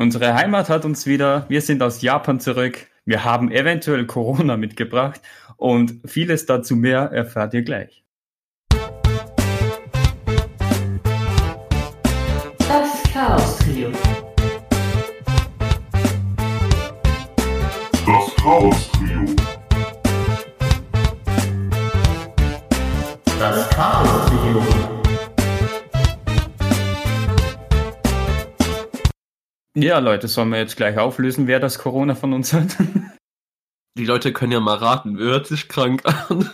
Unsere Heimat hat uns wieder, wir sind aus Japan zurück, wir haben eventuell Corona mitgebracht und vieles dazu mehr erfahrt ihr gleich. Das Chaos Trio. Das Chaos Trio. Ja, Leute, sollen wir jetzt gleich auflösen, wer das Corona von uns hat? Die Leute können ja mal raten, wer hört sich krank an?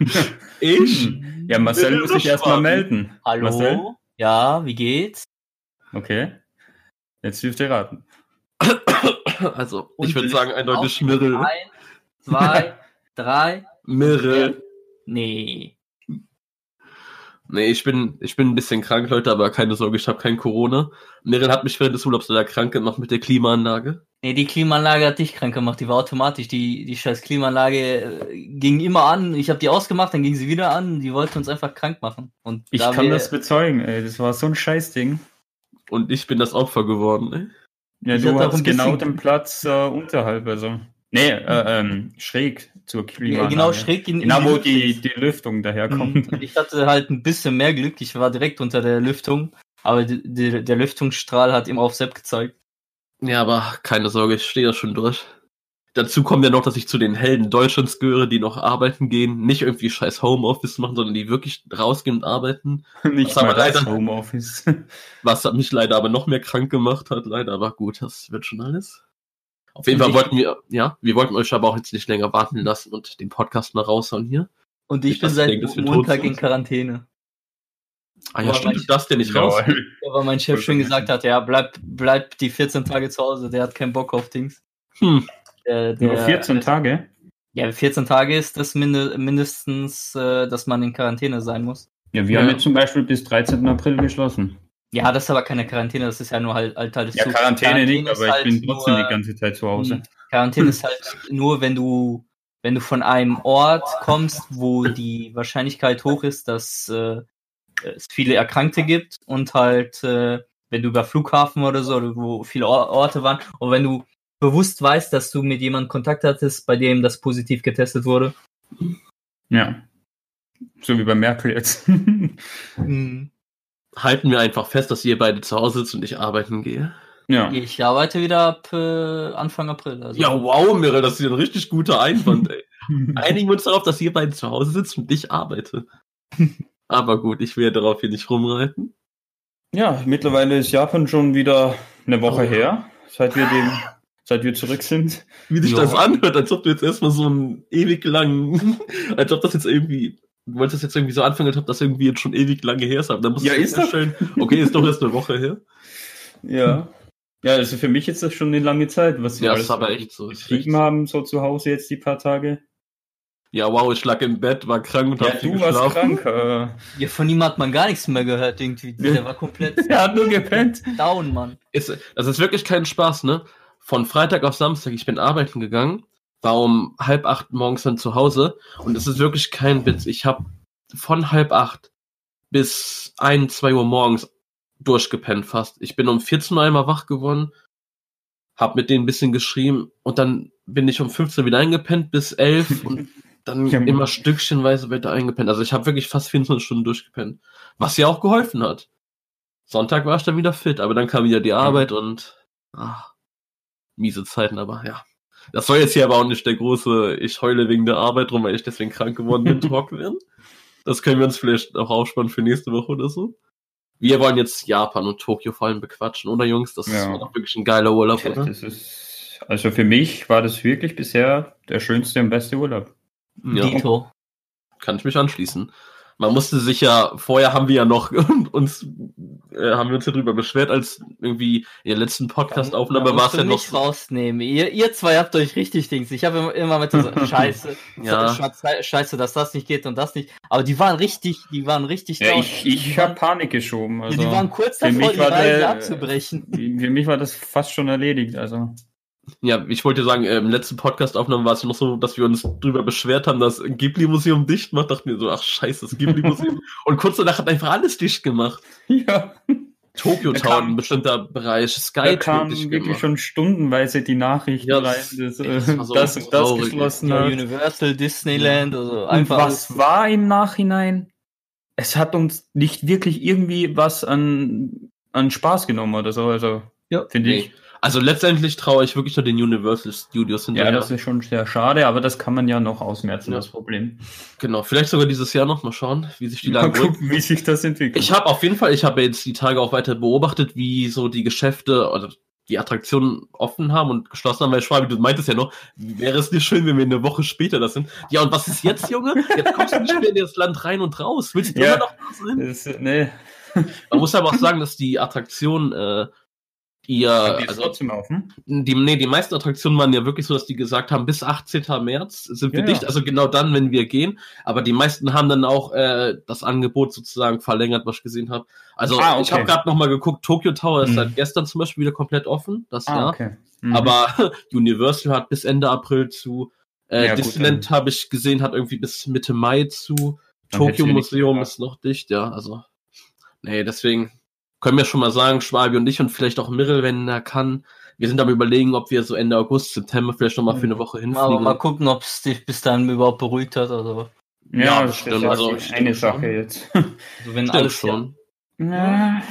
ich? Ja, Marcel muss sich erstmal melden. Hallo? Marcel? Ja, wie geht's? Okay. Jetzt dürft ihr raten. Also, Und ich würde sagen, eindeutig auf. Schmirrel. Eins, zwei, drei. Mirrel. Nee. Nee, ich bin, ich bin ein bisschen krank, Leute, aber keine Sorge, ich habe kein Corona. Mirrel hat mich während des Urlaubs leider krank gemacht mit der Klimaanlage. Nee, die Klimaanlage hat dich krank gemacht, die war automatisch. Die, die scheiß Klimaanlage äh, ging immer an. Ich habe die ausgemacht, dann ging sie wieder an. Die wollte uns einfach krank machen. Und Ich da kann wir- das bezeugen, ey. Das war so ein Scheißding. Und ich bin das Opfer geworden, ey. Ja, Ich du hast genau den Platz äh, unterhalb, also. Nee, äh, ähm, schräg zur ja, Klimaanlage. genau schräg in, in Genau, wo die, die Lüftung daherkommt. Und ich hatte halt ein bisschen mehr Glück. Ich war direkt unter der Lüftung. Aber die, die, der Lüftungsstrahl hat immer auf Sepp gezeigt. Ja, aber keine Sorge, ich stehe da schon durch. Dazu kommt ja noch, dass ich zu den Helden Deutschlands gehöre, die noch arbeiten gehen, nicht irgendwie scheiß Homeoffice machen, sondern die wirklich rausgehen und arbeiten. Nicht haben mal leider- Homeoffice. Was mich leider aber noch mehr krank gemacht hat, leider, aber gut, das wird schon alles. Auf jeden Und Fall ich- wollten wir, ja, wir wollten euch aber auch jetzt nicht länger warten lassen und den Podcast mal raushauen hier. Und ich Nicht, bin seit tot Montag in Quarantäne. Ah ja, Aber stimmt, du darfst ja nicht raus. Ja, weil mein Chef schon gesagt hat, ja, bleib, bleib die 14 Tage zu Hause, der hat keinen Bock auf Dings. Hm. Der, der, Nur 14 Tage? Ja, 14 Tage ist das minde, mindestens, äh, dass man in Quarantäne sein muss. Ja, wir Ja. haben jetzt zum Beispiel bis 13. April geschlossen. Ja, das ist aber keine Quarantäne, das ist ja nur halt, halt Teil des Ja, Zugs. Quarantäne nicht, aber ich halt bin trotzdem nur- die ganze Zeit zu Hause. Quarantäne ist halt nur, wenn du, wenn du von einem Ort kommst, wo die Wahrscheinlichkeit hoch ist, dass äh, es viele Erkrankte gibt und halt, äh, wenn du über Flughafen oder so, oder wo viele Or Orte waren, und wenn du bewusst weißt, dass du mit jemandem Kontakt hattest, bei dem das positiv getestet wurde. Ja. So wie bei Merkel jetzt. Halten wir einfach fest, dass ihr beide zu Hause sitzt und ich arbeiten gehe. ja. Ich arbeite wieder ab äh, Anfang April. Also. Ja, wow, Mirre, das ist ein richtig guter Einwand, ey. Einigen wir uns darauf, dass ihr beide zu Hause sitzt und ich arbeite. Aber gut, ich will darauf hier nicht rumreiten. Ja, mittlerweile ist Japan schon wieder eine Woche Oh. her, seit wir dem, seit wir zurück sind. Wie sich Ja. das anhört, als ob du jetzt erstmal so einen ewig langen, als ob das jetzt irgendwie, wolltest jetzt irgendwie so anfangen, als ob das irgendwie jetzt schon ewig lange her ist, aber dann musst Ja, du ist doch. feststellen, okay, ist doch erst eine Woche her. Ja. Ja, also für mich ist das schon eine lange Zeit, was wir Ja, alles ist aber echt so. Geschrieben haben, so zu Hause jetzt die paar Tage. Ja, wow, ich lag im Bett, war krank und Ja, hab viel du warst geschlafen. krank. Äh, Ja, von ihm hat man gar nichts mehr gehört, irgendwie. Der war komplett er hat nur gepennt. down, Mann. Ist, das ist wirklich kein Spaß, ne? Von Freitag auf Samstag, ich bin arbeiten gegangen, war um halb acht morgens dann zu Hause und es ist wirklich kein Witz. Ich habe von halb acht bis ein, zwei Uhr morgens durchgepennt fast. Ich bin um 14 Uhr einmal wach geworden, hab mit denen ein bisschen geschrieben und dann bin ich um 15 Uhr wieder eingepennt bis 11 und dann immer stückchenweise weiter eingepennt. Also ich habe wirklich fast 24 Stunden durchgepennt. Was ja auch geholfen hat. Sonntag war ich dann wieder fit, aber dann kam wieder die Arbeit und ach, miese Zeiten, aber ja. Das soll jetzt hier aber auch nicht der große, ich heule wegen der Arbeit rum, weil ich deswegen krank geworden bin, Talk werden. Das können wir uns vielleicht auch aufspannen für nächste Woche oder so. Wir wollen jetzt Japan und Tokio vor allem bequatschen, oder Jungs? Das Ja. war doch wirklich ein geiler Urlaub, oder? Das ist, also für mich war das wirklich bisher der schönste und beste Urlaub. Ja, Dito. kann ich mich anschließen. Man musste sich ja, vorher haben wir ja noch uns, äh, haben wir uns ja drüber beschwert, als irgendwie in der letzten Podcast-Aufnahme war es ja noch nicht so, rausnehmen. Ihr, ihr zwei habt euch richtig Dings. Ich habe immer, immer mit so, Scheiße, Ja. Scheiße, dass das nicht geht und das nicht. Aber die waren richtig, die waren richtig Ja, ich ich habe Panik geschoben. Also die waren kurz davor, die Reise abzubrechen. für mich war das fast schon erledigt. Also ja, ich wollte sagen, äh, im letzten Podcast-Aufnahme war es ja noch so, dass wir uns drüber beschwert haben, dass Ghibli-Museum dicht macht. Dachten wir so, ach scheiße, das Ghibli-Museum. und kurz danach hat einfach alles dicht gemacht. ja. Tokyo Da Tower, kam- ein bestimmter Bereich, Sky Da kam tätig wirklich gemacht. schon stundenweise die Nachrichten Ja, rein, das- dass, äh, das war so das und das geschlossen hat. Universal, Disneyland, also Und einfach. was war im Nachhinein? Es hat uns nicht wirklich irgendwie was an, an Spaß genommen oder so. Also, Ja, finde Nee. ich. Also letztendlich traue ich wirklich nur den Universal Studios Ja, hinterher. das ist schon sehr schade, aber das kann man ja noch ausmerzen, Ja. das Problem. genau, vielleicht sogar dieses Jahr noch mal schauen, wie sich die Mal Lage gucken, wie sich das entwickelt. Ich habe auf jeden Fall, ich habe jetzt die Tage auch weiter beobachtet, wie so die Geschäfte oder die Attraktionen offen haben und geschlossen haben, weil Schwabi, du meintest ja noch, wäre es nicht schön, wenn wir eine Woche später das sind. Ja, und was ist jetzt, Junge? Jetzt kommst du nicht mehr in das Land rein und raus. Willst du Ja. immer noch da sein? das, nee, Man muss aber auch sagen, dass die Attraktionen, äh, die ja, die ist also trotzdem offen. die, nee, die meisten Attraktionen waren ja wirklich so, dass die gesagt haben, bis 18. März sind wir Ja, dicht, ja. also genau dann, wenn wir gehen. Aber die meisten haben dann auch äh, das Angebot sozusagen verlängert, was ich gesehen habe. Also Ah, ich okay. habe gerade nochmal geguckt, Tokyo Tower ist Mhm. seit gestern zum Beispiel wieder komplett offen, das Ah, Jahr. okay. Mhm. Aber Universal hat bis Ende April zu. Äh, Ja, Disneyland habe ich gesehen, hat irgendwie bis Mitte Mai zu. Dann Tokyo Museum ist noch dicht, ja. Also, nee, deswegen können wir schon mal sagen, Schwabi und ich und vielleicht auch Mirrell, wenn er kann. Wir sind am überlegen, ob wir so Ende August, September vielleicht noch mal für eine Woche aber hinfliegen. mal gucken, ob es dich bis dahin überhaupt beruhigt hat. Also, ja, ja, das bestimmt, ist also, also stimmt eine schon. Sache jetzt. also wenn Stimmt alles schon. Ja,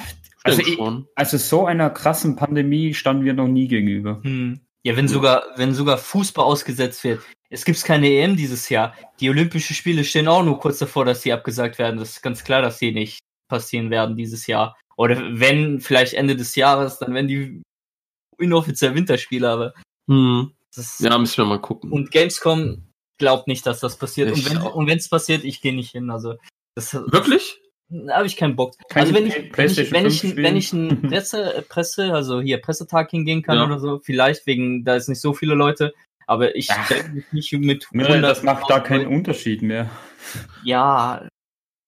also, Stimmt ich, schon. also so einer krassen Pandemie standen wir noch nie gegenüber. Hm. Ja, wenn sogar, wenn sogar Fußball ausgesetzt wird. Es gibt keine EM dieses Jahr. Die Olympischen Spiele stehen auch nur kurz davor, dass sie abgesagt werden. Das ist ganz klar, dass sie nicht passieren werden dieses Jahr. Oder wenn, vielleicht Ende des Jahres, dann werden die inoffiziell Winterspiele, aber Hm. das Ja, müssen wir mal gucken. und Gamescom glaubt nicht, dass das passiert. Ich und wenn es passiert, ich gehe nicht hin. Also das Wirklich? Da habe ich keinen Bock. Keine also wenn ich, wenn ich, wenn ich, 5 wenn ich einen Presse, Presse, also hier Pressetag hingehen kann Ja. oder so, vielleicht wegen, da ist nicht so viele Leute, aber ich denke mich nicht mit Mirrell, das 100.000 macht da keinen. Unterschied mehr. Ja,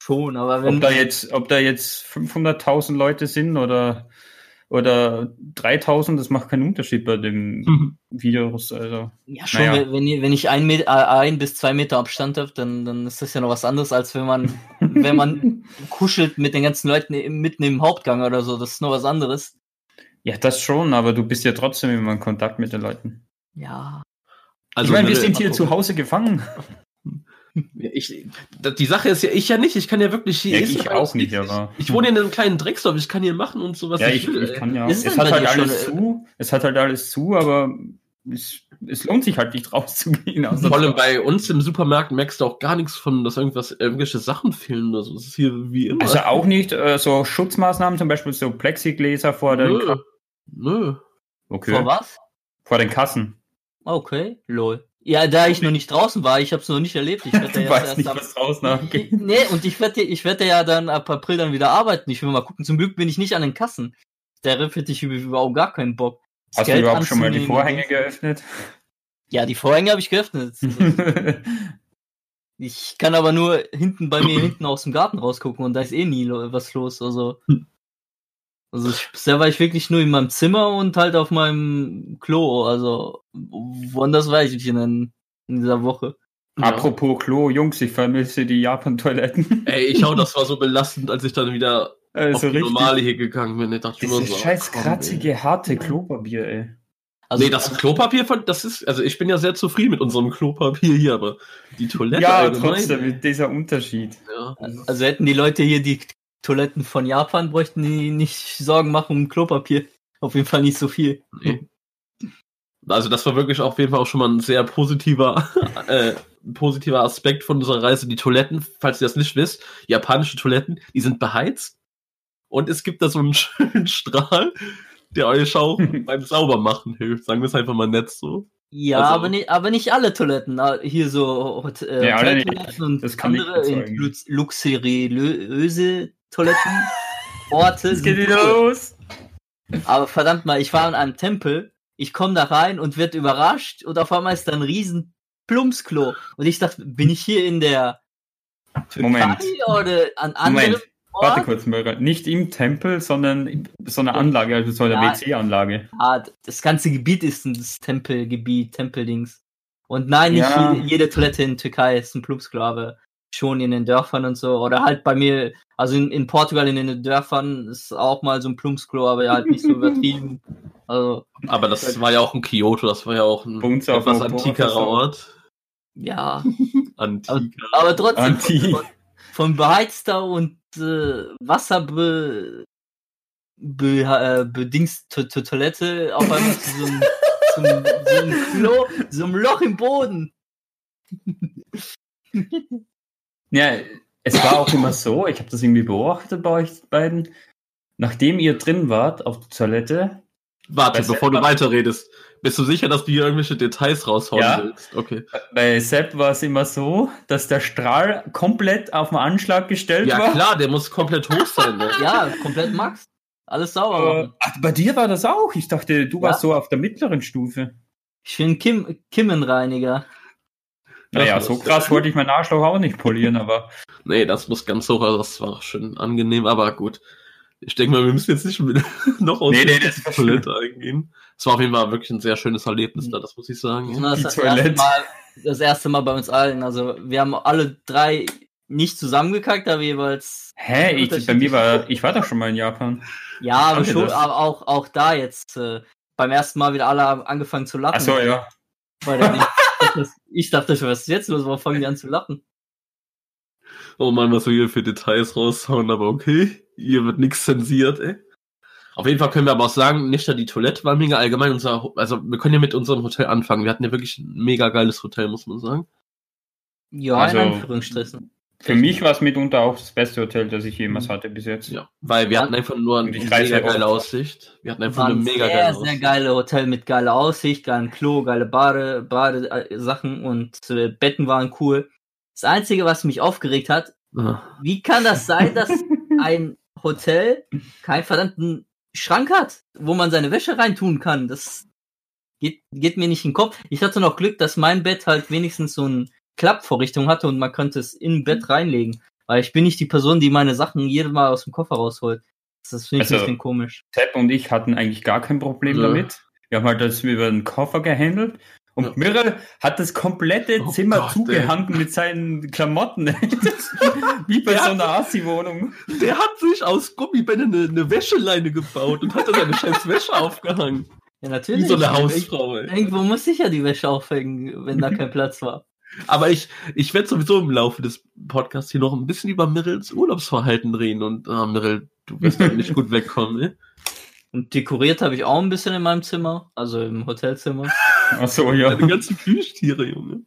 schon, aber wenn Ob da jetzt, ob da jetzt 500.000 Leute sind oder, oder 3.000, das macht keinen Unterschied bei dem Mhm. Virus. Also, ja schon, naja. wenn, wenn ich- wenn ich ein, Met- äh, ein bis zwei Meter Abstand habe, dann, dann ist das ja noch was anderes, als wenn man, wenn man kuschelt mit den ganzen Leuten mitten im Hauptgang oder so. Das ist noch was anderes. ja, das schon, aber du bist ja trotzdem immer in Kontakt mit den Leuten. Ja. Also, ich meine, wir sind hier zu. Hause gefangen. Ich, das- die Sache ist ja, ich ja nicht, ich kann ja wirklich hier. Ja, ich auch nicht, aber- Ich wohne in einem kleinen Drecksdorf, ich kann hier machen und sowas. ja, ich, will, ich kann ja. Ist es hat halt dir alles schon, äh, zu. Es hat halt alles zu, aber es, es lohnt sich halt nicht rauszugehen. außer- Vor allem bei uns im Supermarkt merkst du auch gar nichts von, dass irgendwas, irgendwelche Sachen fehlen oder so. Es ist hier wie immer. Also auch nicht äh, so Schutzmaßnahmen, zum Beispiel so Plexigläser vor den, Nö. Nö. okay. Vor was? vor den Kassen. Okay, lol. Ja, da ich noch nicht draußen war, ich habe es noch nicht erlebt. Ich werde Du ja erst nicht, am- was draußen abgeht. Nee, und ich werde ich werde ja dann ab April dann wieder arbeiten. Ich will mal gucken. Zum Glück bin ich nicht an den Kassen. Darauf hätte ich überhaupt gar keinen Bock. Das Hast du Geld überhaupt schon mal die. Vorhänge geöffnet? Ja, die Vorhänge habe ich geöffnet. Ich kann aber nur hinten bei mir hinten aus dem Garten rausgucken und da ist eh nie was los. Also, also ich, bisher war ich wirklich nur in meinem Zimmer und halt auf meinem Klo. Also woanders war ich nicht in, in dieser Woche. Apropos Klo, Jungs, ich vermisse die Japan-Toiletten. Ey, ich hau, das war so belastend, als ich dann wieder auf Also die richtig. normale hier gegangen bin. Ich dachte immer Dieses so, scheiß komm, kratzige, harte Klopapier, ey. Also, nee, das Klopapier, von- das ist, also ich bin ja sehr zufrieden mit unserem Klopapier hier, aber die Toilette Ja, allgemein, trotzdem, ey. mit dieser Unterschied. Ja. Also hätten die Leute hier die Toiletten von Japan, bräuchten die nicht Sorgen machen um Klopapier. Auf jeden Fall nicht so viel. Nee. Also das war wirklich auf jeden Fall auch schon mal ein sehr positiver, äh, positiver Aspekt von unserer Reise. Die Toiletten, falls ihr das nicht wisst, japanische Toiletten, die sind beheizt und es gibt da so einen schönen Strahl, der euch auch beim Saubermachen hilft. Sagen wir es einfach mal nett so. Ja, Also- aber, nicht, aber nicht alle Toiletten. Ah, Hier so äh, Ja. Hoteltoiletten und andere luxuriöse Toiletten. Orte. Es geht wieder cool. los. Aber verdammt mal, ich war in einem Tempel, ich komme da rein und werd überrascht und auf einmal ist da ein riesen Plumpsklo. Und ich dachte, bin ich hier in der Türkei Moment. oder an anderem Moment, warte Ort? kurz, Möller. Nicht im Tempel, sondern in so eine Anlage, also so eine Ja. WC-Anlage. Ah, das ganze Gebiet ist ein das Tempelgebiet, Tempeldings. Und nein, nicht Ja. jede, jede Toilette in Türkei ist ein Plumpsklo, aber schon in den Dörfern und so. Oder halt bei mir, also in, in Portugal in den Dörfern ist auch mal so ein Plumpsklo, aber halt nicht so übertrieben. Also, Aber das war ja auch ein Kyoto, das war ja auch ein auf etwas antikerer. Ort. ja. Antiker. Aber trotzdem Anti. von, von beheizter und äh, wasserbe be, äh, Toilette auf einmal zu so einem, zum, so einem Klo, so einem Loch im Boden. Ja, es war auch immer so, ich habe das irgendwie beobachtet bei euch beiden. Nachdem ihr drin wart auf der Toilette, Warte, bevor du Sepp- weiterredest. Bist du sicher, dass du hier irgendwelche Details raushauen Ja. willst? Okay. bei Sepp war es immer so, dass der Strahl komplett auf den Anschlag gestellt Ja war. klar, der muss komplett hoch sein. Ne? Ja, komplett Max. Alles sauber Äh, ach, bei dir war das auch. Ich dachte, du Ja. warst so auf der mittleren Stufe. Ich bin Kim Kimmenreiniger. Naja, so krass wollte ich meinen Arschloch auch nicht polieren, aber Nee, das muss ganz hoch, also das war schon angenehm, aber gut. Ich denke mal, wir müssen jetzt nicht mit, noch aus Nee, nee, der das war Toilette eingehen. Es war auf jeden Fall wirklich ein sehr schönes Erlebnis da, das muss ich sagen. Das Ja. das, erste. Mal, das erste Mal bei uns allen. Also wir haben alle drei nicht zusammengekackt, aber jeweils. hä, ich, bei mir war, ich war doch schon mal in Japan. Ja, aber schon, das- aber auch, auch da jetzt äh, beim ersten Mal wieder alle haben angefangen zu lachen. Achso, ja. Weil der das- ich dachte schon, was ist jetzt los? Warum fangen die an zu lachen? Oh Mann, was wir hier für Details raushauen, aber okay. Hier wird nichts zensiert, ey. Auf jeden Fall können wir aber auch sagen, nicht nur die Toilette war mega allgemein unser, also wir können ja mit unserem Hotel anfangen. Wir hatten ja wirklich ein mega geiles Hotel, muss man sagen. Ja, Also- in Anführungsstrichen. Für mich war es mitunter auch das beste Hotel, das ich jemals hatte bis jetzt. Ja. Weil wir hatten einfach nur eine mega ja geile. Aussicht. Wir hatten einfach eine ein mega sehr, geile sehr Aussicht. geile Hotel mit geiler Aussicht, geilen Klo, geile Bade, Badesachen und äh, Betten waren cool. Das Einzige, was mich aufgeregt hat, Ah. wie kann das sein, dass ein Hotel keinen verdammten Schrank hat, wo man seine Wäsche reintun kann? Das geht, geht mir nicht in den Kopf. Ich hatte noch Glück, dass mein Bett halt wenigstens so eine Klappvorrichtung hatte und man könnte es in Bett reinlegen. Weil ich bin nicht die Person, die meine Sachen jedes Mal aus dem Koffer rausholt. Das finde ich Also- ein bisschen komisch. Sepp und ich hatten eigentlich gar kein Problem Ja. damit. Wir haben halt das über den Koffer gehandelt. Und Ja. Mirre hat das komplette Oh Zimmer Gott, zugehangen mit seinen Klamotten. Wie bei Ja. so einer Assi-Wohnung. Der hat sich aus Gummibänden eine, eine Wäscheleine gebaut und hat dann seine scheiß Wäsche aufgehangen. Ja, Wie natürlich. so eine Hausfrau, ey. Irgendwo muss ich ja die Wäsche aufhängen, wenn da kein Platz war. Aber ich, ich werde sowieso im Laufe des Podcasts hier noch ein bisschen über Mirrels Urlaubsverhalten reden und ah, Mirrel, du wirst da nicht gut wegkommen, ne? Und dekoriert habe ich auch ein bisschen in meinem Zimmer, also im Hotelzimmer. Achso, ja. Deine ganzen Plüschtiere, Junge.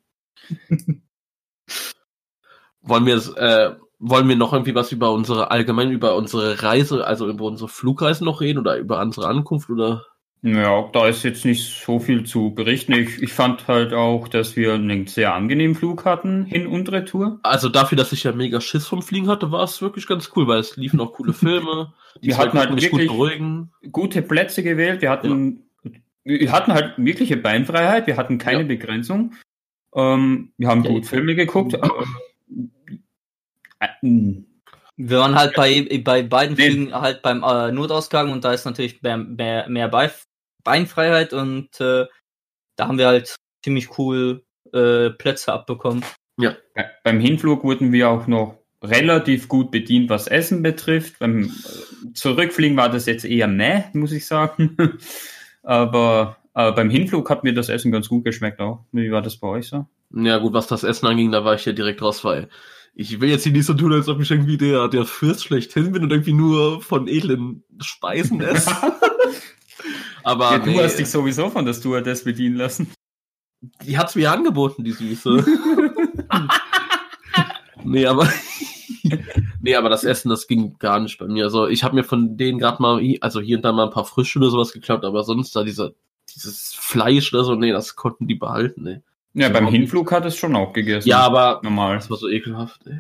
wollen wir es, äh, wollen wir noch irgendwie was über unsere, allgemein über unsere Reise, also über unsere Flugreise noch reden oder über unsere Ankunft oder? Ja, da ist jetzt nicht so viel zu berichten. Ich, ich fand halt auch, dass wir einen sehr angenehmen Flug hatten, Hin- und Retour. Also dafür, dass ich ja mega Schiss vom Fliegen hatte, war es wirklich ganz cool, weil es liefen auch coole Filme. Die Wir hatten halt gut wirklich- beruhigen. Gute Plätze gewählt. Wir hatten, wir hatten halt wirkliche Beinfreiheit. Wir hatten keine Ja. Begrenzung. Ähm, wir haben Ja, gut Filme geguckt. Äh, Wir waren halt bei, bei beiden Nee. Flügen halt beim äh, Notausgang und da ist natürlich mehr, mehr, mehr Beif Beinfreiheit und äh, da haben wir halt ziemlich cool äh, Plätze abbekommen. Be- Beim Hinflug wurden wir auch noch relativ gut bedient, was Essen betrifft. Beim äh, Zurückfliegen war das jetzt eher meh, muss ich sagen. Aber äh, beim Hinflug hat mir das Essen ganz gut geschmeckt auch. Wie war das bei euch so? Ja gut, was das Essen anging, da war ich ja direkt raus, weil ich will jetzt hier nicht so tun, als ob ich irgendwie der, der Fürst schlechthin bin und irgendwie nur von edlen Speisen esse. Aber ja, du nee, hast dich sowieso von der Stewardess bedienen lassen. die hat's mir angeboten, die Süße. nee, aber nee, aber das Essen, das ging gar nicht bei mir. Also ich habe mir von denen gerade mal, also hier und da mal ein paar Früchte oder sowas geklaut, aber sonst da dieser dieses Fleisch oder so, nee, das konnten die behalten, nee. Ja, beim Hinflug hat es schon auch gegessen. Ja, aber normal. das war so ekelhaft, ey.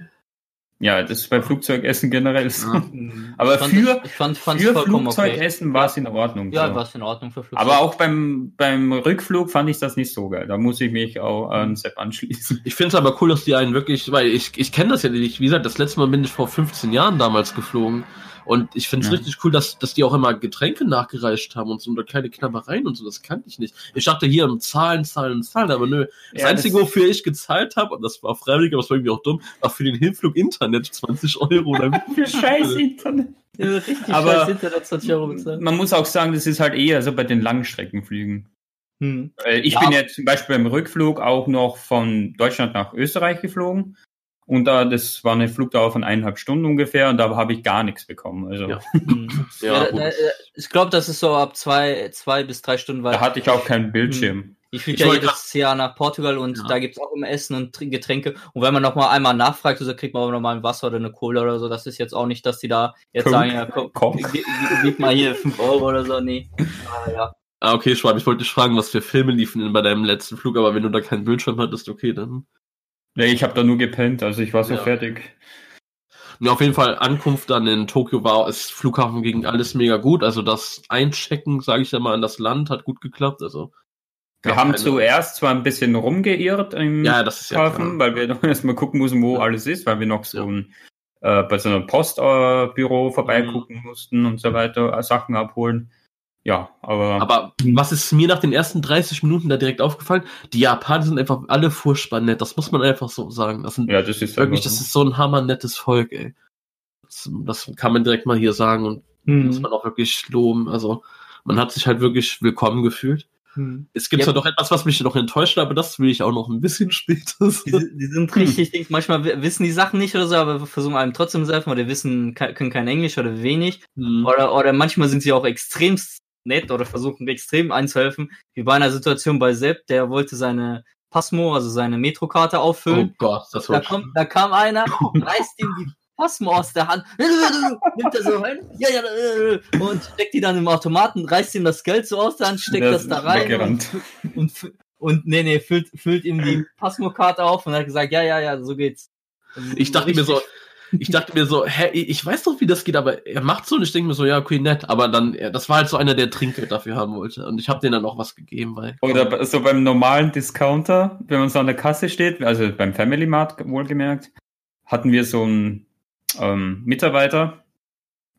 Ja, das ist bei Flugzeugessen generell so. Ja. Aber ich fand, für- ich fand, Für vollkommen okay. Flugzeugessen war es in Ordnung. Ja, so. war es in Ordnung für Flugzeug. Aber auch beim, beim Rückflug fand ich das nicht so geil. Da muss ich mich auch an Sepp anschließen. Ich finde es aber cool, dass die einen wirklich, weil ich, ich kenne das ja nicht. Wie gesagt, das letzte Mal bin ich vor 15 Jahren damals geflogen. Und ich finde es Ja. richtig cool, dass, dass die auch immer Getränke nachgereicht haben und so oder kleine Knabbereien und so. Das kannte ich nicht. Ich dachte hier um Zahlen, Zahlen, Zahlen, aber nö. Das Ja, Einzige, das- wofür ich gezahlt habe, und das war freiwillig, aber das war irgendwie auch dumm, war für den Hinflug Internet 20 Euro. Oder Für scheiß Internet. Richtig Aber- scheiß Internet 20 Euro bezahlt. Man muss auch sagen, das ist halt eher so bei den Langstreckenflügen. Hm. Ich Ja. bin jetzt zum Beispiel im Rückflug auch noch von Deutschland nach Österreich geflogen. Und da, das war eine Flugdauer von eineinhalb Stunden ungefähr und da habe ich gar nichts bekommen. Also Ja. Hm. Ja, Ja, da, ich glaube, das ist so ab zwei, zwei bis drei Stunden, weil da hatte ich auch keinen Bildschirm. ich fliege ja jedes Jahr nach Portugal und Ja. da gibt's auch immer Essen und Tr- Getränke. Und wenn man noch mal einmal nachfragt, so kriegt man auch noch mal ein Wasser oder eine Cola oder so. Das ist jetzt auch nicht, dass die da jetzt Coke. sagen, ja, komm, Coke. gib, mal hier 5 Euro oder so. Nee. Ah, ja. Ah, okay, Schwab, ich wollte dich fragen, was für Filme liefen denn bei deinem letzten Flug, aber wenn du da keinen Bildschirm hattest, okay, dann. Nee, ich habe da nur gepennt, also ich war so Ja. fertig. Ja, auf jeden Fall, Ankunft dann in Tokio war, es Flughafen ging alles mega gut. Also das Einchecken, sage ich ja mal, in das Land hat gut geklappt. Also Wir haben keine- zuerst zwar ein bisschen rumgeirrt im Ja, ist ja Hafen, klar. weil wir noch erstmal gucken mussten, wo Ja. alles ist, weil wir noch so Ja. ein, äh, bei so einem Postbüro äh, Büro Mhm. vorbeigucken mussten und so weiter, äh, Sachen abholen. Ja, aber, Aber was ist mir nach den ersten 30 Minuten da direkt aufgefallen? Die Japaner sind einfach alle furchtbar nett. Das muss man einfach so sagen. Das sind ja, das ist wirklich, das so. ist so ein hammernettes Volk, ey. Das, das kann man direkt mal hier sagen und muss Hm. man auch wirklich loben. Also man hat sich halt wirklich willkommen gefühlt. Hm. Es gibt Ja. zwar doch etwas, was mich noch enttäuscht, aber das will ich auch noch ein bisschen später Die, die sind richtig, Dings. manchmal wi- wissen die Sachen nicht oder so, aber versuchen einem trotzdem zu helfen oder wissen, können kein Englisch oder wenig. Hm. Oder, oder manchmal sind sie auch extremst nett oder versuchen extrem einzuhelfen. Wie bei einer Situation bei Sepp, der wollte seine Passmo, also seine Metrokarte Oh auffüllen. Gott, das da, war kommt, da kam einer, reißt ihm die Passmo aus der Hand, nimmt er so hin, ja, ja, äh, und steckt die dann im Automaten, reißt ihm das Geld so aus der Hand, steckt Der das da rein und, und, und nee, nee, füllt, füllt ihm die Passmo-Karte auf und hat gesagt, ja, ja, ja, so geht's. Also Ich dachte mir so, ich dachte mir so, hä, ich weiß doch, wie das geht, aber er macht so und ich denke mir so, ja, okay, nett. Aber dann, das war halt so einer, der Trinkgeld dafür haben wollte. Und ich habe denen dann auch was gegeben, weil. Oder so beim normalen Discounter, wenn man so an der Kasse steht, also beim Family Mart wohlgemerkt, hatten wir so einen ähm, Mitarbeiter.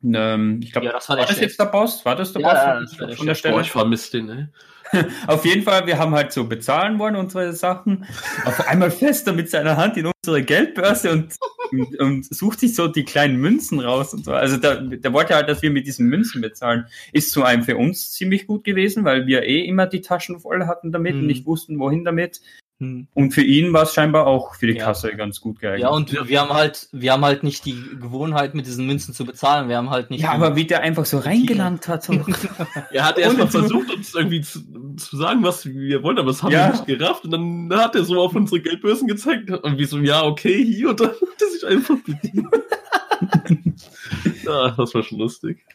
Ähm, ich glaube, Ja, das war war der das jetzt der Boss? War das der Ja, Boss ja, von- das war der von der Chef. Stelle? Boah, ich vermisse den, ey. Auf jeden Fall, wir haben halt so bezahlen wollen, unsere Sachen. Auf einmal fest er mit seiner Hand in unsere Geldbörse und, und, und sucht sich so die kleinen Münzen raus und so. Also der, der wollte halt, dass wir mit diesen Münzen bezahlen. Ist zu einem für uns ziemlich gut gewesen, weil wir eh immer die Taschen voll hatten damit und Mhm. nicht wussten, wohin damit. Hm. Und für ihn war es scheinbar auch für die Ja. Kasse ganz gut geeignet. Ja, und wir haben halt, wir haben halt nicht die Gewohnheit, mit diesen Münzen zu bezahlen. Wir haben halt nicht. ja, aber wie der einfach so reingelangt hat. So. Er hat erst mal Ohne zu- versucht, uns irgendwie zu, zu sagen, was wir wollen, aber das haben Ja. wir nicht gerafft. Und dann hat er so auf unsere Geldbörsen gezeigt und wir so, ja, okay, hier. Und dann hat er sich einfach bedient. ja, das war schon lustig.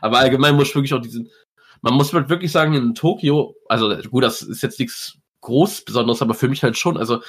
Aber allgemein muss ich wirklich auch diesen, man muss halt wirklich sagen, in Tokio, also gut, das ist jetzt nichts groß Besonderes, aber für mich halt schon, also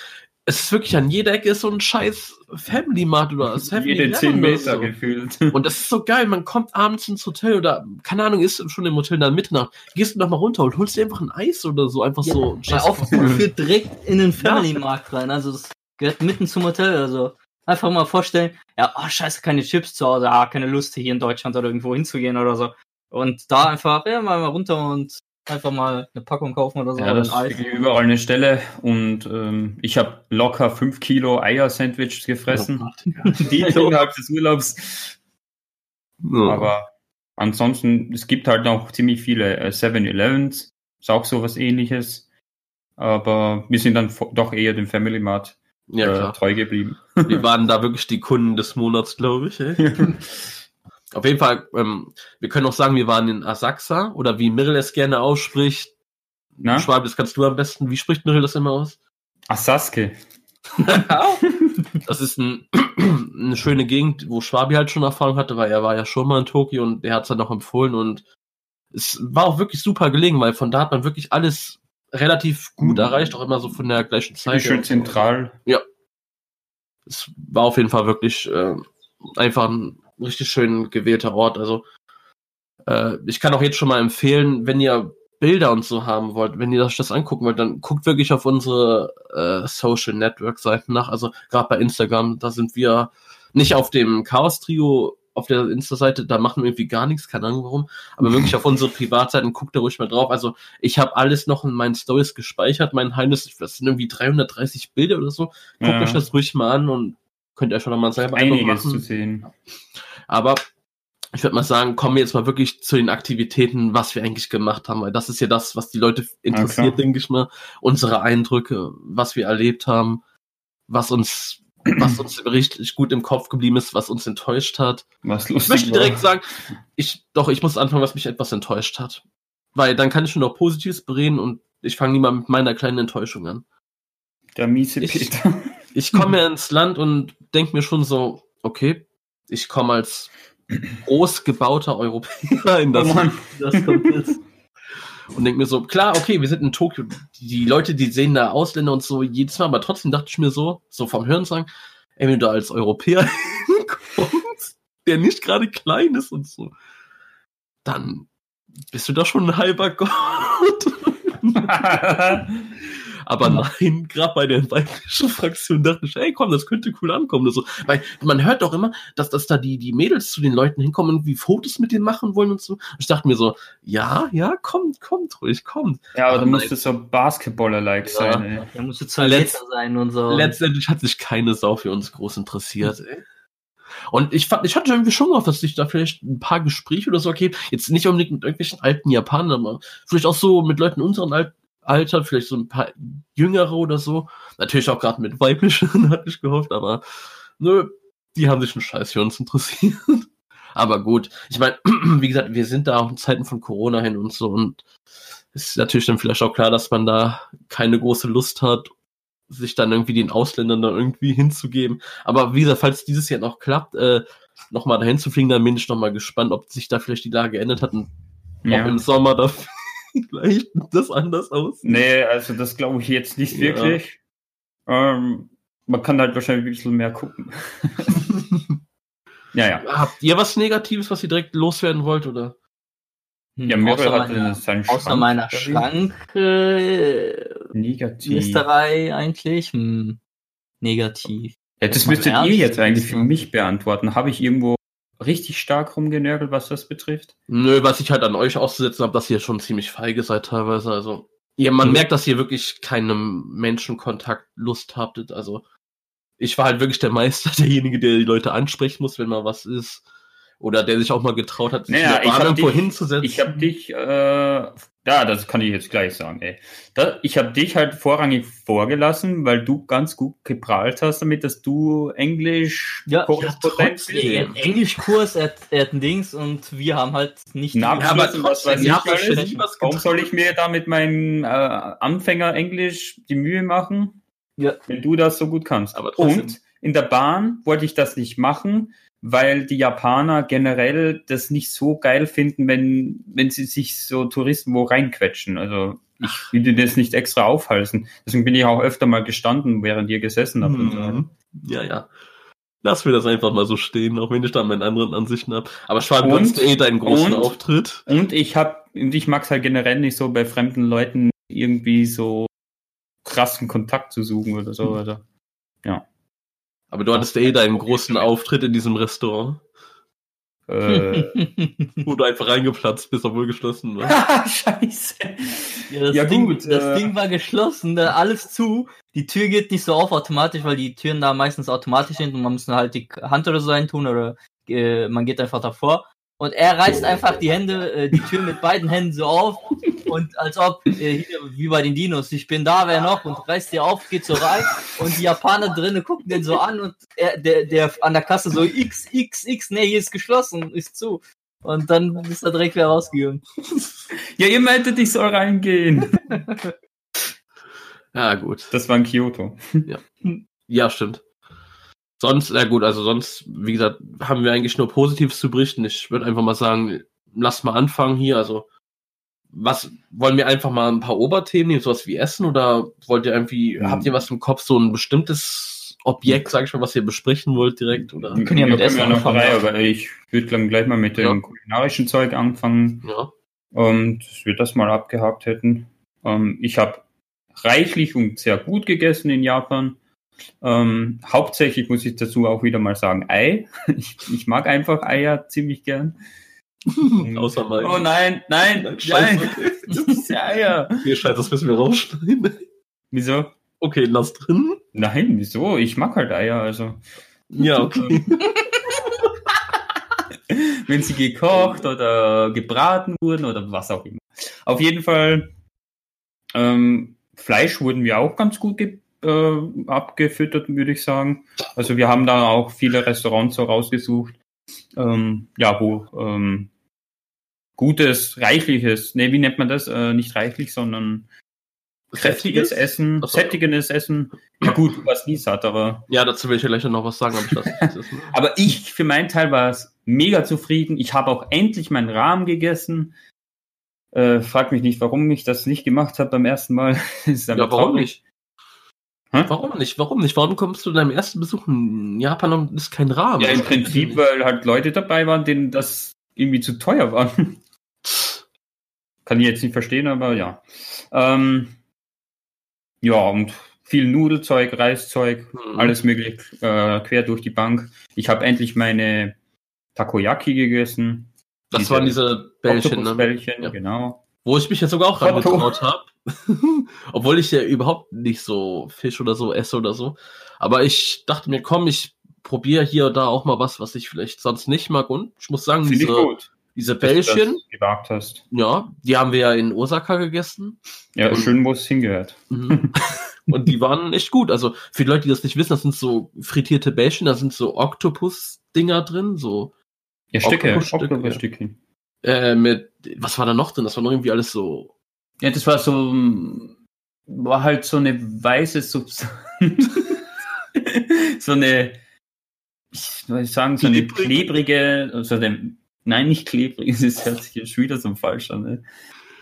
es ist wirklich an jeder Ecke ist so ein scheiß Family Mart oder 7 Jede 10 oder Meter so. gefühlt. Und das ist so geil, man kommt abends ins Hotel oder, keine Ahnung, ist schon im Hotel dann Mitternacht, gehst du noch mal runter und holst dir einfach ein Eis oder so, einfach Ja, so. Ja, auch führt direkt in den Family Markt rein. Also das gehört mitten zum Hotel. Also einfach mal vorstellen, ja, oh scheiße, keine Chips zu Hause, ah, keine Lust hier in Deutschland oder irgendwo hinzugehen oder so. Und da einfach, ja, mal runter und einfach mal eine Packung kaufen oder so. Ja, das ist überall eine Stelle. Und ähm, ich habe locker 5 Kilo Eier-Sandwiches gefressen. Die innerhalb des Urlaubs. Ja. Aber ansonsten, es gibt halt noch ziemlich viele äh, 7-Elevens. Ist auch sowas ähnliches. Aber wir sind dann doch eher dem Family Mart ja, äh, treu geblieben. Wir waren da wirklich die Kunden des Monats, glaube ich. Auf jeden Fall, ähm, wir können auch sagen, wir waren in Asakusa oder wie Mirrell es gerne ausspricht. Na? Schwab, das kannst du am besten. Wie spricht Mirrell das immer aus? Asaske. Das ist ein, eine schöne Gegend, wo Schwabi halt schon Erfahrung hatte, weil er war ja schon mal in Tokio und der hat es dann auch empfohlen und es war auch wirklich super gelegen, weil von da hat man wirklich alles relativ gut Mhm. erreicht, auch immer so von der gleichen Zeit. Schön her. zentral. Es war auf jeden Fall wirklich äh, einfach ein richtig schön gewählter Ort. Also äh, ich kann auch jetzt schon mal empfehlen, wenn ihr Bilder und so haben wollt, wenn ihr euch das angucken wollt, dann guckt wirklich auf unsere äh, Social Network Seiten nach. Also gerade bei Instagram, da sind wir nicht auf dem Chaos Trio auf der Insta-Seite, da machen wir irgendwie gar nichts, keine Ahnung warum. Aber wirklich auf unsere Privatseiten, guckt da ruhig mal drauf. Also ich habe alles noch in meinen Stories gespeichert, mein Heimnis, das sind irgendwie 330 Bilder oder so. Guckt Ja. euch das ruhig mal an und könnt ihr schon mal selber Einiges machen. zu sehen. Aber ich würde mal sagen, kommen wir jetzt mal wirklich zu den Aktivitäten, was wir eigentlich gemacht haben, weil das ist ja das, was die Leute interessiert, klar. denke ich mal. Unsere Eindrücke, was wir erlebt haben, was uns, was uns richtig gut im Kopf geblieben ist, was uns enttäuscht hat. Was Ich lustig möchte war. direkt sagen, ich, doch, ich muss anfangen, was mich etwas enttäuscht hat. Weil dann kann ich schon noch Positives bereden und ich fange lieber mit meiner kleinen Enttäuschung an. Der miese Ich- Peter. Ich komme ja ins Land und denke mir schon so, okay, ich komme als groß gebauter Europäer in das, Oh das kommt jetzt. Und denke mir so, klar, okay, wir sind in Tokio. Die Leute, die sehen da Ausländer und so jedes Mal, aber trotzdem dachte ich mir so, so vom Hören sagen, ey, wenn du da als Europäer hinkommst, der nicht gerade klein ist und so, dann bist du da schon ein halber Gott. Aber nein, gerade bei der weiblichen Fraktion dachte ich, ey, komm, das könnte cool ankommen. oder So. Weil man hört doch immer, dass, dass da die, die Mädels zu den Leuten hinkommen und wie Fotos mit denen machen wollen und so. Und ich dachte mir so, ja, ja, kommt, kommt ruhig, kommt. ja, aber da musst du so Basketballer-like Ja. sein, ey. Der muss jetzt zwei Letz- Meter sein und so. Letztendlich hat sich keine Sau für uns groß interessiert. Ey. Und ich fand, ich hatte irgendwie schon gehofft, dass sich da vielleicht ein paar Gespräche oder so ergeben. Jetzt nicht unbedingt mit irgendwelchen alten Japanern, aber vielleicht auch so mit Leuten unseren Al Alter, vielleicht so ein paar Jüngere oder so. Natürlich auch gerade mit weiblichen, hatte ich gehofft, aber nö, die haben sich einen Scheiß für uns interessiert. Aber gut, ich meine, wie gesagt, wir sind da auch in Zeiten von Corona hin und so und es ist natürlich dann vielleicht auch klar, dass man da keine große Lust hat, sich dann irgendwie den Ausländern dann irgendwie hinzugeben. Aber wie gesagt, falls dieses Jahr noch klappt, äh, nochmal dahin zu fliegen, dann bin ich nochmal gespannt, ob sich da vielleicht die Lage geändert hat und Ja. im Sommer da vielleicht das anders aussieht. Nee, also das glaube ich jetzt nicht Ja. wirklich. Ähm, man kann halt wahrscheinlich ein bisschen mehr gucken. ja, ja. Habt ihr was Negatives, was ihr direkt loswerden wollt, oder? Hm, Ja, Mirrell außer hatte meiner, seinen außer Schrank meiner darin. Schrank äh, Negativ. Liesterei eigentlich. Hm, negativ. Ja, das müsstet ihr jetzt eigentlich für mich beantworten. Habe ich irgendwo richtig stark rumgenörgelt, was das betrifft? Nö, was ich halt an euch auszusetzen habe, dass ihr schon ziemlich feige seid teilweise. Also, ihr, man Mhm. merkt, dass ihr wirklich keinem Menschenkontakt Lust habtet. Also, ich war halt wirklich der Meister, derjenige, der die Leute ansprechen muss, wenn mal was ist. Oder der sich auch mal getraut hat, sich Naja, in der ich Bahn hab irgendwo dich- hinzusetzen. Ich habe dich, äh, ja, das kann ich jetzt gleich sagen, ey. Da, ich habe dich halt vorrangig vorgelassen, weil du ganz gut geprahlt hast damit, dass du Englisch Ja. Nee, im Englischkurs, hat ein Dings und wir haben halt nicht. Ja, und was trotzdem, weiß ich alles. Warum soll ich mir da mit meinem äh, Anfänger-Englisch die Mühe machen, Ja. wenn du das so gut kannst? Aber trotzdem. und in der Bahn wollte ich das nicht machen, weil die Japaner generell das nicht so geil finden, wenn, wenn sie sich so Touristen wo reinquetschen. Also ich will dir das nicht extra aufhalsen. Deswegen bin ich auch öfter mal gestanden, während ihr gesessen habt. Mhm. Ja, ja. Lass mir das einfach mal so stehen, auch wenn ich da meine anderen Ansichten habe. Aber Schwaben, du hattest eh deinen großen und- Auftritt. Und ich hab, und ich mag's halt generell nicht so bei fremden Leuten irgendwie so krassen Kontakt zu suchen oder so. Also. Aber du hattest eh deinen großen Auftritt in diesem Restaurant, Äh, wo du einfach reingeplatzt bist, obwohl geschlossen war. Scheiße. Ja, das, Ja, Ding, gut, das äh, Ding war geschlossen, da alles zu. Die Tür geht nicht so auf automatisch, weil die Türen da meistens automatisch sind und man muss halt die Hand oder so tun oder äh, man geht einfach davor. Und er reißt einfach die Hände, äh, die Tür mit beiden Händen so auf und als ob, äh, hier, wie bei den Dinos, ich bin da, wer noch? Und reißt die auf, geht so rein und die Japaner drinnen gucken den so an und er, der, der an der Kasse so X, X, X, nee, hier ist geschlossen, ist zu. Und dann ist er direkt wieder rausgegangen. Ja, ihr meintet, ich soll reingehen. Ja, gut. Das war in Kyoto. Ja, stimmt. Sonst, na gut, also sonst, wie gesagt, haben wir eigentlich nur Positives zu berichten. Ich würde einfach mal sagen, lass mal anfangen hier. Also, was wollen wir einfach mal ein paar Oberthemen nehmen, sowas wie Essen oder wollt ihr irgendwie, Mhm. habt ihr was im Kopf, so ein bestimmtes Objekt, sag ich mal, was ihr besprechen wollt direkt? Oder? Wir können ja mit Essen noch anfangen. drei, aber ich würde dann gleich mal mit dem Ja. kulinarischen Zeug anfangen. Ja. Und dass wir das mal abgehakt hätten. Ähm, ich habe reichlich und sehr gut gegessen in Japan. Ähm, hauptsächlich muss ich dazu auch wieder mal sagen, Ei. Ich, ich mag einfach Eier ziemlich gern. Außer mal. Oh nein, nein, nein, Scheiße. das ist ja Eier. Hier scheiße, das müssen wir rausschneiden. Wieso? Okay, lass drin. Nein, wieso? Ich mag halt Eier, also. Ja, okay. Wenn sie gekocht oder gebraten wurden oder was auch immer. Auf jeden Fall, ähm, Fleisch wurden wir auch ganz gut ge äh, abgefüttert, würde ich sagen. Also wir haben da auch viele Restaurants so rausgesucht, ähm, ja, wo ähm, gutes, reichliches, nee, wie nennt man das? Äh, nicht reichlich, sondern kräftiges Essen, Ach so. sättigendes Essen. Ja gut, was nie satt, aber Ja, dazu will ich ja gleich noch was sagen, aber ich aber ich für meinen Teil war es mega zufrieden. Ich habe auch endlich meinen Rahmen gegessen. Äh, frag mich nicht, warum ich das nicht gemacht habe beim ersten Mal. Ja, warum traurig. nicht? Hä? Warum nicht? Warum nicht? Warum kommst du deinem ersten Besuch in Japan und ist kein Rahmen? Ja, im Prinzip, weil halt Leute dabei waren, denen das irgendwie zu teuer war. Kann ich jetzt nicht verstehen, aber ja. Ähm, ja, und viel Nudelzeug, Reiszeug, Mhm. alles möglich äh, quer durch die Bank. Ich habe endlich meine Takoyaki gegessen. Das diese waren diese Bällchen, ne? Oktopusbällchen, Ja. genau. Wo ich mich jetzt sogar auch rangetraut habe. Obwohl ich ja überhaupt nicht so Fisch oder so esse oder so. Aber ich dachte mir, komm, ich probiere hier und da auch mal was, was ich vielleicht sonst nicht mag. Und ich muss sagen, Finde ich diese, gut, diese Bällchen, das gewagt hast. ja, die haben wir ja in Osaka gegessen. Ja, Und- schön, wo es hingehört. Mhm. Und die waren echt gut. Also für die Leute, die das nicht wissen, das sind so frittierte Bällchen, da sind so Oktopus-Dinger drin, so Ja, Stücke, Oktopusstücke, äh, mit, was war da noch drin? Das war noch irgendwie alles so. Ja, das war so, war halt so eine weiße Substanz. so eine, ich soll ich sagen, so eine Klebrig. klebrige, also eine, nein, nicht klebrig, das hört sich jetzt wieder so falsch an. Ne?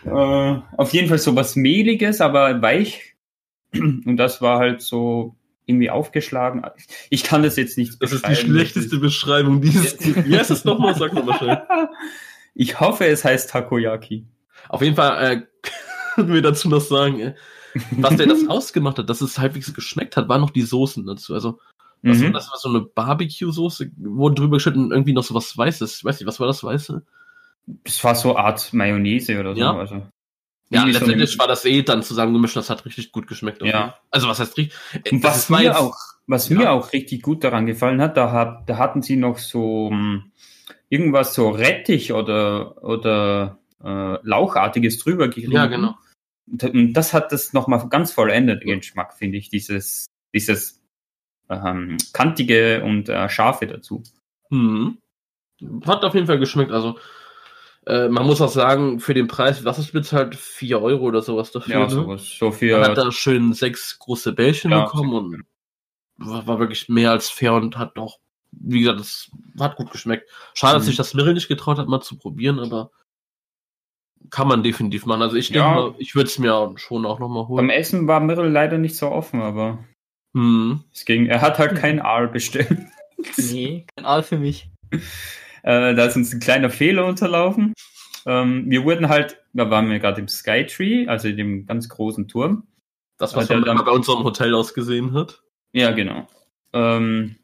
Äh, auf jeden Fall so was mehliges, aber weich. Und das war halt so irgendwie aufgeschlagen. Ich kann das jetzt nicht Das ist die schlechteste Beschreibung dieses. Wie heißt es nochmal? Sag nochmal schnell. Ich hoffe, es heißt Takoyaki. Auf jeden Fall äh, können wir dazu noch sagen, äh, was der das ausgemacht hat, dass es halbwegs geschmeckt hat, waren noch die Soßen dazu. Also, das, Mhm. das war so eine Barbecue-Soße, wurde drüber geschüttet und irgendwie noch so was Weißes. Ich weiß nicht, was war das Weiße? Das war so Art Mayonnaise oder so. Ja. Also, Ja, Irgendwie so letztendlich war das eh dann zusammengemischt, das hat richtig gut geschmeckt. Ja. Also, was heißt richtig? Und was mir jetzt- auch, was Ja. mir auch richtig gut daran gefallen hat, da, hat, da hatten sie noch so hm, irgendwas so Rettich oder, oder äh, Lauchartiges drüber gerieben. Ja, genau. Und das hat das nochmal ganz vollendet, den Geschmack, finde ich. Dieses, dieses ähm, kantige und äh, scharfe dazu. Hm. Hat auf jeden Fall geschmeckt. Also, äh, man muss auch sagen, für den Preis, was ist bezahlt? 4 Euro oder sowas dafür. Ja, ne? sowas. So Man für hat da schön sechs große Bällchen Ja, bekommen und war, wirklich mehr als fair und hat auch, wie gesagt, es hat gut geschmeckt. Schade, dass Mhm. sich das Mirrell nicht getraut hat, mal zu probieren, aber kann man definitiv machen. Also ich denke Ja. mal, ich würde es mir schon auch nochmal beim holen. Essen war Mirrell leider nicht so offen, aber Hm. es ging. Er hat halt kein Aal bestellt. Nee, kein Aal für mich. Äh, da ist uns ein kleiner Fehler unterlaufen. Ähm, wir wurden halt, da waren wir gerade im Skytree, also in dem ganz großen Turm. Das, was er man dann- bei unserem Hotel ausgesehen hat. Ja, genau. Ähm,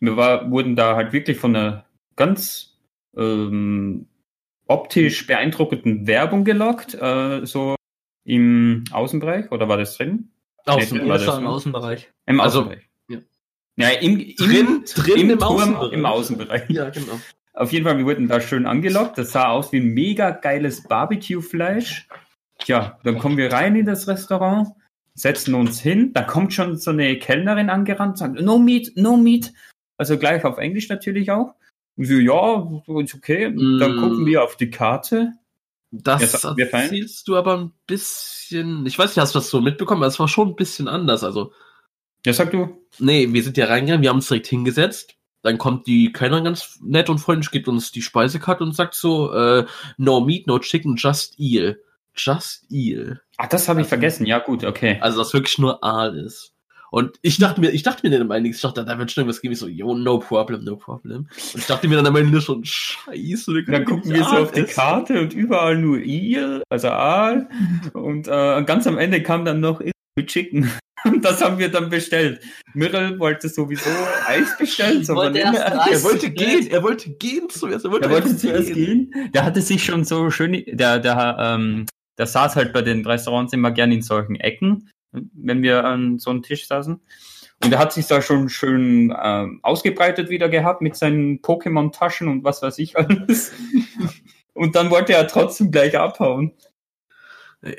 wir war, wurden da halt wirklich von einer ganz ähm, optisch beeindruckenden Werbung gelockt, äh, so im Außenbereich, oder war das drin? Außen, Nee, war Das im? Außenbereich. Im Also, Außenbereich. ja. Ja, im, im, Drin- drin im, im Turm, Außenbereich. im Außenbereich. Ja, genau. Auf jeden Fall, wir wurden da schön angelockt. Das sah aus wie ein mega geiles Barbecue-Fleisch. Tja, dann kommen wir rein in das Restaurant, setzen uns hin. Da kommt schon so eine Kellnerin angerannt, sagt, no meat, no meat. Also gleich auf Englisch natürlich auch. Und so, ja, ist okay. Mm. Dann gucken wir auf die Karte. Das erzählst du aber ein bisschen. Ich weiß nicht, hast du das so mitbekommen, aber es war schon ein bisschen anders. Also, Ja, sag du. nee, wir sind ja reingegangen, wir haben uns direkt hingesetzt. Dann kommt die Kellnerin ganz nett und freundlich, gibt uns die Speisekarte und sagt so, äh, no meat, no chicken, just eel. Just eel. Ah, das habe ich vergessen. Ja, gut, okay. Also, das wirklich nur Aal ist. Und ich dachte mir, ich dachte mir dann am Ende, ich dachte, da wird schon irgendwas geben. Ich so, yo, no problem, no problem. Und ich dachte mir dann am Ende schon, scheiße. wir Dann gucken wir so auf die. Karte und überall nur Eel, also Aal. Und äh, ganz am Ende kam dann noch Chicken. Das haben wir dann bestellt. Mirrell wollte sowieso Eis bestellen. Ich so wollte Er wollte gehen, er wollte gehen zuerst. Er wollte, Er wollte zuerst gehen. Der hatte sich schon so schön, der, der, ähm, der saß halt bei den Restaurants immer gern in solchen Ecken, wenn wir an so einem Tisch saßen. Und er hat sich da schon schön ähm, ausgebreitet wieder gehabt mit seinen Pokémon-Taschen und was weiß ich alles. Und dann wollte er trotzdem gleich abhauen.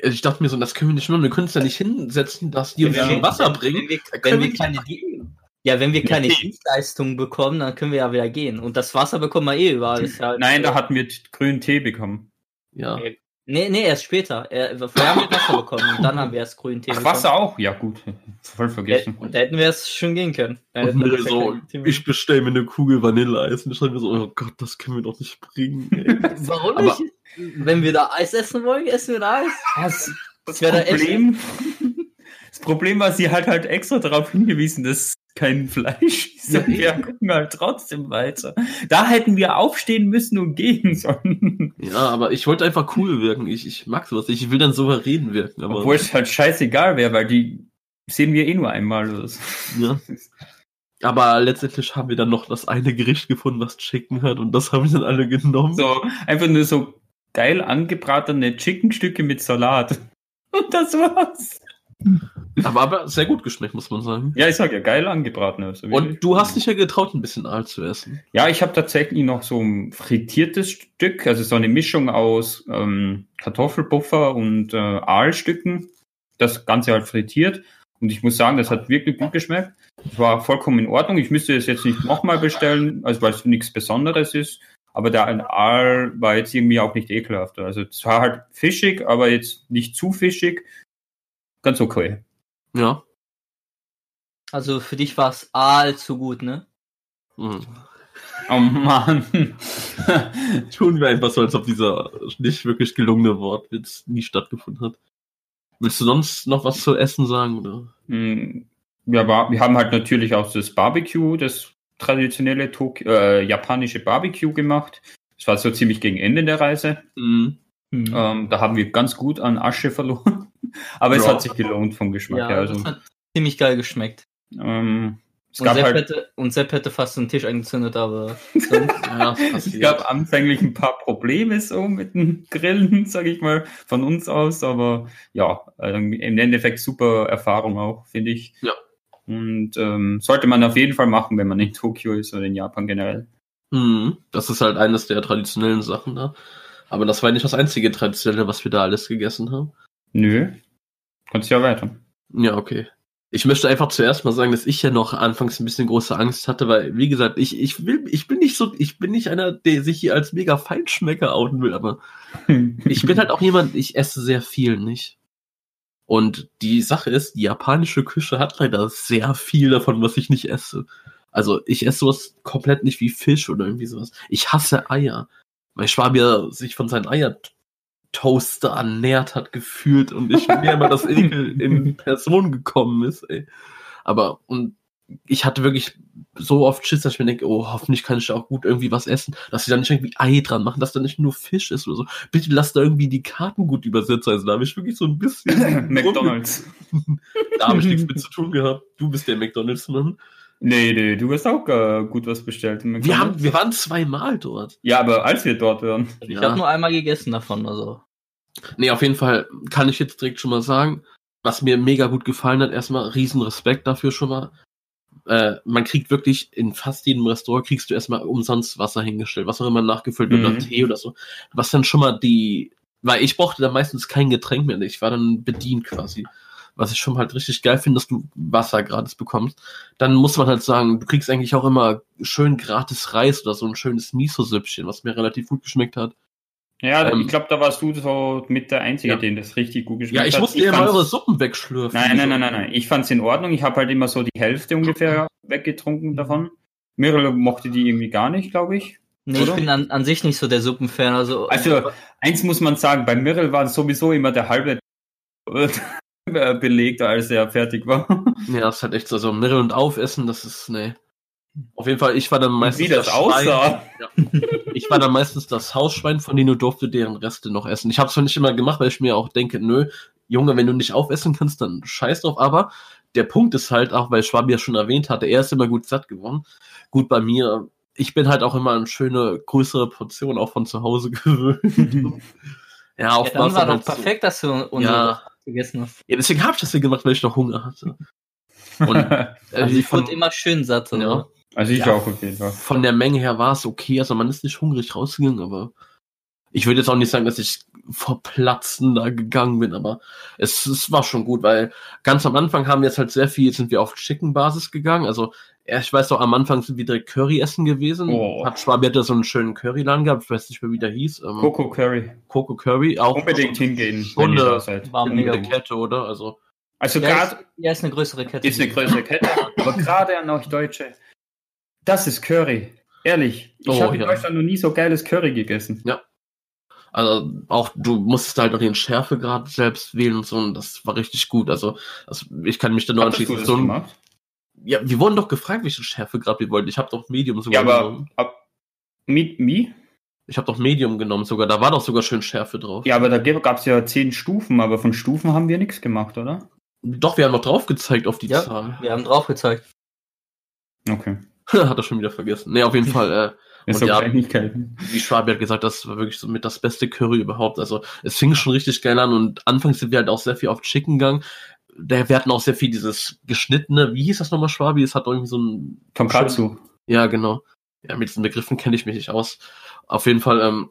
Ich dachte mir so, das können wir nicht machen. Wir können uns ja nicht hinsetzen, dass die uns Ja. schon Wasser bringen. Wenn wir, wenn wir keine, ja, wenn wir keine Nee. Dienstleistungen bekommen, dann können wir ja wieder gehen. Und das Wasser bekommen wir eh überall. Ja, Nein, da hatten wir grünen Tee bekommen. Ja. Nee, nee, erst später. Er, vorher haben wir Wasser bekommen und dann haben wir erst grünen Tee Ach, bekommen. Wasser auch? Ja, gut. Voll vergessen. und da hätten wir es schon gehen können. Da das so, ich bestelle mir eine Kugel Vanilleeis. Und ich schreibe mir so, oh Gott, das können wir doch nicht bringen. Warum Aber- nicht? Wenn wir da Eis essen wollen, essen wir da Eis. Das, das, da echt- Problem, das Problem war, sie hat halt extra darauf hingewiesen, dass kein Fleisch. Ja, Und wir gucken halt trotzdem weiter. Da hätten wir aufstehen müssen und gehen sollen. ja, aber ich wollte einfach cool wirken. Ich, ich mag sowas. Ich will dann souverän wirken. Aber Obwohl es halt scheißegal wäre, weil die sehen wir eh nur einmal. Ja. Aber letztendlich haben wir dann noch das eine Gericht gefunden, was Chicken hat. Und das haben wir dann alle genommen. so einfach nur so geil angebratene Chickenstücke mit Salat. Und das war's. Aber, aber sehr gut geschmeckt, muss man sagen. Ja, ich sag ja, geil angebraten. Also wirklich. Und du hast dich ja getraut, ein bisschen Aal zu essen. Ja, ich habe tatsächlich noch so ein frittiertes Stück, also so eine Mischung aus ähm, Kartoffelpuffer und äh, Aalstücken. Das Ganze halt frittiert. Und ich muss sagen, das hat wirklich gut geschmeckt. Es war vollkommen in Ordnung. Ich müsste es jetzt nicht nochmal bestellen, also weil es nichts Besonderes ist. Aber der Aal war jetzt irgendwie auch nicht ekelhaft. Also es war halt fischig, aber jetzt nicht zu fischig. Ganz okay. Ja. Also für dich war es allzu gut, ne? Mhm. Oh Mann. Tun wir einfach so, als ob dieser nicht wirklich gelungene Wortwitz nie stattgefunden hat. Willst du sonst noch was zu essen sagen? Oder? Mm, Ja, war, wir haben halt natürlich auch das Barbecue, das traditionelle Tok äh, japanische Barbecue gemacht. Das war so ziemlich gegen Ende der Reise. Mhm. Ähm, da haben wir ganz gut an Asche verloren. Aber es Ja. hat sich gelohnt vom Geschmack Ja, her. Also, das hat ziemlich geil geschmeckt. ähm, es, Und Sepp, halt, hätte, und Sepp hätte fast den Tisch angezündet, aber Ja, es gab anfänglich ein paar Probleme so mit dem Grillen, sage ich mal, von uns aus. Aber ja, ähm, im Endeffekt super Erfahrung auch, finde ich. Ja. Und ähm, sollte man auf jeden Fall machen, wenn man in Tokio ist oder in Japan generell. Mhm. Das ist halt eines der traditionellen Sachen da. Aber das war nicht das einzige traditionelle, was wir da alles gegessen haben. Nö. Kannst ja weiter. Ja, okay. Ich möchte einfach zuerst mal sagen, dass ich ja noch anfangs ein bisschen große Angst hatte, weil, wie gesagt, ich, ich will, ich bin nicht so, ich bin nicht einer, der sich hier als mega Feinschmecker outen will, aber ich bin halt auch jemand, ich esse sehr viel, nicht? Und die Sache ist, die japanische Küche hat leider sehr viel davon, was ich nicht esse. Also ich esse sowas komplett nicht wie Fisch oder irgendwie sowas. Ich hasse Eier. Weil Schwabier sich von seinen Eiertoaster ernährt hat gefühlt und ich mir immer das Ekel in Person gekommen ist, ey. Aber, und ich hatte wirklich so oft Schiss, dass ich mir denke, oh, hoffentlich kann ich da auch gut irgendwie was essen, dass sie da nicht irgendwie Ei dran machen, dass da nicht nur Fisch ist oder so. Bitte lass da irgendwie die Karten gut übersetzen. Also da habe ich wirklich so ein bisschen. McDonalds. Da habe ich nichts mit zu tun gehabt. Du bist der McDonalds-Mann. Nee, nee, du hast auch äh, gut was bestellt. Wir, McDonald's. haben, wir waren zweimal dort. ja, aber als wir dort waren. ich Ja. habe nur einmal gegessen davon, also. Nee, auf jeden Fall kann ich jetzt direkt schon mal sagen, was mir mega gut gefallen hat. Erstmal riesen Respekt dafür schon mal. Äh, man kriegt wirklich in fast jedem Restaurant kriegst du erstmal umsonst Wasser hingestellt, was auch immer nachgefüllt wird Mhm. oder Tee oder so. Was dann schon mal die, weil ich brauchte da meistens kein Getränk mehr. Ich war dann bedient quasi. Was ich schon halt richtig geil finde, dass du Wasser gratis bekommst. Dann muss man halt sagen, du kriegst eigentlich auch immer schön gratis Reis oder so ein schönes Miso-Süppchen, was mir relativ gut geschmeckt hat. Ja, Ähm, ich glaube, da warst du so mit der Einzige, Ja. dem das richtig gut geschmeckt Ja, ich hat. musste immer eure Suppen wegschlürfen. Nein, nein, nein, nein, nein. Ich fand's in Ordnung. Ich habe halt immer so die Hälfte ungefähr weggetrunken davon. Mirel mochte die irgendwie gar nicht, glaube ich. Nee, Oder? ich bin an, an sich nicht so der Suppenfan, also. Also, eins muss man sagen, bei Mirel war sowieso immer der halbe äh, belegt, als er fertig war. Ja, das ist halt echt so, so Mittel- und Aufessen, das ist, nee. Auf jeden Fall, ich war dann meistens Wie das Schwein. aussah. Ich war dann meistens das Hausschwein, von denen du durfte deren Reste noch essen. Ich habe es zwar nicht immer gemacht, weil ich mir auch denke, nö, Junge, wenn du nicht aufessen kannst, dann scheiß drauf, aber der Punkt ist halt auch, weil Schwabi ja schon erwähnt hatte, er ist immer gut satt geworden. Gut bei mir, ich bin halt auch immer an schöne, größere Portionen auch von zu Hause gewöhnt. ja, Ja, oftmals dann war doch halt so- perfekt, dass du unsere Ja. Gegessen hast. Ja, deswegen habe ich das ja gemacht, weil ich noch Hunger hatte. Und Also die ich wurde immer schön satt. ja, oder? also ich Ja. auch auf jeden Fall. von der Menge her war es okay. Also man ist nicht hungrig rausgegangen, aber ich würde jetzt auch nicht sagen, dass ich vor Platzen da gegangen bin, aber es, es war schon gut, weil ganz am Anfang haben wir jetzt halt sehr viel, sind wir auf Chicken-Basis gegangen. Also ich weiß noch, am Anfang sind wir direkt Curry essen gewesen. Oh. Hat Schwabi hatte so einen schönen Curryladen gehabt, ich weiß nicht mehr, wie der hieß. Ähm, Coco Curry. Coco Curry. Auch Unbedingt hingehen, schon wenn ihr eine- da seid. War in mega der gut. Kette, oder? Also Also Ja, gerade ist, ja, ist eine größere Kette. ist eine größere Kette, aber gerade an euch Deutsche, das ist Curry. Ehrlich, ich Oh, habe in ja. Deutschland noch nie so geiles Curry gegessen. Also auch du musstest halt auch den Schärfegrad selbst wählen und so und das war richtig gut. Also, also ich kann mich da nur anschließen. das So ein, gemacht? Ja, wir wurden doch gefragt, welchen Schärfegrad wir wollten. Ich habe doch Medium Ja, sogar aber genommen. ab, mit Mi? Ich habe doch Medium genommen sogar. Da war doch sogar schön Schärfe drauf. Ja, aber da gab es ja zehn Stufen, aber von Stufen haben wir nichts gemacht, oder? Doch, wir haben noch drauf gezeigt auf die Ja. Zahl. Wir haben drauf gezeigt. Okay. Hat er schon wieder vergessen. Nee, auf jeden Fall. Äh, Ist Und ja- wie Schwabi hat gesagt, das war wirklich so mit das beste Curry überhaupt. Also es fing schon richtig geil an und anfangs sind wir halt auch sehr viel auf Chicken gegangen. Der, wir hatten auch sehr viel dieses geschnittene, wie hieß das nochmal Schwabi? Es hat irgendwie so ein Tonkatsu. Ja, genau. Ja, mit diesen Begriffen kenne ich mich nicht aus. Auf jeden Fall, ähm,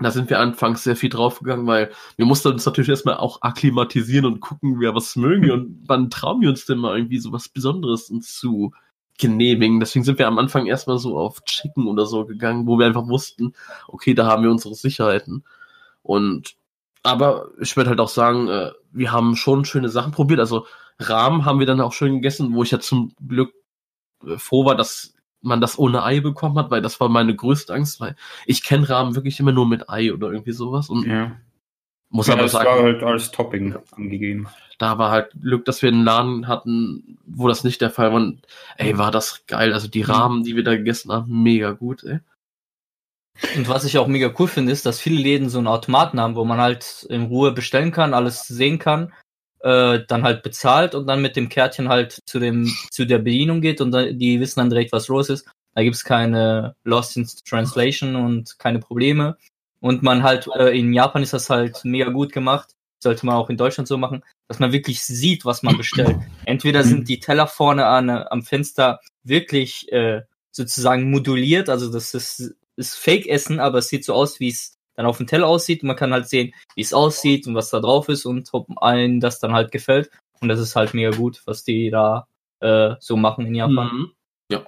da sind wir anfangs sehr viel draufgegangen, weil wir mussten uns natürlich erstmal auch akklimatisieren und gucken, wer was mögen wir und wann trauen wir uns denn mal irgendwie so was Besonderes uns zu genehmigen. Deswegen sind wir am Anfang erstmal so auf Chicken oder so gegangen, wo wir einfach wussten, okay, da haben wir unsere Sicherheiten. Und aber ich würde halt auch sagen, äh, wir haben schon schöne Sachen probiert. Also Rahmen haben wir dann auch schön gegessen, wo ich ja zum Glück äh, froh war, dass man das ohne Ei bekommen hat, weil das war meine größte Angst, weil ich kenne Rahmen wirklich immer nur mit Ei oder irgendwie sowas und Ja. muss ja aber das sagen, war halt als Topping angegeben. da war halt Glück, dass wir einen Laden hatten, wo das nicht der Fall war. Und, ey, war das geil. Also die Rahmen, die wir da gegessen haben, mega gut, ey. Und was ich auch mega cool finde, ist, dass viele Läden so einen Automaten haben, wo man halt in Ruhe bestellen kann, alles sehen kann, äh, dann halt bezahlt und dann mit dem Kärtchen halt zu dem zu der Bedienung geht und dann, die wissen dann direkt, was los ist. Da gibt's keine Lost in Translation und keine Probleme. Und man halt, äh, in Japan ist das halt mega gut gemacht. Sollte man auch in Deutschland so machen, dass man wirklich sieht, was man bestellt. Entweder sind die Teller vorne an, am Fenster wirklich äh, sozusagen moduliert, also das ist, ist Fake-Essen, aber es sieht so aus, wie es dann auf dem Teller aussieht. Und man kann halt sehen, wie es aussieht und was da drauf ist und ob allen das dann halt gefällt. Und das ist halt mega gut, was die da äh, so machen in Japan. Mhm. Ja.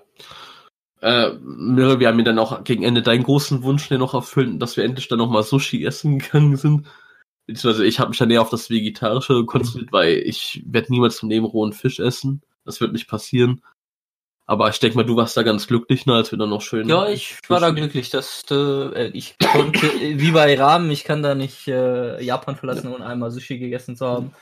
Äh, Mirre, wir haben mir dann auch gegen Ende deinen großen Wunsch schnell noch erfüllt, dass wir endlich dann noch mal Sushi essen gegangen sind. Beziehungsweise ich habe mich dann eher auf das Vegetarische konzentriert, weil ich werde niemals zum Leben rohen Fisch essen. Das wird nicht passieren. Aber ich denke mal, du warst da ganz glücklich, ne, als wir dann noch schön. Ja, ich war da glücklich, dass äh, ich konnte, wie bei Rahmen, ich kann da nicht äh, Japan verlassen, ohne einmal Sushi gegessen zu haben.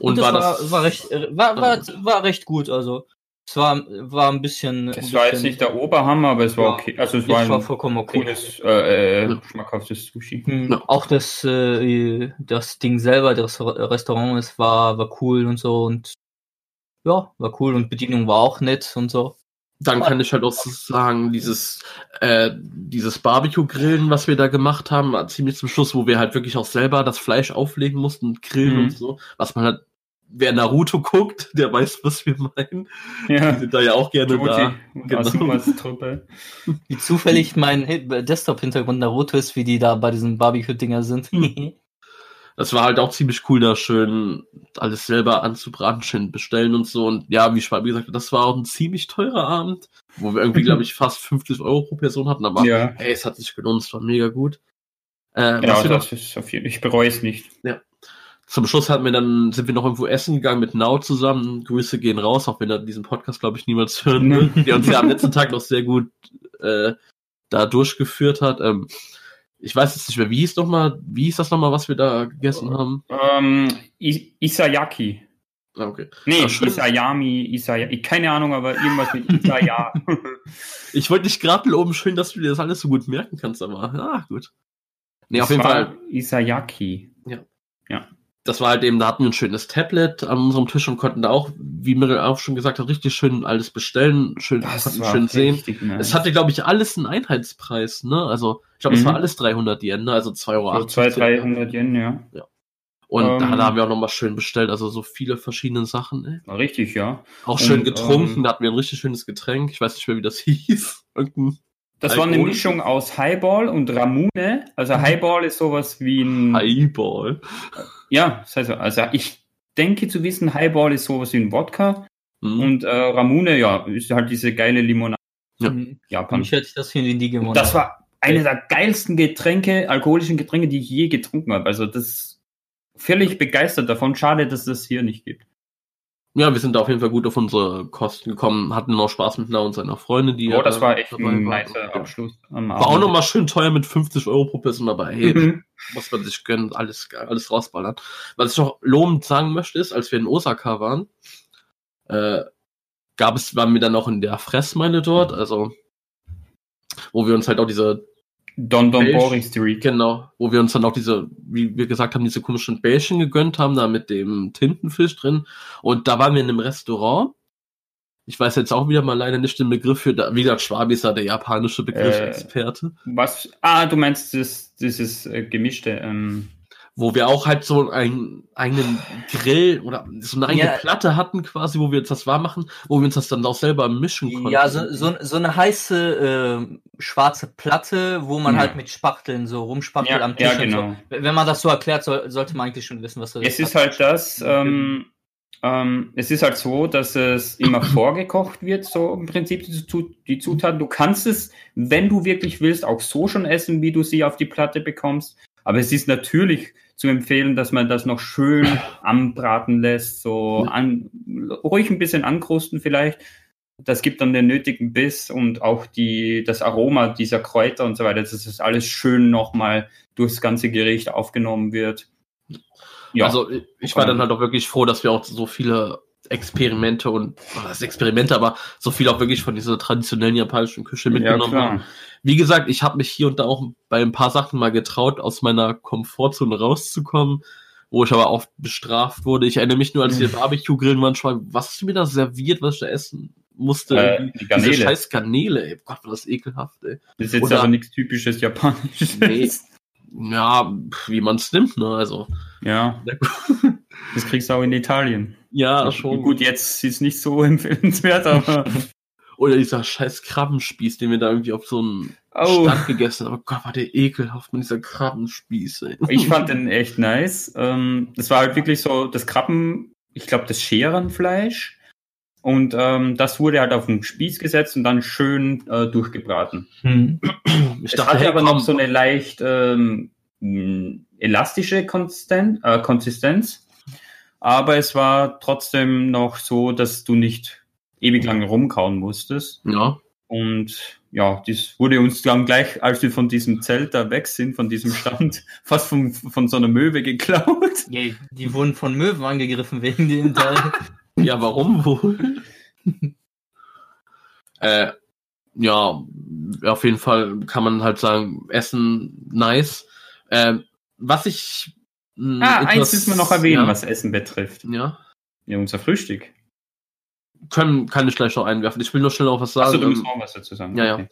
Und, das war, war, das. war recht, äh, war, war, war recht gut. Also es war, war ein bisschen. Ein war jetzt nicht der Oberhammer, aber es war Ja. okay. Also es Es war war ein vollkommen okay. cooles, äh, äh, Ja. schmackhaftes Sushi. Hm, Ja. Auch das, äh, das Ding selber, das Re- Restaurant, es war, war cool und so und ja, war cool und Bedienung war auch nett und so. Dann kann ich halt auch so sagen, dieses, äh, dieses Barbecue-Grillen, was wir da gemacht haben, ziemlich zum Schluss, wo wir halt wirklich auch selber das Fleisch auflegen mussten und grillen Mhm. und so, was man halt, wer Naruto guckt, der weiß, was wir meinen. Die Ja. sind da ja auch gerne da. und Genau. Truppe. Wie zufällig mein Hi- Desktop-Hintergrund Naruto ist, wie die da bei diesen Barbecue-Dinger sind. Das war halt auch ziemlich cool, da schön alles selber anzubraten, schön bestellen und so. Und ja, wie Schwab gesagt hat, das war auch ein ziemlich teurer Abend, wo wir irgendwie, glaube ich, fast 50 Euro pro Person hatten, aber Ja. hey, es hat sich gelohnt, es war mega gut. Äh, Ja, was wir noch das ist auf jeden Ich bereue es nicht. Zum Schluss hatten wir dann, sind wir noch irgendwo essen gegangen mit Nau zusammen. Grüße gehen raus, auch wenn er diesen Podcast, glaube ich, niemals hören will. Der uns ja am letzten Tag noch sehr gut äh, da durchgeführt hat. Ähm, ich weiß jetzt nicht mehr, wie hieß noch mal, wie hieß das nochmal, was wir da gegessen haben? Ähm, Isayaki. Ah, okay. Nee, Ah, schön. Isayami, Isayaki. Keine Ahnung, aber irgendwas mit Isaya. Ich wollte dich gerade loben, schön, dass du dir das alles so gut merken kannst, aber ja, gut. Nee, auf Das jeden war Fall, Isayaki. das war halt eben, da hatten wir ein schönes Tablet an unserem Tisch und konnten da auch wie Mirel auch schon gesagt hat, richtig schön alles bestellen, schön, schön sehen. nice. Es hatte, glaube ich, alles einen Einheitspreis, ne? Also, ich glaube, es Mhm. war alles 300 Yen, ne? Also 2,80 Euro. so 200, 300 Yen, ja. Und da, Ähm. da haben wir auch nochmal schön bestellt, also so viele verschiedene Sachen, ey. Richtig, ja. Auch schön Und, getrunken, ähm, da hatten wir ein richtig schönes Getränk. Ich weiß nicht mehr, wie das hieß. Irgendein Das war eine Alkohol? Mischung aus Highball und Ramune. Also Mhm. Highball ist sowas wie ein. Highball. Ja, das heißt, also ich denke zu wissen, Highball ist sowas wie ein Wodka. Hm. Und äh, Ramune, ja, ist halt diese geile Limonade Ja. Mhm. Japan. mich hätte ich das für den Indie gewonnen. Das war eine der geilsten Getränke, alkoholischen Getränke, die ich je getrunken habe. Also das völlig begeistert davon. Schade, dass das hier nicht gibt. Ja, wir sind da auf jeden Fall gut auf unsere Kosten gekommen, hatten noch Spaß mit Nau und seiner Freundin, die Oh, ja das da war echt ein nicer Ja. Abschluss. am War auch Abend. nochmal schön teuer mit 50 Euro pro Person, aber hey, Mhm. muss man sich gönnen, alles, alles rausballern. Was ich noch lobend sagen möchte, ist, als wir in Osaka waren, äh, gab es, waren wir dann auch in der Fressmeile dort, also wo wir uns halt auch diese, Don Don Beige. Bori Street. genau, wo wir uns dann auch diese, wie wir gesagt haben, diese komischen Bällchen gegönnt haben, da mit dem Tintenfisch drin. Und da waren wir in einem Restaurant. Ich weiß jetzt auch wieder mal leider nicht den Begriff für, da, wie gesagt, Schwabi ist ja der japanische Begriffsexperte. Was? Ah, du meinst das, dieses äh, gemischte. Ähm, wo wir auch halt so einen eigenen Grill oder so eine eigene Ja. Platte hatten quasi, wo wir uns das warm machen, wo wir uns das dann auch selber mischen konnten. Ja, so, so, so eine heiße äh, schwarze Platte, wo man Ja. halt mit Spachteln so rumspachtelt ja, am Tisch. ja, und genau. so. Wenn man das so erklärt, soll, sollte man eigentlich schon wissen, was das Es ist halt das, ähm, ähm, es ist halt so, dass es immer vorgekocht wird, so im Prinzip die Zutaten. Du kannst es, wenn du wirklich willst, auch so schon essen, wie du sie auf die Platte bekommst. Aber es ist natürlich zu empfehlen, dass man das noch schön anbraten lässt, so an, ruhig ein bisschen ankrusten vielleicht. Das gibt dann den nötigen Biss und auch die, das Aroma dieser Kräuter und so weiter, dass das alles schön nochmal durchs ganze Gericht aufgenommen wird. Ja. Also ich- war dann halt auch wirklich froh, dass wir auch so viele Experimente und, was Experimente, aber so viel auch wirklich von dieser traditionellen japanischen Küche mitgenommen haben. Wie gesagt, ich habe mich hier und da auch bei ein paar Sachen mal getraut, aus meiner Komfortzone rauszukommen, wo ich aber oft bestraft wurde. Ich erinnere mich nur, als wir Barbecue grillen waren, schon was hast du mir da serviert, was ich da essen musste? Äh, die Diese Garnele. scheiß Garnele, ey. Gott, war das ekelhaft, ey. Das ist jetzt Oder- aber nichts typisches Japanisches. Nee. Ja, wie man es nimmt, ne? Also. Ja, das kriegst du auch in Italien. Ja, schon. Gut, jetzt ist es nicht so empfehlenswert, aber. Oder dieser scheiß Krabbenspieß, den wir da irgendwie auf so einem Oh, Stand gegessen haben. Oh Gott, war der ekelhaft mit dieser Krabbenspieß, ey. ich fand den echt nice. Ähm, das war halt wirklich so das Krabben, ich glaube, das Scherenfleisch. Und ähm, das wurde halt auf den Spieß gesetzt und dann schön äh, durchgebraten. Hm. Ich Es dachte, hatte hey, aber komm, noch so eine leicht ähm, elastische Konsistenz, äh, Konsistenz. Aber es war trotzdem noch so, dass du nicht ewig lang rumkauen musstest. Ja, Und ja, das wurde uns dann gleich, als wir von diesem Zelt da weg sind, von diesem Stand, fast von, von so einer Möwe geklaut. Ja, die wurden von Möwen angegriffen wegen dem Teil. ja, warum wohl? äh, ja, auf jeden Fall kann man halt sagen, Essen nice. Ähm, was ich mh, Ah, etwas- eins müssen wir noch erwähnen, ja, was Essen betrifft. Ja, Ja, unser Frühstück. Können, kann ich gleich noch einwerfen. Ich will nur schnell noch was sagen. Achso, du musst Ähm, noch was dazu sagen. ja, ja. Okay.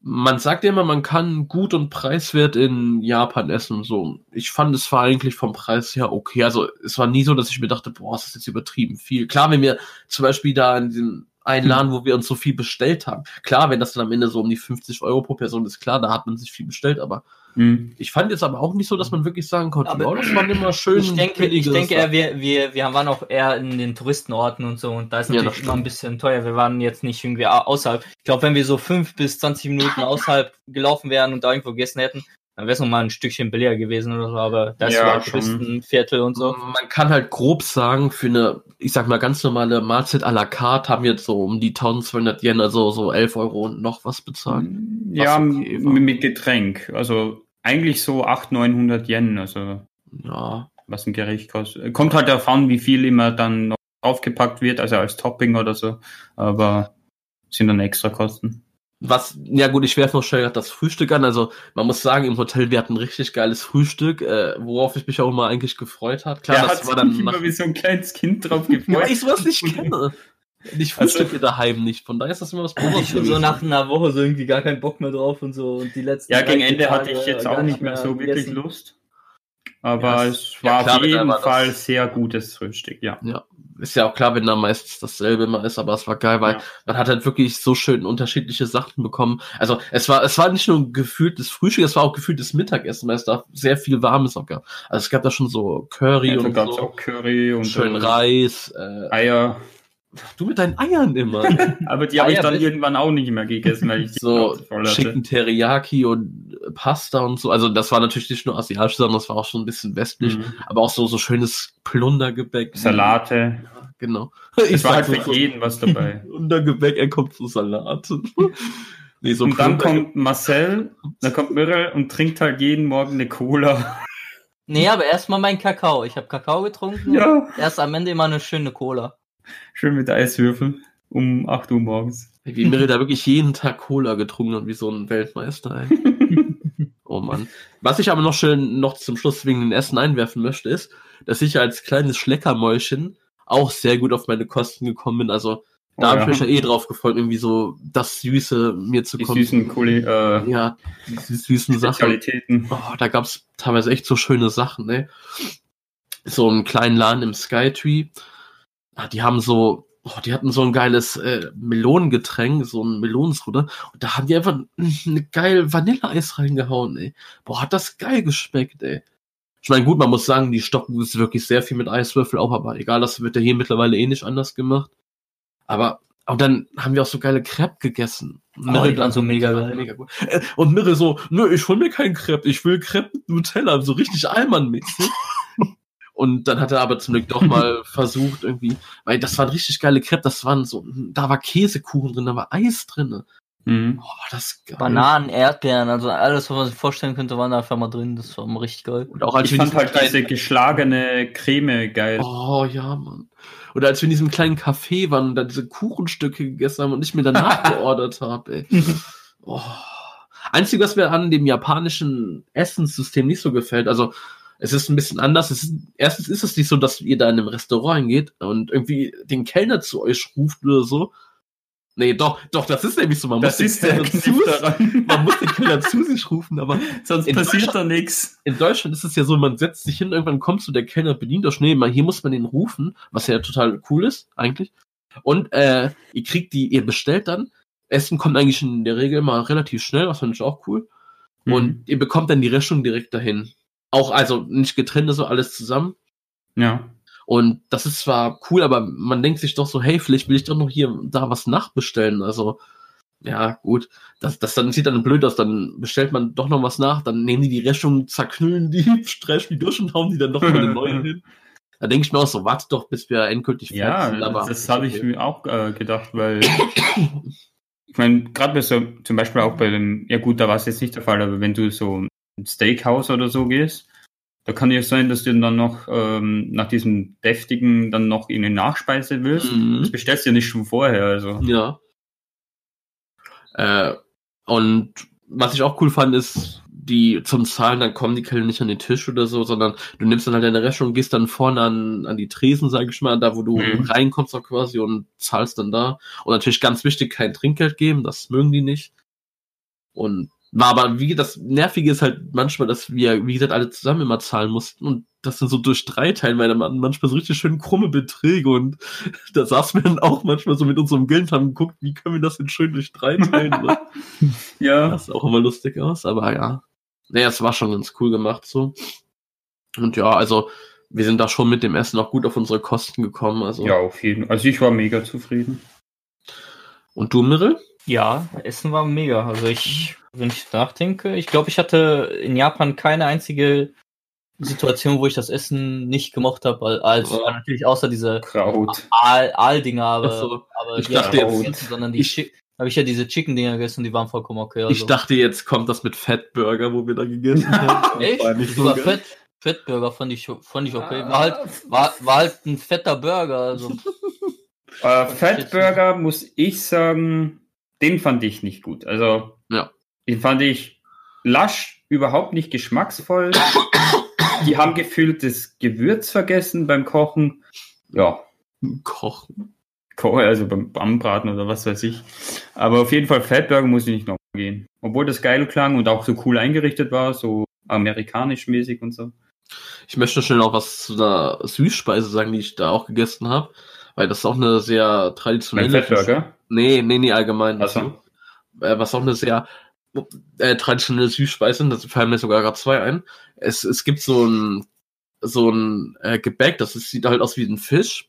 man sagt ja immer, man kann gut und preiswert in Japan essen. So, ich fand es war eigentlich vom Preis her okay. Also es war nie so, dass ich mir dachte, boah, das ist jetzt übertrieben viel. Klar, wenn wir zum Beispiel da in diesem einen Laden, wo wir uns so viel bestellt haben, klar, wenn das dann am Ende so um die 50 Euro pro Person ist, klar, da hat man sich viel bestellt. Aber Hm. ich fand jetzt aber auch nicht so, dass man wirklich sagen konnte, Aber- oh, das waren immer schön. Ich denke, ich denke eher, wir, wir, wir waren auch eher in den Touristenorten und so und da ist Ja, natürlich das immer ein bisschen teuer. Wir waren jetzt nicht irgendwie au- außerhalb. Ich glaube, wenn wir so fünf bis 20 Minuten außerhalb gelaufen wären und da irgendwo gegessen hätten, dann wäre es noch mal ein Stückchen billiger gewesen oder so, aber da ist Ja, ja, schon. Touristenviertel und so. Man kann halt grob sagen, für eine, ich sag mal, ganz normale Mahlzeit à la carte haben wir jetzt so um die 1200 Yen, also so 11 Euro und noch was bezahlt. Ja, Was okay war. mit mit Getränk. Also eigentlich so 800, 900 Yen, also Ja, was ein Gericht kostet. Kommt halt darauf an, wie viel immer dann noch draufgepackt wird, also als Topping oder so. Aber sind dann extra Kosten. Was, ja gut, ich werfe noch schnell das Frühstück an. Also man muss sagen, im Hotel, wir hatten ein richtig geiles Frühstück, äh, worauf ich mich auch immer eigentlich gefreut hat. Klar, Der das hat war dann nach, immer wie so ein kleines Kind drauf weil gefreut. ich sowas nicht kenne. Ich Also- frühstücke daheim nicht, von daher ist das immer was Hatte ich schon so nach einer Woche so irgendwie gar keinen Bock mehr drauf und so und die letzten Ja, gegen Ende vier hatte ich Tage jetzt auch nicht mehr so wirklich gegessen. Lust. Aber Ja, es ja, war klar, auf jeden Fall sehr gutes Frühstück, ja. Ja, ist ja auch klar, wenn da meistens dasselbe immer ist, aber es war geil, weil Ja. man hat halt wirklich so schön unterschiedliche Sachen bekommen. Also es war, es war nicht nur ein gefühltes Frühstück, es war auch gefühltes Mittagessen, weil es da sehr viel Warmes auch gab. Also es gab da schon so Curry Ja, und so, auch Curry und schön äh, Reis. Äh, Eier. Du mit deinen Eiern immer. Aber die habe ich dann irgendwann auch nicht mehr gegessen, weil ich die so voll hatte. Chicken Teriyaki und Pasta und so. Also das war natürlich nicht nur asiatisch, sondern das war auch schon ein bisschen westlich. Mhm. Aber auch so, so schönes Plundergebäck. Salate. Ja, genau. Es war halt für so- jeden was dabei. Plundergebäck, er kommt zu Salat. nee, so Und dann kommt Marcel, dann kommt Mirrell und trinkt halt jeden Morgen eine Cola. Nee, aber erstmal mein Kakao. Ich habe Kakao getrunken. Ja. Erst am Ende immer eine schöne Cola. Schön mit Eiswürfeln um 8 Uhr morgens. Wie Mirre da wirklich jeden Tag Cola getrunken hat, wie so ein Weltmeister, ey. oh Mann. Was ich aber noch schön noch zum Schluss wegen den Essen einwerfen möchte, ist, dass ich als kleines Schleckermäulchen auch sehr gut auf meine Kosten gekommen bin. Also da Oh habe ja. ich mich ja eh drauf gefreut, irgendwie so das Süße mir zu Die kommen. süßen Kuli äh, Ja, die süßen Sachen. Oh, da gab's teilweise echt so schöne Sachen, ne? So einen kleinen Laden im Skytree. Ah, die haben so, oh, die hatten so ein geiles äh, Melonengetränk, so ein Melonensruder. Und da haben die einfach eine geil Vanilleeis reingehauen, ey. Boah, hat das geil geschmeckt, ey. Ich meine, gut, man muss sagen, die stoppen es wirklich sehr viel mit Eiswürfel auch, aber egal, das wird ja hier mittlerweile eh nicht anders gemacht. Aber, und dann haben wir auch so geile Crepe gegessen. Oh, die waren so mega geil. Mega gut. Äh, Und Mirre so, nö, ich hol mir keinen Crepe, ich will Crepe mit Nutella, so richtig Allmann-mäßig. Und dann hat er aber zum Glück doch mal versucht, irgendwie, weil das waren richtig geile Crepe, das waren so, da war Käsekuchen drin, da war Eis drin. Mhm. Oh, das ist geil. Bananen, Erdbeeren, also alles, was man sich vorstellen könnte, waren da einfach mal drin. Das war immer richtig geil. Und auch als Ich wir fand halt diese kleinen- geschlagene Creme geil. Oh ja, Mann. Oder als wir in diesem kleinen Café waren und da diese Kuchenstücke gegessen haben und ich mir danach geordert habe, ey. Oh. Einzige, was mir an dem japanischen Essenssystem nicht so gefällt, also es ist ein bisschen anders. Ist, erstens ist es nicht so, dass ihr da in einem Restaurant hingeht und irgendwie den Kellner zu euch ruft oder so. Nee, doch, doch, das ist nämlich so. Man das muss ist den Kellner zu, daran. man muss den Kellner zu sich rufen, aber Sonst passiert da nichts. in Deutschland ist es ja so, man setzt sich hin, irgendwann kommst du, der Kellner bedient euch. Nee, mal hier muss man den rufen, was ja total cool ist, eigentlich. Und äh, ihr kriegt die, ihr bestellt dann. Essen kommt eigentlich in der Regel mal relativ schnell, was fand ich auch cool. Und Mhm. ihr bekommt dann die Rechnung direkt dahin. Auch, also nicht getrennt, so alles zusammen. Ja. Und das ist zwar cool, aber man denkt sich doch so, hey, vielleicht will ich doch noch hier da was nachbestellen. Also, ja, gut. Das, das dann sieht dann blöd aus, dann bestellt man doch noch was nach, dann nehmen die die Rechnung, zerknüllen die, streichen die durch und hauen die dann noch mal eine neue hin. Da denke ich mir auch so, warte doch, bis wir endgültig fertig Ja, sind. Aber das habe ich mir auch äh, gedacht, weil ich meine, gerade so, zum Beispiel auch bei dem, ja gut, da war es jetzt nicht der Fall, aber wenn du so ein Steakhouse oder so gehst, da kann ja sein, dass du dann noch ähm, nach diesem deftigen dann noch in eine Nachspeise willst. Mhm. Das bestellst du ja nicht schon vorher, also. Ja. Äh, und was ich auch cool fand, ist, die zum Zahlen, dann kommen die Kellner nicht an den Tisch oder so, sondern du nimmst dann halt deine Rechnung, gehst dann vorne an, an die Tresen, sag ich mal, da wo du Mhm. reinkommst auch quasi und zahlst dann da. Und natürlich ganz wichtig, kein Trinkgeld geben, das mögen die nicht. Und war aber, wie das Nervige ist halt manchmal, dass wir, wie gesagt, alle zusammen immer zahlen mussten und das dann so durch drei teilen, weil man manchmal so richtig schön krumme Beträge und da saßen wir dann auch manchmal so mit unserem Geld und haben geguckt, wie können wir das denn schön durch drei teilen. ne? Ja. Das sah auch immer lustig aus, aber ja. Naja, es war schon ganz cool gemacht so. Und ja, also wir sind da schon mit dem Essen auch gut auf unsere Kosten gekommen. Also. Ja, auf jeden Fall. Also ich war mega zufrieden. Und du, Mirre? Ja, Essen war mega. Also ich, wenn ich nachdenke, ich glaube, ich hatte in Japan keine einzige Situation, wo ich das Essen nicht gemocht habe, als Ja. natürlich außer diese Aal-Dinger, aber, Ach so. aber Ich dachte nicht jetzt- gegessen, sondern die ich- habe ich ja diese Chicken-Dinger gegessen, die waren vollkommen okay. Also. Ich dachte, jetzt kommt das mit Fettburger, wo wir da gegessen haben. Echt? So Sogar. Fett, Fettburger fand ich, fand ich okay. War halt, war, war halt ein fetter Burger. Also. Äh, Fatburger muss ich sagen, den fand ich nicht gut. Also, Ja. den fand ich lasch, überhaupt nicht geschmacksvoll. Die haben gefühlt das Gewürz vergessen beim Kochen. Ja, Kochen. Ko- also beim Anbraten oder was weiß ich. Aber auf jeden Fall Fatburger muss ich nicht noch gehen. Obwohl das geil klang und auch so cool eingerichtet war, so amerikanisch mäßig und so. Ich möchte schnell noch was zu einer Süßspeise sagen, die ich da auch gegessen habe, weil das ist auch eine sehr traditionelle. Fatburger. Nee, nee, nee, allgemein. Ach so. Äh, was auch eine sehr äh, traditionelle Süßspeise ist, da fallen mir sogar gerade zwei ein. Es, es gibt so ein, so ein äh, Gebäck, das ist, sieht halt aus wie ein Fisch.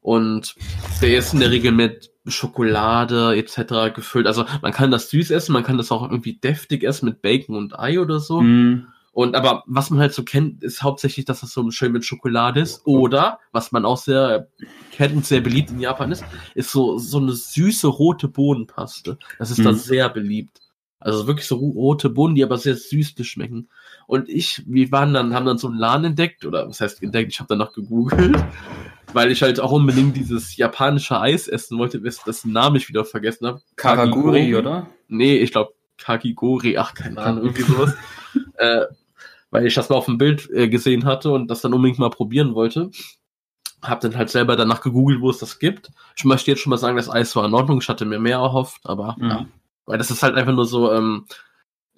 Und der ist in der Regel mit Schokolade etc. gefüllt. Also man kann das süß essen, man kann das auch irgendwie deftig essen mit Bacon und Ei oder so. Mm, Und aber was man halt so kennt, ist hauptsächlich, dass das so schön mit Schokolade ist. Oder, was man auch sehr kennt und sehr beliebt in Japan ist, ist so, so eine süße rote Bohnenpaste. Das ist da Mhm. sehr beliebt. Also wirklich so ro- rote Bohnen, die aber sehr süßlich schmecken. Und ich, wir waren dann, haben dann so einen Laden entdeckt, oder was heißt entdeckt, ich habe danach gegoogelt, weil ich halt auch unbedingt dieses japanische Eis essen wollte, bis dessen Namen ich wieder vergessen habe. Karaguri, oder? Nee, ich glaube Kakigori, ach, keine Ahnung, irgendwie sowas. äh, weil ich das mal auf dem Bild äh, gesehen hatte und das dann unbedingt mal probieren wollte. Hab dann halt selber danach gegoogelt, wo es das gibt. Ich möchte jetzt schon mal sagen, das Eis war in Ordnung. Ich hatte mir mehr erhofft, aber Mhm. ja. Weil das ist halt einfach nur so ähm,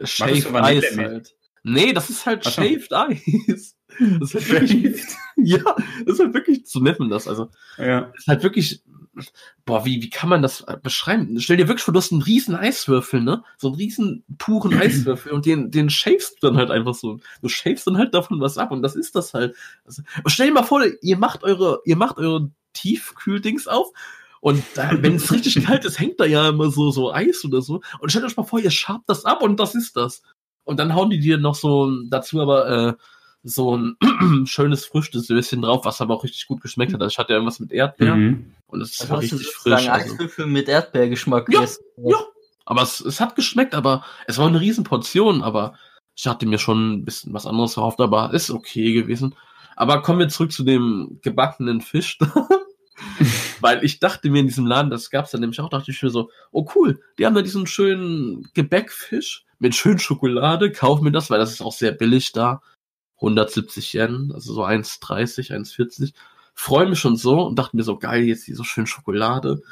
Shaved Eis halt. Nee, das ist halt Ach so. Shaved Eis. Das ist halt wirklich, ja, das ist halt wirklich, nennt man das. Also Ja. ist halt wirklich, boah, wie, wie kann man das äh, beschreiben? Stell dir wirklich vor, du hast einen riesen Eiswürfel, ne? So einen riesen puren Eiswürfel und den, den shavest du dann halt einfach so. Du shavest dann halt davon was ab und das ist das halt. Also, stell dir mal vor, ihr macht eure, ihr macht eure Tiefkühldings auf und wenn es richtig kalt ist, hängt da ja immer so, so Eis oder so. Und stellt euch mal vor, ihr schabt das ab und das ist das. Und dann hauen die dir noch so dazu aber, äh, so ein schönes Früchtesöschen drauf, was aber auch richtig gut geschmeckt hat. Also ich hatte ja irgendwas mit Erdbeeren Mhm. und es Das war richtig frisch. Also. Eiswürfel mit Erdbeergeschmack Ja. Ja, aber es, es hat geschmeckt, aber es war eine riesen Portion, aber ich hatte mir schon ein bisschen was anderes erhofft, aber ist okay gewesen. Aber kommen wir zurück zu dem gebackenen Fisch. Weil ich dachte mir in diesem Laden, das gab's dann nämlich auch, dachte ich mir so, oh cool, die haben da diesen schönen Gebäckfisch mit schön Schokolade, kauf mir das, weil das ist auch sehr billig da. 170 Yen, also so 1,30, 1,40. Freue mich schon so und dachte mir so, geil, jetzt diese schön Schokolade.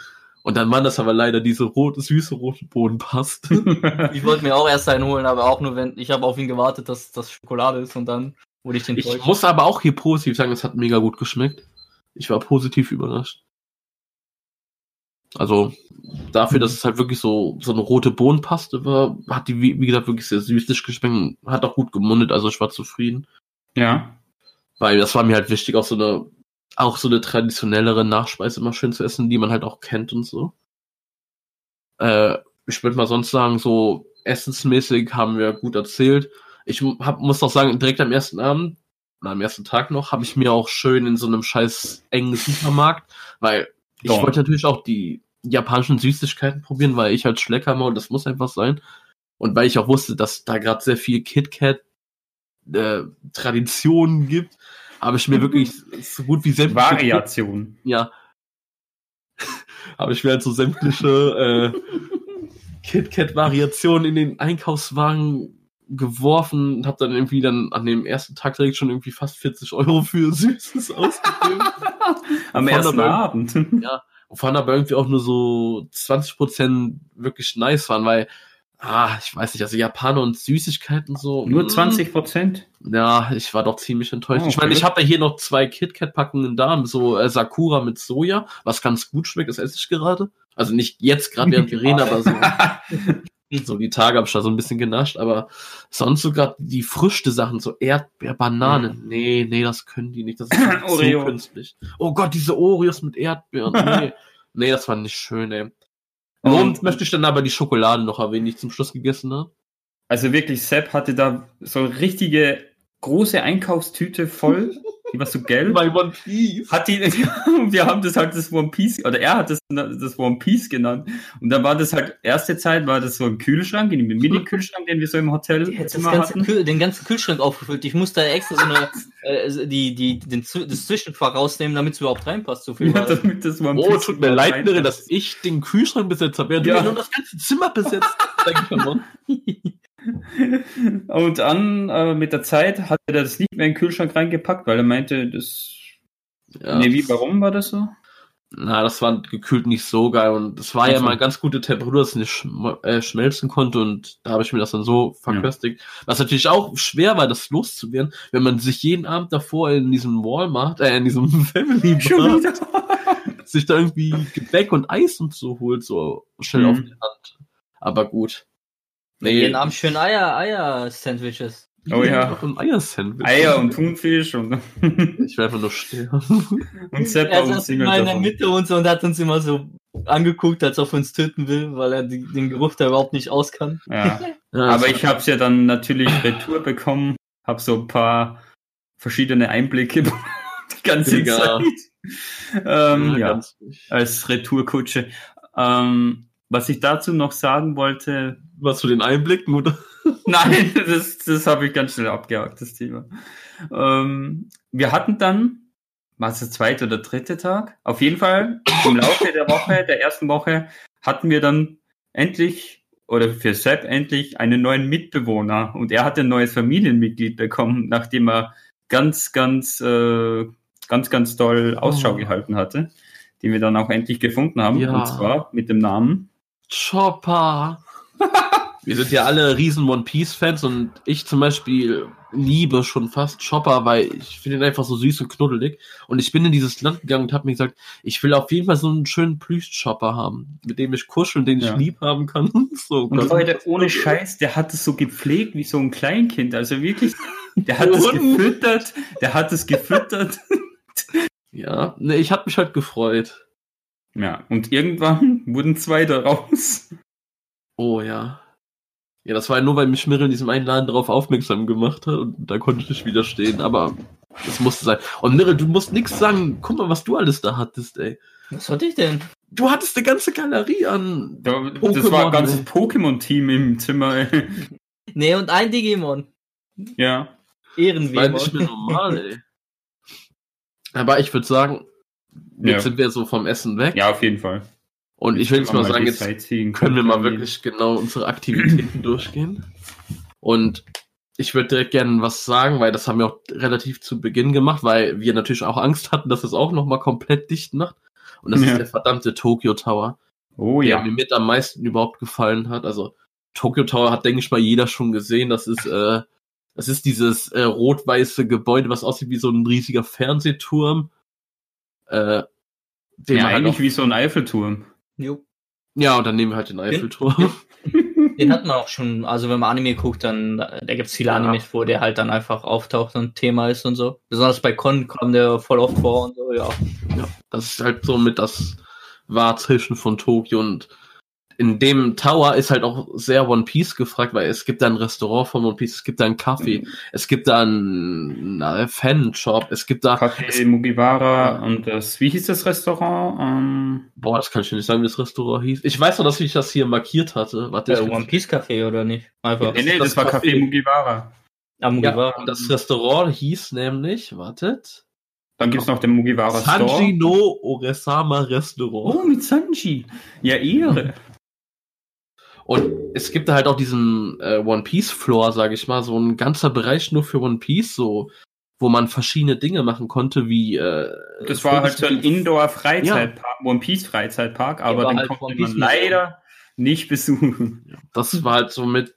Und dann waren das aber leider diese rote, süße rote Bohnenpaste. Ich wollte mir auch erst einen holen, aber auch nur, wenn ich habe auf ihn gewartet, dass das Schokolade ist und dann wurde ich Ich enttäuscht. muss aber auch hier positiv sagen, es hat mega gut geschmeckt. Ich war positiv überrascht. Also dafür, dass es halt wirklich so, so eine rote Bohnenpaste war, hat die, wie, wie gesagt, wirklich sehr süßlich geschmeckt. Hat auch gut gemundet, also ich war zufrieden. Ja. Weil das war mir halt wichtig, auch so eine, auch so eine traditionellere Nachspeise immer schön zu essen, die man halt auch kennt und so. Äh, ich würde mal sonst sagen, so essensmäßig haben wir gut erzählt. Ich hab, muss auch sagen, direkt am ersten Abend, oder am ersten Tag noch, habe ich mir auch schön in so einem scheiß engen Supermarkt, weil ich Doch. wollte natürlich auch die japanischen Süßigkeiten probieren, weil ich halt Schleckermaul und das muss einfach sein. Und weil ich auch wusste, dass da gerade sehr viel KitKat äh, Traditionen gibt, habe ich mir wirklich so gut wie sämtliche Variation. ja. habe ich mir halt so sämtliche äh, KitKat-Variationen in den Einkaufswagen geworfen und habe dann irgendwie dann an dem ersten Tag direkt schon irgendwie fast 40 Euro für Süßes ausgegeben. Am ersten Abend. Wovon aber irgendwie auch nur so 20% wirklich nice waren, weil, ah, ich weiß nicht, also Japaner und Süßigkeiten so. Nur mm, 20 Prozent? Ja, ich war doch ziemlich enttäuscht. Oh, Ich meine, okay. ich habe ja hier noch zwei KitKat-Packungen da, so äh, Sakura mit Soja, was ganz gut schmeckt, das esse ich gerade. Also nicht jetzt gerade während wir reden, aber so, so die Tage habe ich da so ein bisschen genascht, aber sonst sogar die frische Sachen, so Erdbeer, Banane, nee, nee, das können die nicht, das ist zu Oreo. künstlich. Oh Gott, diese Oreos mit Erdbeeren, nee, nee, das war nicht schön, ey. Und Und, möchte ich dann aber die Schokolade noch erwähnen, die ich zum Schluss gegessen habe. also wirklich, Sepp hatte da so eine richtige große Einkaufstüte voll Die war so gelb. Bei One Piece. Hat die, wir haben das halt das One Piece, oder er hat das, das One Piece genannt. Und dann war das halt, erste Zeit war das so ein Kühlschrank, in dem Mini-Kühlschrank, den wir so im Hotel ganze hatten. Kühl, den ganzen Kühlschrank aufgefüllt. Ich musste da extra so eine, äh, die, die, den, das Zwischenfach rausnehmen, damit es überhaupt reinpasst. So viel Ja, damit das One Oh, Piece tut mir leid, Mirre, reinpasst. dass ich den Kühlschrank besetzt habe, Ja. du nur das ganze Zimmer besetzt. Danke. Und dann äh, mit der Zeit hat er das nicht mehr in den Kühlschrank reingepackt, weil er meinte, das. Ja. Nee, wie, warum war das so? Na, das war gekühlt nicht so geil und es war ja Also. mal ganz gute Temperatur, dass es nicht schm äh, schmelzen konnte und da habe ich mir das dann so verköstigt. Was natürlich auch schwer war, das loszuwerden, wenn man sich jeden Abend davor in diesem Walmart, äh, in diesem Family sich da irgendwie Gebäck und Eis und so holt, so schnell Mhm. auf die Hand. Aber gut. Jeden Abend schön Eier, Eier-Sandwiches. Oh ja. Eiersandwich. Eier und Thunfisch und, Ich werde einfach nur sterben. und Seppa Er und saß immer in der. Mitte und so und hat uns immer so angeguckt, als ob er uns töten will, weil er die, den Geruch da überhaupt nicht aus kann. Ja. Ja, Aber ich habe es ja dann natürlich retour bekommen, habe so ein paar verschiedene Einblicke die ganze Digga. Zeit. Ähm, ja, ganz nicht. als Retourkutsche. Ähm, was ich dazu noch sagen wollte, Was zu den Einblicken, oder? nein, das, das habe ich ganz schnell abgehakt, das Thema. Ähm, wir hatten dann, war es der zweite oder dritte Tag? Auf jeden Fall, im Laufe der Woche, der ersten Woche, hatten wir dann endlich, oder für Sepp endlich, einen neuen Mitbewohner. Und er hat ein neues Familienmitglied bekommen, nachdem er ganz, ganz, äh, ganz, ganz toll Ausschau Oh. gehalten hatte, den wir dann auch endlich gefunden haben. Ja. Und zwar mit dem Namen. Chopper. Wir sind ja alle riesen One Piece Fans und ich zum Beispiel liebe schon fast Chopper, weil ich finde ihn einfach so süß und knuddelig. Und ich bin in dieses Land gegangen und habe mir gesagt, ich will auf jeden Fall so einen schönen Plüsch-Chopper haben, mit dem ich kuscheln, den Ja. ich lieb haben kann. so, Und. Leute, ohne Scheiß, der hat es so gepflegt wie so ein Kleinkind. Also wirklich, der hat es gefüttert, der hat es gefüttert. Ja, ne, ich habe mich halt gefreut. Ja, und irgendwann wurden zwei daraus. Oh ja. Ja, das war ja nur, weil mich Mirre in diesem einen Laden darauf aufmerksam gemacht hat und da konnte ich nicht widerstehen, aber das musste sein. Und Mirre, du musst nichts sagen. Guck mal, was du alles da hattest, ey. Was hatte ich denn? Du hattest eine ganze Galerie an. Da, das Pokémon, war ein ganzes. Pokémon-Team im Zimmer. ey. Nee, und ein Digimon. ja. Das war nicht mehr normal, ey. Aber ich würde sagen, jetzt Ja. sind wir so vom Essen weg. ja, auf jeden Fall. Und ich will jetzt mal sagen, jetzt können wir mal wirklich genau unsere Aktivitäten durchgehen. Und ich würde direkt gerne was sagen, weil das haben wir auch relativ zu Beginn gemacht, weil wir natürlich auch Angst hatten, dass es auch nochmal komplett dicht macht. Und das Ja. ist der verdammte Tokyo Tower, Oh der ja. mir mit am meisten überhaupt gefallen hat. Also Tokyo Tower hat, denke ich mal, jeder schon gesehen. Das ist, äh, das ist dieses äh, rot-weiße Gebäude, was aussieht wie so ein riesiger Fernsehturm. Äh, den Ja, halt eigentlich auch, wie so ein Eiffelturm. Jo. ja, und dann nehmen wir halt den Eiffelturm. Den hat man auch schon, also wenn man Anime guckt, dann da gibt es viele Ja. Animes, wo der halt dann einfach auftaucht und Thema ist und so. Besonders bei Con kommt der voll oft vor und so, ja. Ja, das ist halt so mit das Wahrzeichen von Tokio und in dem Tower ist halt auch sehr One Piece gefragt, weil es gibt da ein Restaurant von One Piece, es gibt da einen Kaffee, es gibt da einen, einen Fan-Shop, es gibt da, Café Mugiwara und das, wie hieß das Restaurant? Ähm, boah, das kann ich nicht sagen, wie das Restaurant hieß. Ich weiß noch, dass ich das hier markiert hatte. Warte, ich One Piece Café oder nicht? Einfach. nee, nee, das das, war Café. Café Mugiwara. Am ja, Mugiwara. und das Restaurant hieß nämlich, wartet, Dann gibt's noch den Mugiwara Sanji Store. no Oresama Restaurant. Oh, mit Sanji. Ja, Ehre. Und es gibt da halt auch diesen äh, One Piece Floor, sage ich mal, so ein ganzer Bereich nur für One Piece, so wo man verschiedene Dinge machen konnte, wie äh, Das war halt so ein Indoor-Freizeitpark, One Piece Freizeitpark, aber den halt konnte man leider nicht besuchen. Das war halt so mit,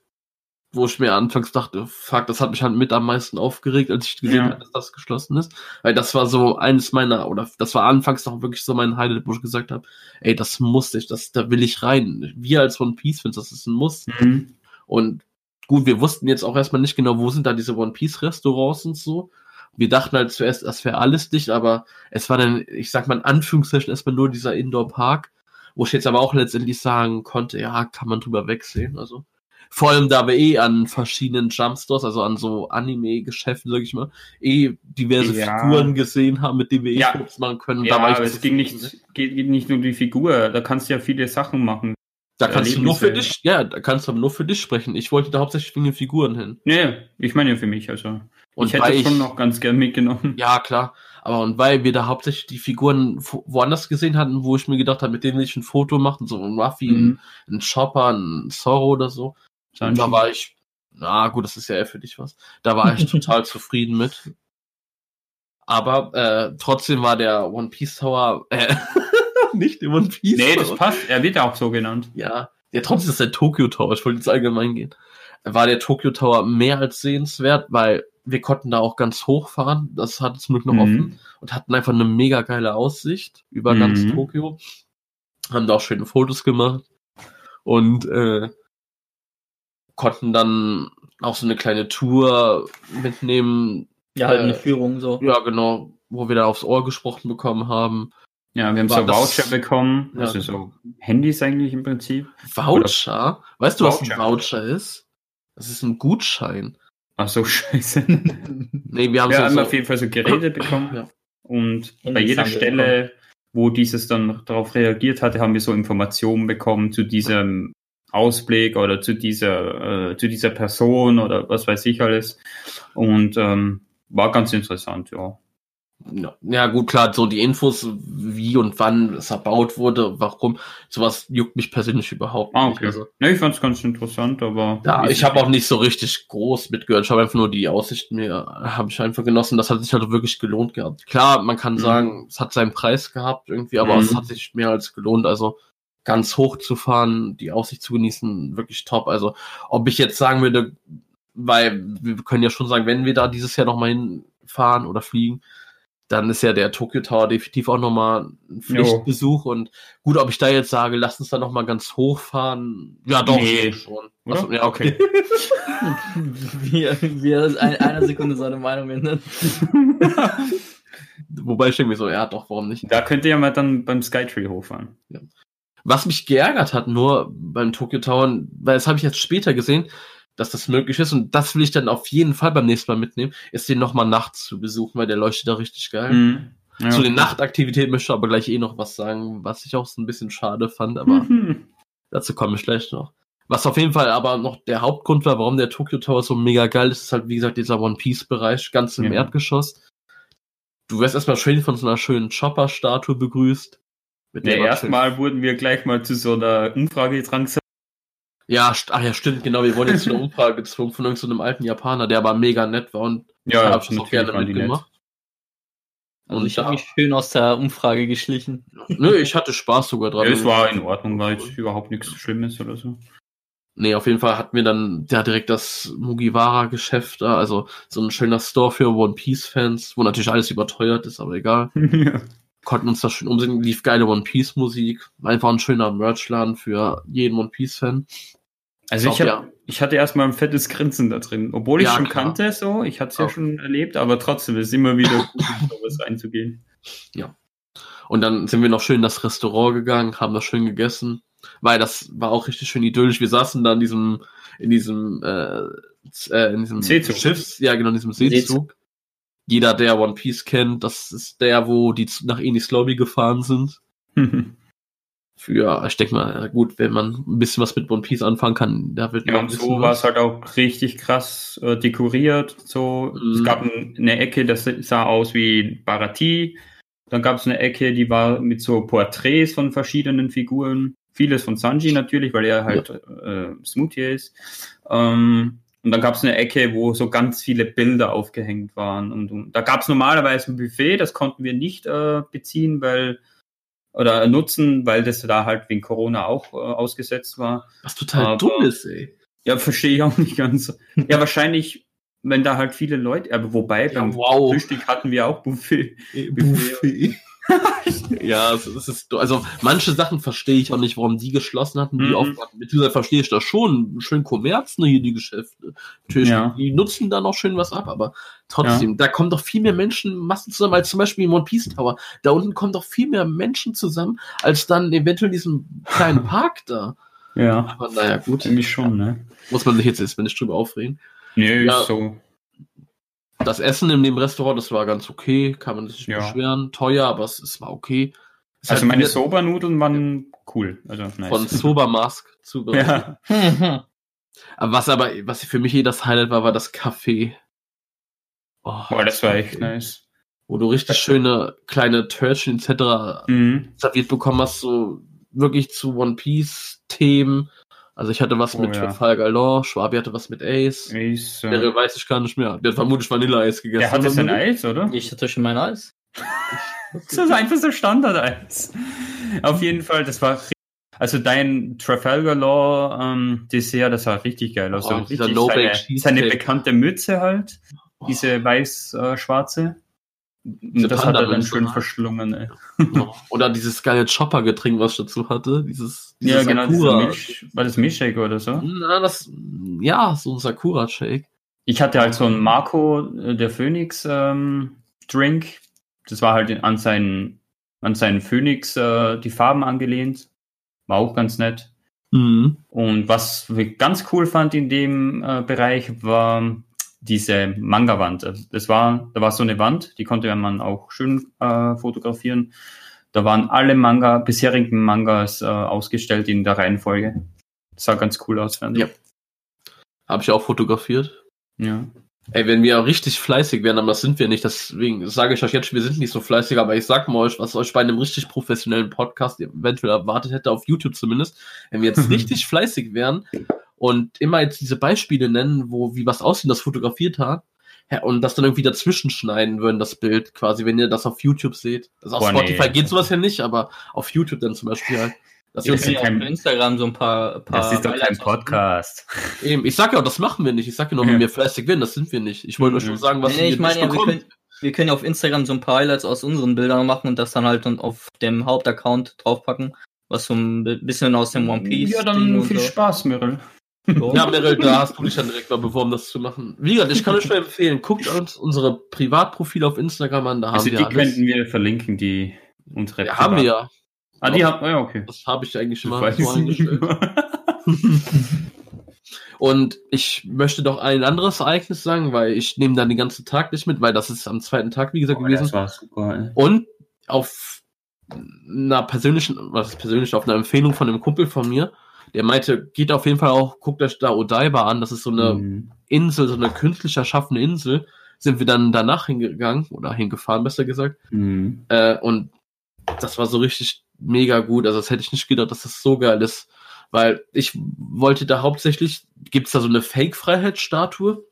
wo ich mir anfangs dachte, fuck, das hat mich halt mit am meisten aufgeregt, als ich gesehen Ja. habe, dass das geschlossen ist. Weil das war so eines meiner, oder das war anfangs auch wirklich so mein Highlight, wo ich gesagt habe, ey, das muss ich, das, da will ich rein. Wir als One Piece Fans, das ist ein Muss. Mhm. Und gut, wir wussten jetzt auch erstmal nicht genau, wo sind da diese One Piece Restaurants und so. Wir dachten halt zuerst, das wäre alles dicht, aber es war dann, ich sag mal in Anführungszeichen, erstmal nur dieser Indoor Park, wo ich jetzt aber auch letztendlich sagen konnte, ja, kann man drüber wegsehen. Also Vor allem, da wir eh an verschiedenen Jumpstores, also an so Anime-Geschäften, sag ich mal, eh diverse Ja. Figuren gesehen haben, mit denen wir eh Ja. Fotos machen können. Ja, da war ich aber es ging nicht, geht, geht nicht nur um die Figur, da kannst du ja viele Sachen machen. Da kannst du nur für dich, ja, da kannst du aber nur für dich sprechen. Ich wollte da hauptsächlich wegen den Figuren hin. Nee, ich meine ja für mich, also. Und ich hätte es schon noch ganz gern mitgenommen. Ja, klar. Aber und weil wir da hauptsächlich die Figuren wo- woanders gesehen hatten, wo ich mir gedacht habe, mit denen will ich ein Foto machen, so ein Ruffy, Mhm. ein, ein Chopper, ein Zorro oder so. Und da war ich, na gut, das ist ja eher für dich was. Da war ich total zufrieden mit. Aber äh, trotzdem war der One Piece Tower, äh, nicht der One Piece Nee, das Tower. passt, er wird auch so genannt. Ja, ja, trotzdem ist der Tokyo Tower, ich wollte jetzt allgemein gehen. War der Tokyo Tower mehr als sehenswert, weil wir konnten da auch ganz hoch fahren. Das hatte zum Glück noch Mhm. offen und hatten einfach eine mega geile Aussicht über ganz Mhm. Tokio. Haben da auch schöne Fotos gemacht und äh, konnten dann auch so eine kleine Tour mitnehmen. Ja, halt eine Äh, Führung so. Ja, genau, wo wir da aufs Ohr gesprochen bekommen haben. Ja, wir haben so das- Voucher bekommen, Ja. also so Handys eigentlich im Prinzip. Voucher? Weißt du, was ein Voucher. Voucher ist? Das ist ein Gutschein. Ach so, scheiße. Nee, wir haben Wir so, haben so auf jeden Fall so Geräte bekommen Ja. und bei Handys jeder haben wir Stelle, wo dieses dann darauf reagiert hatte, haben wir so Informationen bekommen zu diesem Ausblick oder zu dieser, äh, zu dieser Person oder was weiß ich alles. Und ähm, war ganz interessant, ja. Ja, gut, klar, so die Infos, wie und wann es erbaut wurde, warum, sowas juckt mich persönlich überhaupt Ah, nicht. okay. Also, Ja, ich fand es ganz interessant, aber. ja, ich habe auch nicht so richtig groß mitgehört. Ich habe einfach nur die Aussichten mir, habe ich einfach genossen. Das hat sich halt wirklich gelohnt gehabt. Klar, man kann Mhm. sagen, es hat seinen Preis gehabt irgendwie, aber Mhm. es hat sich mehr als gelohnt. Also ganz hoch zu fahren, die Aussicht zu genießen, wirklich top. Also ob ich jetzt sagen würde, weil wir können ja schon sagen, wenn wir da dieses Jahr nochmal hinfahren oder fliegen, dann ist ja der Tokyo Tower definitiv auch nochmal ein Pflichtbesuch. Und gut, ob ich da jetzt sage, lass uns da nochmal ganz hochfahren, ja doch, Nee. schon. Also, ja, okay. Wir, wir in einer Sekunde seine Meinung ändern. Wobei ich denke mir so, ja doch, warum nicht? Da könnt ihr ja mal dann beim Skytree hochfahren. Was mich geärgert hat nur beim Tokyo Tower, weil das habe ich jetzt später gesehen, dass das möglich ist und das will ich dann auf jeden Fall beim nächsten Mal mitnehmen, ist den nochmal nachts zu besuchen, weil der leuchtet da richtig geil. Mhm. Ja. Zu den Nachtaktivitäten möchte ich aber gleich eh noch was sagen, was ich auch so ein bisschen schade fand, aber Mhm. dazu komme ich gleich noch. Was auf jeden Fall aber noch der Hauptgrund war, warum der Tokyo Tower so mega geil ist, ist halt, wie gesagt, dieser One Piece Bereich, ganz im Ja. Erdgeschoss. Du wirst erstmal schön von so einer schönen Chopper-Statue begrüßt. Mit Ja, erstmal wurden wir gleich mal zu so einer Umfrage drangsal. Ja, ach ja, stimmt, genau. Wir wurden jetzt zu einer Umfrage gezwungen von irgendeinem so alten Japaner, der aber mega nett war und Ja, da hab ich auch gerne mitgemacht. Also Und ich habe mich schön aus der Umfrage geschlichen. Nö, ich hatte Spaß sogar dran. Ja, es war in Ordnung, war jetzt überhaupt nichts Schlimmes oder so. Nee, auf jeden Fall hatten wir dann ja direkt das Mugiwara-Geschäft da, also so ein schöner Store für One Piece-Fans, wo natürlich alles überteuert ist, aber egal. ja. Konnten uns das schön umsehen, lief geile One Piece-Musik, einfach ein schöner Merchladen für jeden One Piece-Fan. Also ich, glaub, hab, ich hatte erstmal ein fettes Grinsen da drin, obwohl ich Ja, schon klar. kannte so, ich hatte es ja Ja. schon erlebt, aber trotzdem ist es immer wieder gut, in sowas reinzugehen. Und dann sind wir noch schön in das Restaurant gegangen, haben das schön gegessen, weil das war auch richtig schön idyllisch. Wir saßen da in diesem, in diesem, äh, äh, in diesem Seezug. Schiffs, ja genau, in diesem Seezug. Jeder, der One Piece kennt, das ist der, wo die nach Enis Lobby gefahren sind. Für, ich denke mal, gut, wenn man ein bisschen was mit One Piece anfangen kann, da wird Ja, man und so war was. es halt auch richtig krass äh, dekoriert. So, Mhm. es gab ein, eine Ecke, das sah aus wie Barati. Dann gab es eine Ecke, die war mit so Porträts von verschiedenen Figuren. Vieles von Sanji natürlich, weil er halt äh, Smoothie ist. Ähm, und dann gab es eine Ecke, wo so ganz viele Bilder aufgehängt waren. Und, und da gab es normalerweise ein Buffet, das konnten wir nicht äh, beziehen, weil oder nutzen, weil das da halt wegen Corona auch äh, ausgesetzt war. Was total aber- dumm ist, ey. Ja, verstehe ich auch nicht ganz. Ja, wahrscheinlich, wenn da halt viele Leute, aber wobei, Ja, beim wow. Frühstück hatten wir auch Buffet. Buffet. ja, es, es ist, also manche Sachen verstehe ich auch nicht, warum die geschlossen hatten, die Mhm. aufmachen. Beziehungsweise verstehe ich das schon. Schön Kommerz, ne, hier die Geschäfte. Natürlich, Ja. die nutzen da noch schön was ab, aber trotzdem, da kommen doch viel mehr Menschen, Massen zusammen, als zum Beispiel im One Piece Tower. Da unten kommen doch viel mehr Menschen zusammen, als dann eventuell in diesem kleinen Park da. Ja, Aber naja, gut. irgendwie schon, ne? Muss man sich jetzt erstmal nicht drüber aufregen. Nee, Ja. ist so. Das Essen in dem Restaurant, das war ganz okay, kann man sich nicht Ja. beschweren. Teuer, aber es, es war okay. Es Also meine wieder Soba-Nudeln waren cool. Also nice. von Soba Mask zubereitet. ja. Aber was aber, was für mich eh das Highlight war, war das Café. Oh, Boah, das war echt nice. Wo du richtig schöne kleine Törtchen etc. Mhm. serviert bekommen hast, so wirklich zu One Piece Themen. Also ich hatte was Oh, mit ja. Trafalgar Law, Schwabi hatte was mit Ace. Ist, Der äh, weiß ich gar nicht mehr. Der hat vermutlich Vanilleeis gegessen. der hatte sein. Eis, oder? Ich hatte schon mein Eis. Das ist einfach so Standard-Eis. Auf jeden Fall, das war. Also dein Trafalgar Law ähm, Dessert, das sah richtig geil aus. Oh, richtig seine, seine bekannte Mütze halt. Oh. Diese weiß-schwarze. Diese das hat er dann schön ne? verschlungen, ey. Oder dieses geile Chopper-Getränk, was ich dazu hatte. Dieses, Ja, dieses genau, dieser Sakura. Milch, war das Milchshake oder so? Na, das, ja, so ein Sakura-Shake. Ich hatte halt so einen Marco, äh, der Phoenix ähm, Drink. Das war halt an seinen, an seinen Phoenix äh, die Farben angelehnt. War auch ganz nett. Mhm. Und was ich ganz cool fand in dem äh, Bereich war diese Manga-Wand. Also Das war, da war so eine Wand, die konnte man auch schön äh, fotografieren. Da waren alle Manga, bisherigen Mangas äh, ausgestellt in der Reihenfolge. Das sah ganz cool aus, fand ich. Ja. Habe ich auch fotografiert. ja. Ey, wenn wir richtig fleißig wären, aber das sind wir nicht, deswegen sage ich euch jetzt wir sind nicht so fleißig, aber ich sag mal euch, was euch bei einem richtig professionellen Podcast eventuell erwartet hätte, auf YouTube zumindest, wenn wir jetzt richtig fleißig wären und immer jetzt diese Beispiele nennen, wo wie was aussieht, das fotografiert hat, ja, und das dann irgendwie dazwischen schneiden würden, das Bild, quasi, wenn ihr das auf YouTube seht. Also auf Boah, Spotify nee. geht sowas ja nicht, aber auf YouTube dann zum Beispiel halt. Dass wir uns können ja kein- auf Instagram so ein paar, paar Das ist doch kein Podcast. eben, ich sag ja, das machen wir nicht. Ich sag ja nur, wenn wir fleißig werden, das sind wir nicht. Ich wollte euch Mhm. nur sagen, was Nee, ich meine, ja, wir, können, wir können ja auf Instagram so ein paar Highlights aus unseren Bildern machen und das dann halt dann auf dem Hauptaccount draufpacken, was so ein bi- bisschen aus dem One Piece. Ja, dann viel so. Spaß, Meryl. So. Ja, Meryl, da hast du dich dann direkt mal beworben, das zu machen. Wie gesagt, ich kann euch nur empfehlen, guckt uns unsere Privatprofile auf Instagram an, da haben Also die wir alles. könnten wir verlinken, die unsere Ja, haben wir ja. Ah, die haben, ja, okay. Das habe ich eigentlich schon mal so eingestellt. Und ich möchte doch ein anderes Ereignis sagen, weil ich nehme dann den ganzen Tag nicht mit, weil das ist am zweiten Tag, wie gesagt, Oh, gewesen. das war super, ey. Und auf einer persönlichen, was ist persönlich, auf einer Empfehlung von einem Kumpel von mir, der meinte, geht auf jeden Fall auch, guckt euch da Odaiba an, das ist so eine Mhm. Insel, so eine künstlich erschaffene Insel, sind wir dann danach hingegangen, oder hingefahren, besser gesagt, Mhm. äh, und das war so richtig mega gut, also das hätte ich nicht gedacht, dass das so geil ist, weil ich wollte da hauptsächlich, gibt's da so eine Fake-Freiheitsstatue?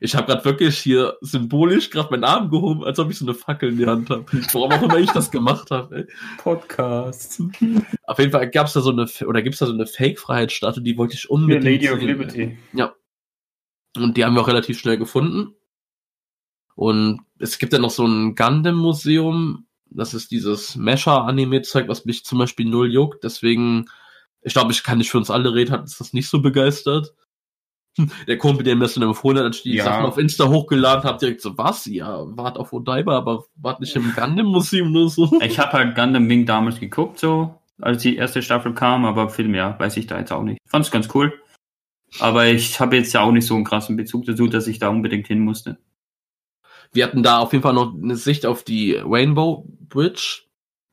Ich habe gerade wirklich hier symbolisch gerade meinen Arm gehoben, als ob ich so eine Fackel in die Hand habe. Warum auch immer ich das gemacht habe. Podcast. Auf jeden Fall gab's da so eine, oder gibt's da so eine Fake-Freiheitsstatue, die wollte ich Ja, unbedingt Lady of sehen. Liberty. Und die haben wir auch relativ schnell gefunden. Und es gibt ja noch so ein Gundam-Museum. Das ist dieses Mesher-Anime-Zeug, was mich zum Beispiel null juckt. Deswegen, ich glaube, ich kann nicht für uns alle reden, hat uns das nicht so begeistert. Der Kumpel, der mir das dann empfohlen hat, als ich die Ja. Sachen auf Insta hochgeladen habe, direkt so, was? Ja, wart auf Odaiba, aber wart nicht im Gundam-Museum oder so. Ich habe halt Gundam Wing damals geguckt, so, als die erste Staffel kam, aber viel mehr weiß ich da jetzt auch nicht. Fand's ganz cool. Aber ich habe jetzt ja auch nicht so einen krassen Bezug dazu, dass ich da unbedingt hin musste. Wir hatten da auf jeden Fall noch eine Sicht auf die Rainbow Bridge.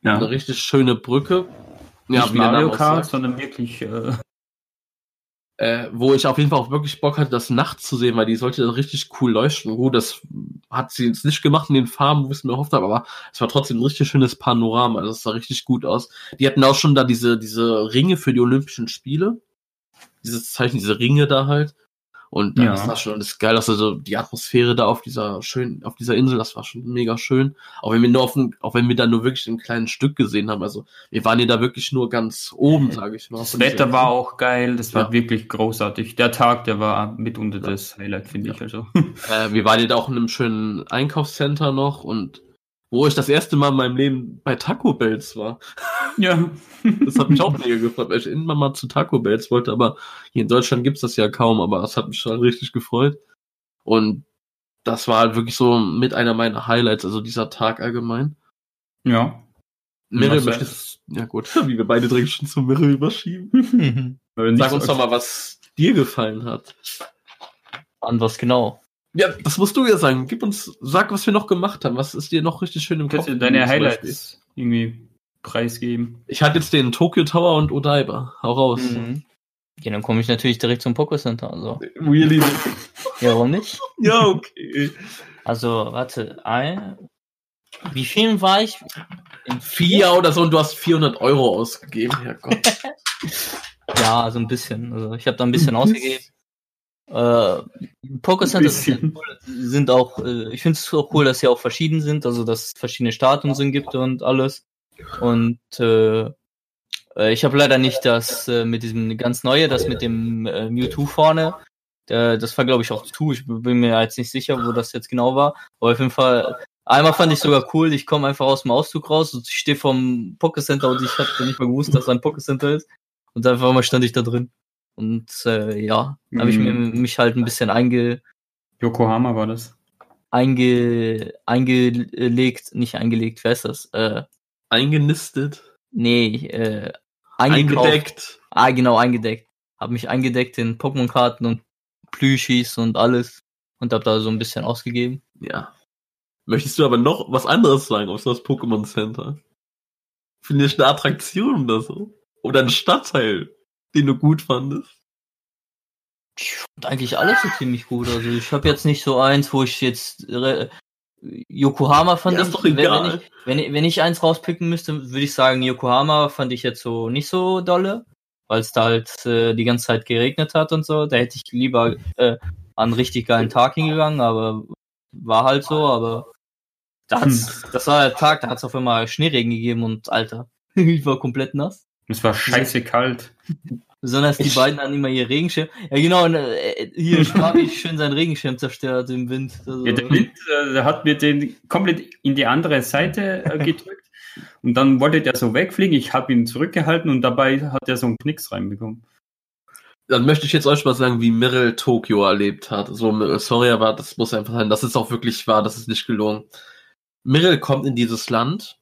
Ja. Eine richtig schöne Brücke. nicht wie Mario Kart, sondern wirklich, äh, äh, wo ich auf jeden Fall auch wirklich Bock hatte, das nachts zu sehen, weil die sollte dann richtig cool leuchten. Gut, das hat sie jetzt nicht gemacht in den Farben, wo ich es mir erhofft habe, aber es war trotzdem ein richtig schönes Panorama. Also es sah richtig gut aus. Die hatten auch schon da diese, diese Ringe für die Olympischen Spiele. Dieses Zeichen, diese Ringe da halt. Und Ja. das war schon alles geil. Also die Atmosphäre da auf dieser schön, auf dieser Insel, das war schon mega schön. Auch wenn wir nur auf ein, auch wenn wir da nur wirklich ein kleines Stück gesehen haben. Also wir waren ja da wirklich nur ganz oben, sage ich mal. das Wetter war auch geil, das war Ja. wirklich großartig. Der Tag, der war mitunter das Highlight, finde ich. Also. Äh, wir waren ja da auch in einem schönen Einkaufscenter noch und wo ich das erste Mal in meinem Leben bei Taco Bells war. ja. Das hat mich auch mega gefreut, weil ich immer mal zu Taco Bells wollte, aber hier in Deutschland gibt's das ja kaum, aber das hat mich schon richtig gefreut. Und das war halt wirklich so mit einer meiner Highlights, also dieser Tag allgemein. Ja. Was möchtest, ja gut, wie wir beide direkt schon zu Meryl überschieben. Nicht Sag uns doch mal, was dir gefallen hat. An was genau? Ja, das musst du ja sagen. Gib uns, sag, was wir noch gemacht haben. Was ist dir noch richtig schön im Kopf? Kannst du deine? Highlights irgendwie preisgeben? Ich hatte jetzt den Tokyo Tower und Odaiba. Hau raus. Mhm. Ja, dann komme ich natürlich direkt zum Poké Center. Also. Really? Ja, warum nicht? ja, okay. Also, warte, ein. Wie viel war ich? In Vier oder so und du hast 400 Euro ausgegeben. Herrgott. Ja, so ein bisschen. Also ich habe da ein bisschen ausgegeben. Äh, Poker Center Bisschen. sind, cool. sind auch, äh, ich finde es auch cool, dass sie auch verschieden sind, also dass es verschiedene Statuen sind gibt und alles. Und äh, äh, ich habe leider nicht das äh, mit diesem ganz neue, das mit dem äh, Mewtwo vorne. Äh, das war glaube ich auch zu. Ich bin mir jetzt nicht sicher, wo das jetzt genau war. Aber auf jeden Fall, einmal fand ich sogar cool. Ich komme einfach aus dem Auszug raus und ich stehe vom Poké Center und ich hatte nicht mal gewusst, dass da ein Poké Center ist. Und einfach mal stand ich da drin. Und äh, ja, habe ich mir, Mhm. mich halt ein bisschen einge, Yokohama war das. einge, eingelegt, nicht eingelegt, wer ist das? Äh, Eingenistet. nee, äh. Eingedeckt. Ah, genau, eingedeckt. Hab mich eingedeckt in Pokémon-Karten und Plüschis und alles. Und hab da so ein bisschen ausgegeben. Ja. Möchtest du aber noch was anderes sagen aus das Pokémon Center? Finde ich eine Attraktion oder so? Oder ein Stadtteil, den du gut fandest? Ich fand eigentlich alles so ziemlich gut. Also ich habe jetzt nicht so eins, wo ich jetzt äh, Yokohama fand Ja, ich, ist doch wenn- egal. Wenn, ich, wenn, ich, wenn ich eins rauspicken müsste, würde ich sagen, Yokohama fand ich jetzt so nicht so dolle, weil es da halt äh, die ganze Zeit geregnet hat und so. Da hätte ich lieber äh, an einen richtig geilen Tag hingegangen, aber war halt so, aber da hat's, das war der Tag, da hat es auf einmal Schneeregen gegeben und Alter, ich war komplett nass. Es war scheiße kalt. Besonders die Ich- beiden hatten immer ihr Regenschirm. Ja genau, und, äh, hier Schwabi schön seinen Regenschirm zerstört im Wind. Also, Ja, der Wind äh, der hat mir den komplett in die andere Seite äh, gedrückt. Und dann wollte der so wegfliegen. Ich habe ihn zurückgehalten und dabei hat er so einen Knicks reinbekommen. Dann möchte ich jetzt euch mal sagen, wie Meryl Tokio erlebt hat. So, sorry, aber das muss einfach sein. Das ist auch wirklich wahr, das ist nicht gelogen. Meryl kommt in dieses Land,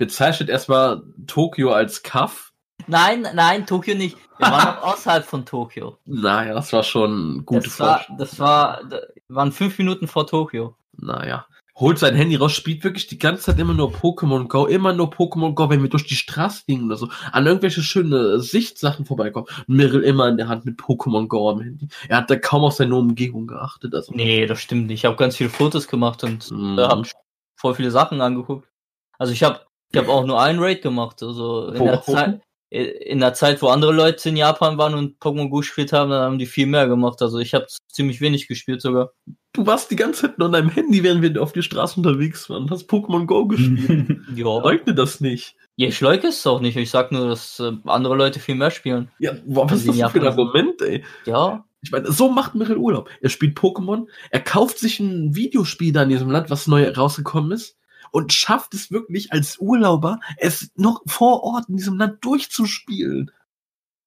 bezeichnet erstmal Tokio als Kaff. Nein, nein, Tokio nicht. Wir waren noch außerhalb von Tokio. Naja, das war schon gute Das war, das war, waren fünf Minuten vor Tokio. Naja. Holt sein Handy raus, spielt wirklich die ganze Zeit immer nur Pokémon Go, immer nur Pokémon Go, wenn wir durch die Straße gingen oder so, an irgendwelche schöne Sichtsachen vorbeikommen. Meryl immer in der Hand mit Pokémon Go am Handy. Er hat da kaum auf seine Umgebung geachtet. Also, Nee, das stimmt nicht. Ich habe ganz viele Fotos gemacht und äh, habe voll viele Sachen angeguckt. Also ich habe ich hab auch nur einen Raid gemacht. Also in der? Zeit, in der Zeit, wo andere Leute in Japan waren und Pokémon Go gespielt haben, dann haben die viel mehr gemacht. Also ich habe ziemlich wenig gespielt sogar. Du warst die ganze Zeit nur an deinem Handy, während wir auf die Straße unterwegs waren. Hast Pokémon Go gespielt. Ja, Leugne das nicht. ja ich leugne es auch nicht. Ich sag nur, dass äh, andere Leute viel mehr spielen. Ja, boah, was ist das Ja, für ein Argument, ey? Ja, Ich meine, so macht Meryl Urlaub. Er spielt Pokémon, er kauft sich ein Videospiel da in diesem Land, was neu rausgekommen ist, und schafft es wirklich als Urlauber, es noch vor Ort in diesem Land durchzuspielen.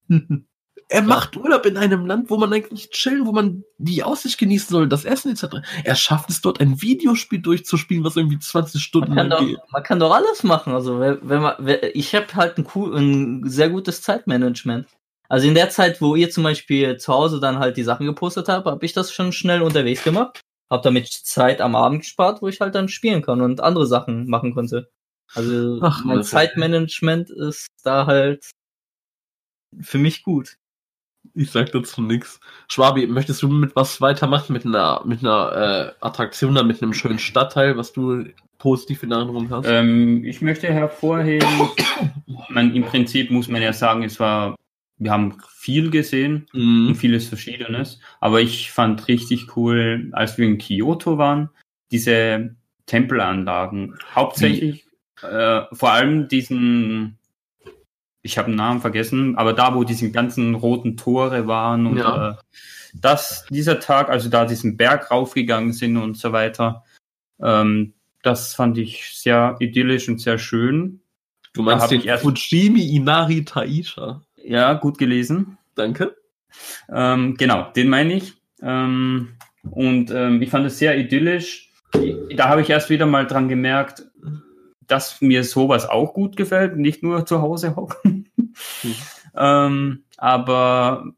Er macht Urlaub in einem Land, wo man eigentlich chillen, wo man die Aussicht genießen soll, das Essen etc. Er schafft es dort, ein Videospiel durchzuspielen, was irgendwie 20 Stunden man lang doch, geht. man kann doch alles machen. Also wenn, wenn man, wenn, ich habe halt ein, cool, ein sehr gutes Zeitmanagement. Also in der Zeit, wo ihr zum Beispiel zu Hause dann halt die Sachen gepostet habt, habe ich das schon schnell unterwegs gemacht. Hab damit Zeit am Abend gespart, wo ich halt dann spielen kann und andere Sachen machen konnte. Also Ach, mein Zeitmanagement ist da halt für mich gut. Ich sag dazu nix. Schwabi, möchtest du mit was weitermachen? Mit einer, mit einer äh, Attraktion, dann mit einem schönen Stadtteil, was du positiv in Erinnerung hast? Ähm, ich möchte hervorheben, man, im Prinzip muss man ja sagen, es war, wir haben viel gesehen und Mhm. vieles Verschiedenes, aber ich fand richtig cool, als wir in Kyoto waren, diese Tempelanlagen. Hauptsächlich, äh, vor allem diesen, ich habe den Namen vergessen, aber da, wo diese ganzen roten Tore waren und Ja. äh, das, dieser Tag, also da diesen Berg raufgegangen sind und so weiter, ähm, das fand ich sehr idyllisch und sehr schön. Du meinst den Fujimi Inari Taisha. Ja, gut gelesen. Danke. Ähm, genau, den meine ich. Ähm, und ähm, ich fand es sehr idyllisch. Da habe ich erst wieder mal dran gemerkt, dass mir sowas auch gut gefällt, nicht nur zu Hause hocken. ähm, aber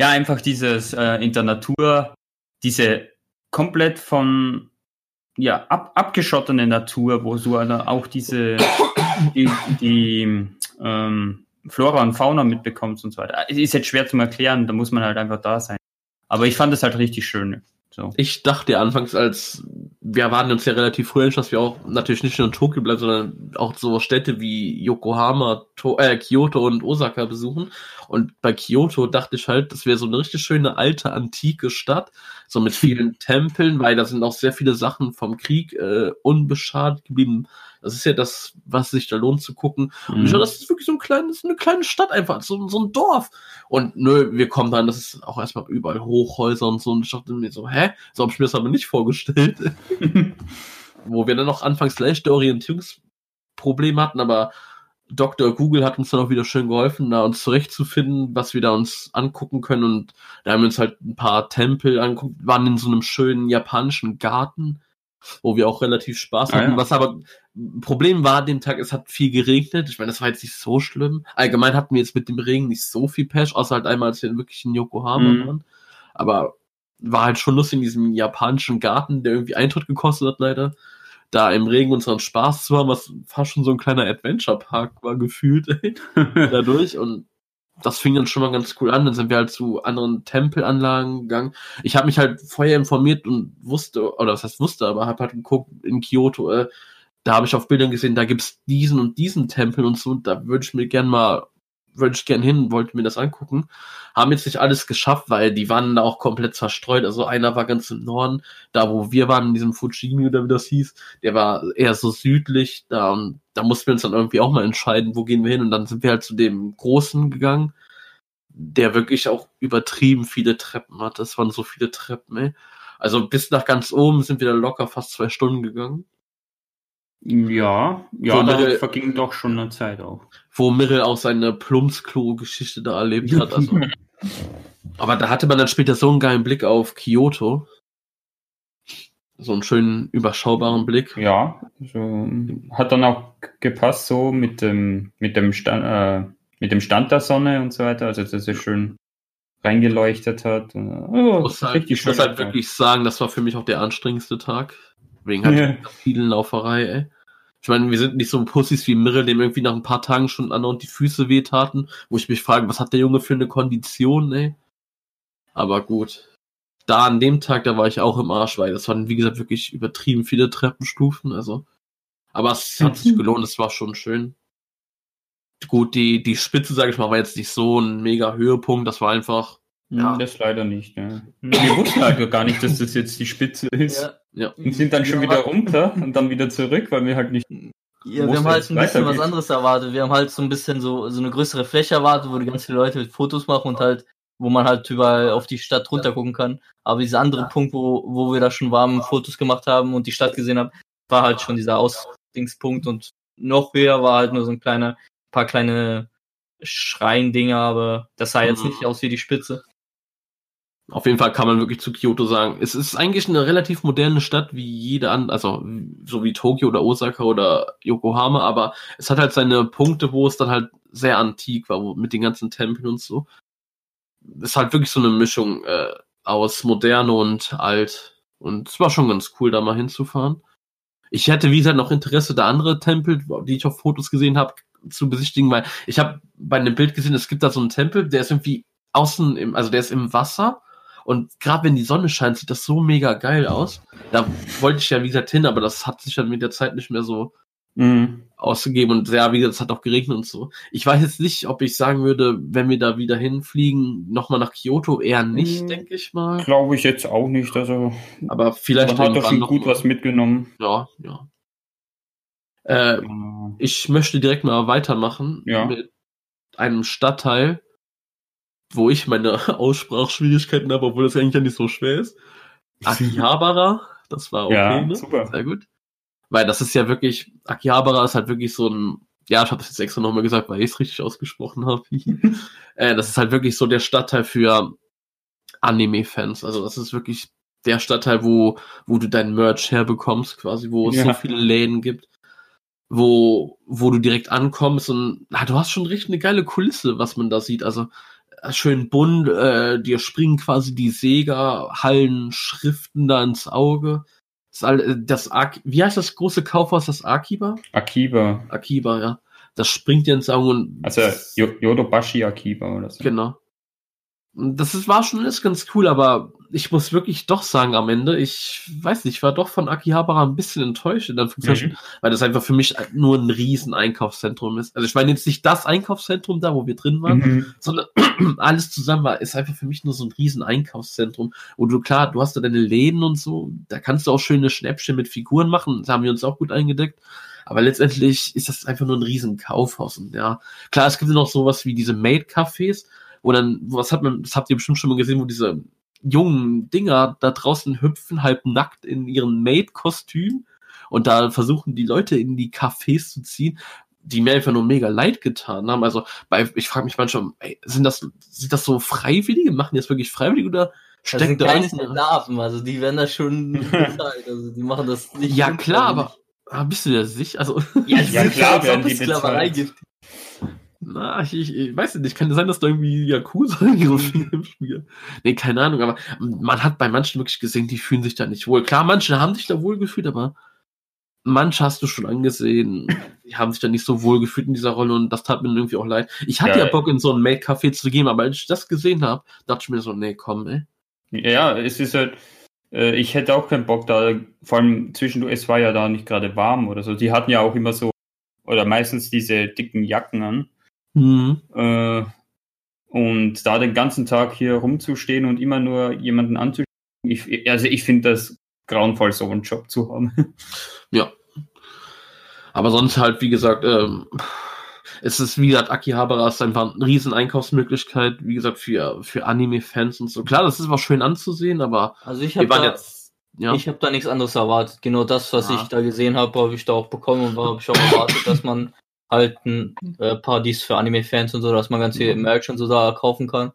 ja, einfach dieses äh, in der Natur, diese komplett von ja, ab, abgeschottene Natur, wo so eine, auch diese die, die ähm, Flora und Fauna mitbekommst und so weiter. Ist jetzt schwer zu erklären, da muss man halt einfach da sein. Aber ich fand es halt richtig schön. So. Ich dachte anfangs, als wir waren uns ja relativ früh dass wir auch natürlich nicht nur in Tokio bleiben, sondern auch so Städte wie Yokohama, to äh, Kyoto und Osaka besuchen. Und bei Kyoto dachte ich halt, das wäre so eine richtig schöne alte antike Stadt, so mit vielen Tempeln, weil da sind auch sehr viele Sachen vom Krieg äh, unbeschadet geblieben. Das ist ja das, was sich da lohnt zu gucken. Und ich dachte, das ist wirklich so ein kleines, eine kleine Stadt einfach, so, so ein Dorf. Und nö, wir kommen dann, das ist auch erstmal überall Hochhäuser und so. Und ich dachte mir so, hä? So habe ich mir das aber nicht vorgestellt. Wo wir dann noch anfangs leichte Orientierungsprobleme hatten, aber Dr. Google hat uns dann auch wieder schön geholfen, da uns zurechtzufinden, was wir da uns angucken können. Und da haben wir uns halt ein paar Tempel angeguckt, waren in so einem schönen japanischen Garten, wo wir auch relativ Spaß hatten. Ah, ja. Was aber Problem war an dem Tag, es hat viel geregnet. Ich meine, das war jetzt nicht so schlimm. Allgemein hatten wir jetzt mit dem Regen nicht so viel Pech, außer halt einmal, als wir wirklich in Yokohama Mhm. waren. Aber war halt schon lustig in diesem japanischen Garten, der irgendwie Eintritt gekostet hat, leider. Da im Regen unseren Spaß zu haben, was fast schon so ein kleiner Adventure-Park war gefühlt, ey, dadurch. Und das fing dann schon mal ganz cool an. Dann sind wir halt zu anderen Tempelanlagen gegangen. Ich habe mich halt vorher informiert und wusste, oder was heißt wusste, aber habe halt geguckt in Kyoto, äh, da habe ich auf Bildern gesehen, da gibt's diesen und diesen Tempel und so, da würde ich mir gern mal, würde ich gern hin, wollte mir das angucken. Haben jetzt nicht alles geschafft, weil die waren da auch komplett zerstreut. Also einer war ganz im Norden, da wo wir waren, in diesem Fujimi oder wie das hieß, der war eher so südlich, da, da mussten wir uns dann irgendwie auch mal entscheiden, wo gehen wir hin. Und dann sind wir halt zu dem Großen gegangen, der wirklich auch übertrieben viele Treppen hat. Das waren so viele Treppen, ey. Also bis nach ganz oben sind wir da locker fast zwei Stunden gegangen. Ja, ja, da Mittel- verging doch schon eine Zeit auch. wo Mirrell auch seine Plumpsklo-Geschichte da erlebt hat. Also. Aber da hatte man dann später so einen geilen Blick auf Kyoto. So einen schönen, überschaubaren Blick. Ja, so, hat dann auch gepasst so mit dem, mit dem Stand, äh, mit dem Stand der Sonne und so weiter, also dass es schön reingeleuchtet hat. Ich Oh, muss halt, ich muss halt wirklich sagen, das war für mich auch der anstrengendste Tag. Wegen halt der vielen Lauferei, ey. Ich meine, wir sind nicht so Pussys wie Mirrell, dem irgendwie nach ein paar Tagen schon andauernd die Füße wehtaten, wo ich mich frage, was hat der Junge für eine Kondition, ey? Aber gut. Da an dem Tag, da war ich auch im Arsch, weil das waren, wie gesagt, wirklich übertrieben viele Treppenstufen, also. Aber es hat sich gelohnt, es war schon schön. Gut, die, die Spitze, sage ich mal, war jetzt nicht so ein mega Höhepunkt, das war einfach, Ja, Ja. das leider nicht. Ja. Wir wussten halt gar nicht, dass das jetzt die Spitze ist. Ja. ja. Und sind dann schon wieder haben- runter und dann wieder zurück, weil wir halt nicht. Ja, wir haben halt ein bisschen was anderes erwartet. Wir haben halt so ein bisschen so, so eine größere Fläche erwartet, wo die ganz viele Leute Fotos machen und halt, wo man halt überall auf die Stadt runter gucken kann. Aber dieser andere Punkt, wo, wo wir da schon warm Fotos gemacht haben und die Stadt gesehen haben, war halt schon dieser Ausdingspunkt und noch höher war halt nur so ein kleiner, paar kleine Schreindinger, aber das sah jetzt Mhm. nicht aus wie die Spitze. Auf jeden Fall kann man wirklich zu Kyoto sagen, es ist eigentlich eine relativ moderne Stadt wie jede andere, also so wie Tokio oder Osaka oder Yokohama, aber es hat halt seine Punkte, wo es dann halt sehr antik war, wo, mit den ganzen Tempeln und so. Es ist halt wirklich so eine Mischung äh, aus moderne und alt. Und es war schon ganz cool, da mal hinzufahren. Ich hätte, wie gesagt, noch Interesse, da andere Tempel, die ich auf Fotos gesehen habe, zu besichtigen, weil ich habe bei einem Bild gesehen, es gibt da so einen Tempel, der ist irgendwie außen im, also der ist im Wasser und gerade wenn die Sonne scheint, sieht das so mega geil aus. Da wollte ich ja, wie gesagt, hin, aber das hat sich dann mit der Zeit nicht mehr so Mhm. ausgegeben und ja, wie gesagt, es hat auch geregnet und so. Ich weiß jetzt nicht, ob ich sagen würde, wenn wir da wieder hinfliegen, nochmal nach Kyoto, eher nicht, Mhm. denke ich mal. Glaube ich jetzt auch nicht. Also, Aber vielleicht man hat doch schon gut mal. was mitgenommen. Ja, ja. Äh, ich möchte direkt mal weitermachen Ja. mit einem Stadtteil, wo ich meine Aussprachschwierigkeiten habe, obwohl das eigentlich ja nicht so schwer ist. Akihabara, das war okay, ja, ne? super. Sehr gut. Weil das ist ja wirklich, Akihabara ist halt wirklich so ein, ja, ich habe das jetzt extra nochmal gesagt, weil ich es richtig ausgesprochen habe. äh, das ist halt wirklich so der Stadtteil für Anime-Fans. Also das ist wirklich der Stadtteil, wo, wo du dein Merch herbekommst, quasi, wo es so Ja. viele Läden gibt. wo, wo du direkt ankommst und ah, du hast schon richtig eine geile Kulisse, was man da sieht. Also schön bunt, äh, dir springen quasi die Sega, Hallen, Schriften da ins Auge. Das, äh, das wie heißt das große Kaufhaus, das Akiba? Akiba. Akiba, ja. Das springt dir ins Auge und Also Yo- Yodobashi Akiba oder so. Genau. Das ist, war schon alles ganz cool, aber ich muss wirklich doch sagen, am Ende, ich weiß nicht, ich war doch von Akihabara ein bisschen enttäuscht, in Anführungszeichen, Mhm. weil das einfach für mich nur ein riesen Einkaufszentrum ist. Also ich meine jetzt nicht das Einkaufszentrum da, wo wir drin waren, Mhm. sondern alles zusammen war, ist einfach für mich nur so ein riesen Einkaufszentrum. Und du, klar, du hast da deine Läden und so, da kannst du auch schöne Schnäppchen mit Figuren machen, das haben wir uns auch gut eingedeckt. Aber letztendlich ist das einfach nur ein riesen Kaufhaus. Und ja, klar, es gibt ja noch sowas wie diese Maid-Cafés, wo dann, was hat man, das habt ihr bestimmt schon mal gesehen, wo diese jungen Dinger da draußen hüpfen, halb nackt in ihren Maid-Kostüm und da versuchen die Leute in die Cafés zu ziehen, die mir einfach nur mega leid getan haben. Also bei, ich frage mich manchmal, ey, sind das, sind das so Freiwillige? Machen die das wirklich freiwillig oder steckt da keine Sklaven, also die werden da schon bezahlt. Also die machen das nicht. Ja klar, aber ah, bist du dir sicher? Also Ja, Ja, klar klar, werden wenn die bezahlt. Na, ich, ich, ich weiß nicht, kann sein, dass da irgendwie Yakuza Finger im Spiel. Nee, keine Ahnung, aber man hat bei manchen wirklich gesehen, die fühlen sich da nicht wohl. Klar, manche haben sich da wohl gefühlt, aber manche hast du schon angesehen, die haben sich da nicht so wohl gefühlt in dieser Rolle und das tat mir irgendwie auch leid. Ich hatte Ja. ja, Bock, in so ein Maid-Café zu gehen, aber als ich das gesehen habe, dachte ich mir so, nee, komm, ey. Ja, es ist halt, äh, ich hätte auch keinen Bock da, vor allem zwischendurch, es war ja da nicht gerade warm oder so. Die hatten ja auch immer so, oder meistens diese dicken Jacken an. Mhm. Äh, und da den ganzen Tag hier rumzustehen und immer nur jemanden anzuschauen, ich, also ich finde das grauenvoll, so einen Job zu haben. Ja. Aber sonst halt, wie gesagt, ähm, es ist, wie gesagt, Akihabara ist einfach eine riesen Einkaufsmöglichkeit, wie gesagt, für, für Anime-Fans und so. Klar, das ist immer schön anzusehen, aber Also ich wir habe waren da, jetzt, ja. ich hab da nichts anderes erwartet. Genau das, was Ja. ich da gesehen habe, habe ich da auch bekommen und habe ich auch erwartet, dass man halt ein äh, Paradies für Anime-Fans und so, dass man ganz viel Mhm. Merch und so da kaufen kann.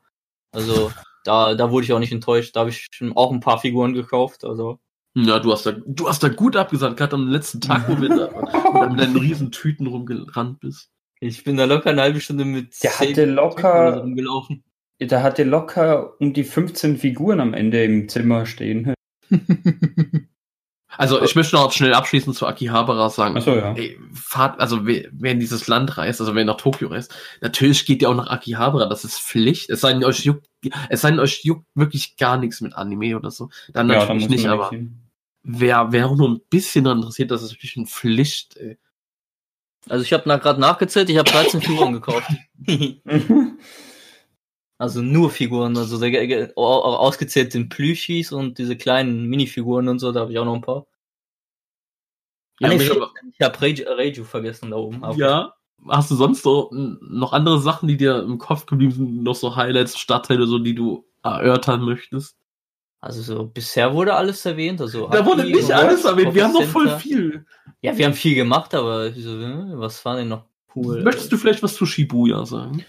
Also da, da wurde ich auch nicht enttäuscht. Da habe ich schon auch ein paar Figuren gekauft. Also ja, du hast da, du hast da gut abgesagt, gerade am letzten Tag, wo wir da mit deinen riesen Tüten rumgerannt bist. ich bin da locker eine halbe Stunde mit Der zehn hatte locker- rumgelaufen. Da hatte locker um die 15 Figuren am Ende im Zimmer stehen. Also, ich möchte noch schnell abschließend zu Akihabara sagen. Achso, ja. Ey, fahrt, also wer, wer in dieses Land reist, also wer nach Tokio reist, natürlich geht ihr auch nach Akihabara, das ist Pflicht. Es sei denn, euch juckt, es sei denn, euch juckt wirklich gar nichts mit Anime oder so. Dann Ja, natürlich muss nicht, aber wer, wer auch nur ein bisschen daran interessiert, das ist natürlich eine Pflicht. Ey. Also ich habe nach, gerade nachgezählt, ich habe 13 Figuren gekauft. Also nur Figuren, also ausgezählt sind Plüschis und diese kleinen Minifiguren und so, da habe ich auch noch ein paar. Ja, aber- ich habe Reiju, Reiju vergessen da oben. Ja. Hast du sonst so, m, noch andere Sachen, die dir im Kopf geblieben sind, noch so Highlights, Stadtteile, so, die du erörtern möchtest? Also so bisher wurde alles erwähnt. Also Da wurde nicht alles erwähnt, wir haben noch voll viel. Ja, wir haben viel gemacht, aber so, hm, was war denn noch cool? Möchtest du vielleicht was zu Shibuya sagen?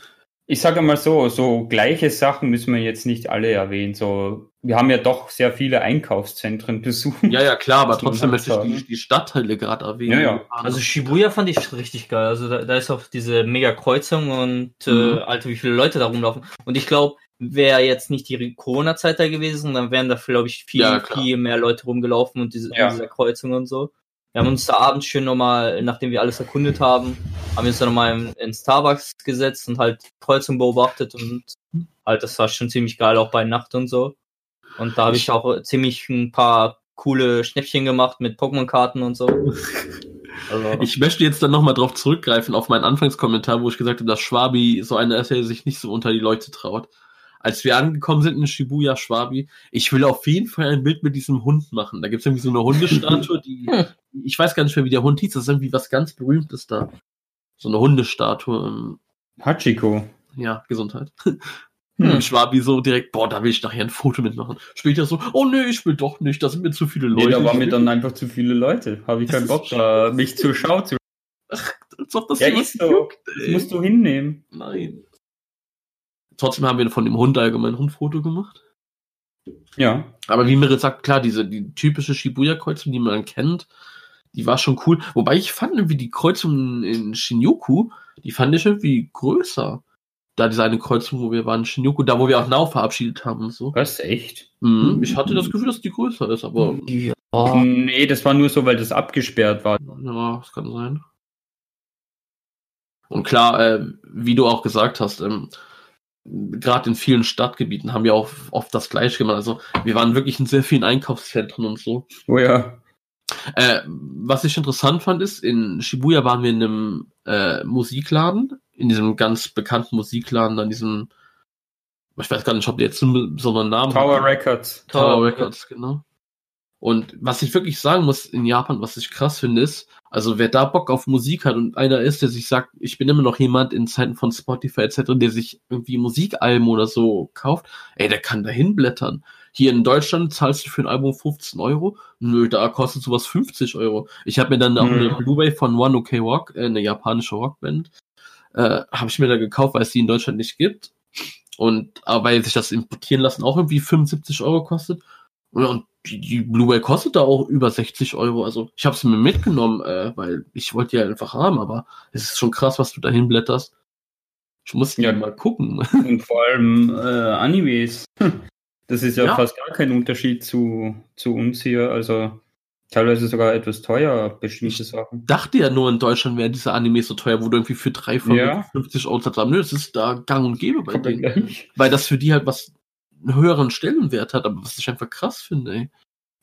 Ich sage mal so, so gleiche Sachen müssen wir jetzt nicht alle erwähnen. So, wir haben ja doch sehr viele Einkaufszentren besucht. Ja, ja, klar, aber trotzdem möchte ich die, die Stadtteile gerade erwähnen. Ja, ja. Also Shibuya fand ich richtig geil. Also da, da ist auch diese mega Kreuzung und Mhm. äh, Alter, wie viele Leute da rumlaufen. Und ich glaube, wäre jetzt nicht die Corona-Zeit da gewesen, dann wären da, glaube ich, viel, Ja, viel mehr Leute rumgelaufen und diese, Ja. dieser Kreuzung und so. Wir haben uns da abends schön nochmal, nachdem wir alles erkundet haben, haben wir uns dann nochmal in, in Starbucks gesetzt und halt Kreuzung beobachtet und halt, das war schon ziemlich geil, auch bei Nacht und so. Und da habe ich auch ziemlich ein paar coole Schnäppchen gemacht mit Pokémon-Karten und so. Also, Ich möchte jetzt dann nochmal drauf zurückgreifen, auf meinen Anfangskommentar, wo ich gesagt habe, dass Schwabi so einer ist, der sich nicht so unter die Leute traut. Als wir angekommen sind in Shibuya Schwabi, ich will auf jeden Fall ein Bild mit diesem Hund machen. Da gibt es irgendwie so eine Hundestatue, die, ich weiß gar nicht mehr, wie der Hund hieß, das ist irgendwie was ganz Berühmtes da. So eine Hundestatue. ähm, Hachiko. Ja, Gesundheit. Hm. Und Schwabi so direkt, boah, da will ich nachher ein Foto mitmachen. Später so, oh nee, ich will doch nicht, da sind mir zu viele Nee, Leute. da waren mir dann einfach zu viele Leute. Habe ich keinen Bock, da mich zur Schau zu. Als ob das Ja, ist so. juckt, Das musst du hinnehmen. Nein. Trotzdem haben wir von dem Hund allgemein ein Hundfoto gemacht. Ja. Aber wie mir sagt, klar, diese die typische Shibuya-Kreuzung, die man kennt, die war schon cool. Wobei ich fand irgendwie die Kreuzung in Shinjuku, die fand ich irgendwie größer. Da diese eine Kreuzung, wo wir waren, in Shinjuku, da wo wir auch Nao verabschiedet haben und so. Was, echt? Mhm. Ich hatte das Gefühl, dass die größer ist, aber Ja. Nee, das war nur so, weil das abgesperrt war. ja, das kann sein. Und klar, äh, wie du auch gesagt hast, ähm, gerade in vielen Stadtgebieten haben wir auch oft das Gleiche gemacht. Also wir waren wirklich in sehr vielen Einkaufszentren und so. Oh ja. Äh, was ich interessant fand, ist, in Shibuya waren wir in einem äh, Musikladen, in diesem ganz bekannten Musikladen, an diesem, ich weiß gar nicht, ob der jetzt so einen besonderen Namen Tower hat. Records. Tower Tower Records, genau. Und was ich wirklich sagen muss in Japan, was ich krass finde, ist, also wer da Bock auf Musik hat und einer ist, der sich sagt, ich bin immer noch jemand in Zeiten von Spotify etc., der sich irgendwie Musikalben oder so kauft, ey, der kann da hinblättern. Hier in Deutschland zahlst du für ein Album 15 Euro. Nö, da kostet sowas 50 Euro. Ich habe mir dann auch Mhm. eine Blu-ray von One OK Rock, äh, eine japanische Rockband, äh, habe ich mir da gekauft, weil es die in Deutschland nicht gibt. Und aber weil sich das importieren lassen auch irgendwie 75 Euro kostet. Und, die, die Blu-ray kostet da auch über 60 Euro. Also ich habe sie mir mitgenommen, äh, weil ich wollte die halt einfach haben, aber es ist schon krass, was du da hinblätterst. Ich muss Ja. ja mal gucken. Und vor allem äh, Animes. Das ist ja, Ja. fast gar kein Unterschied zu, zu uns hier. Also teilweise sogar etwas teuer, bestimmte Sachen. dachte ja nur in Deutschland wären diese Animes so teuer, wo du irgendwie für drei von Ja. 50 Euro zahlst. Nö, das ist da gang und gäbe bei denen. Weil das für die halt was einen höheren Stellenwert hat, aber was ich einfach krass finde, ey.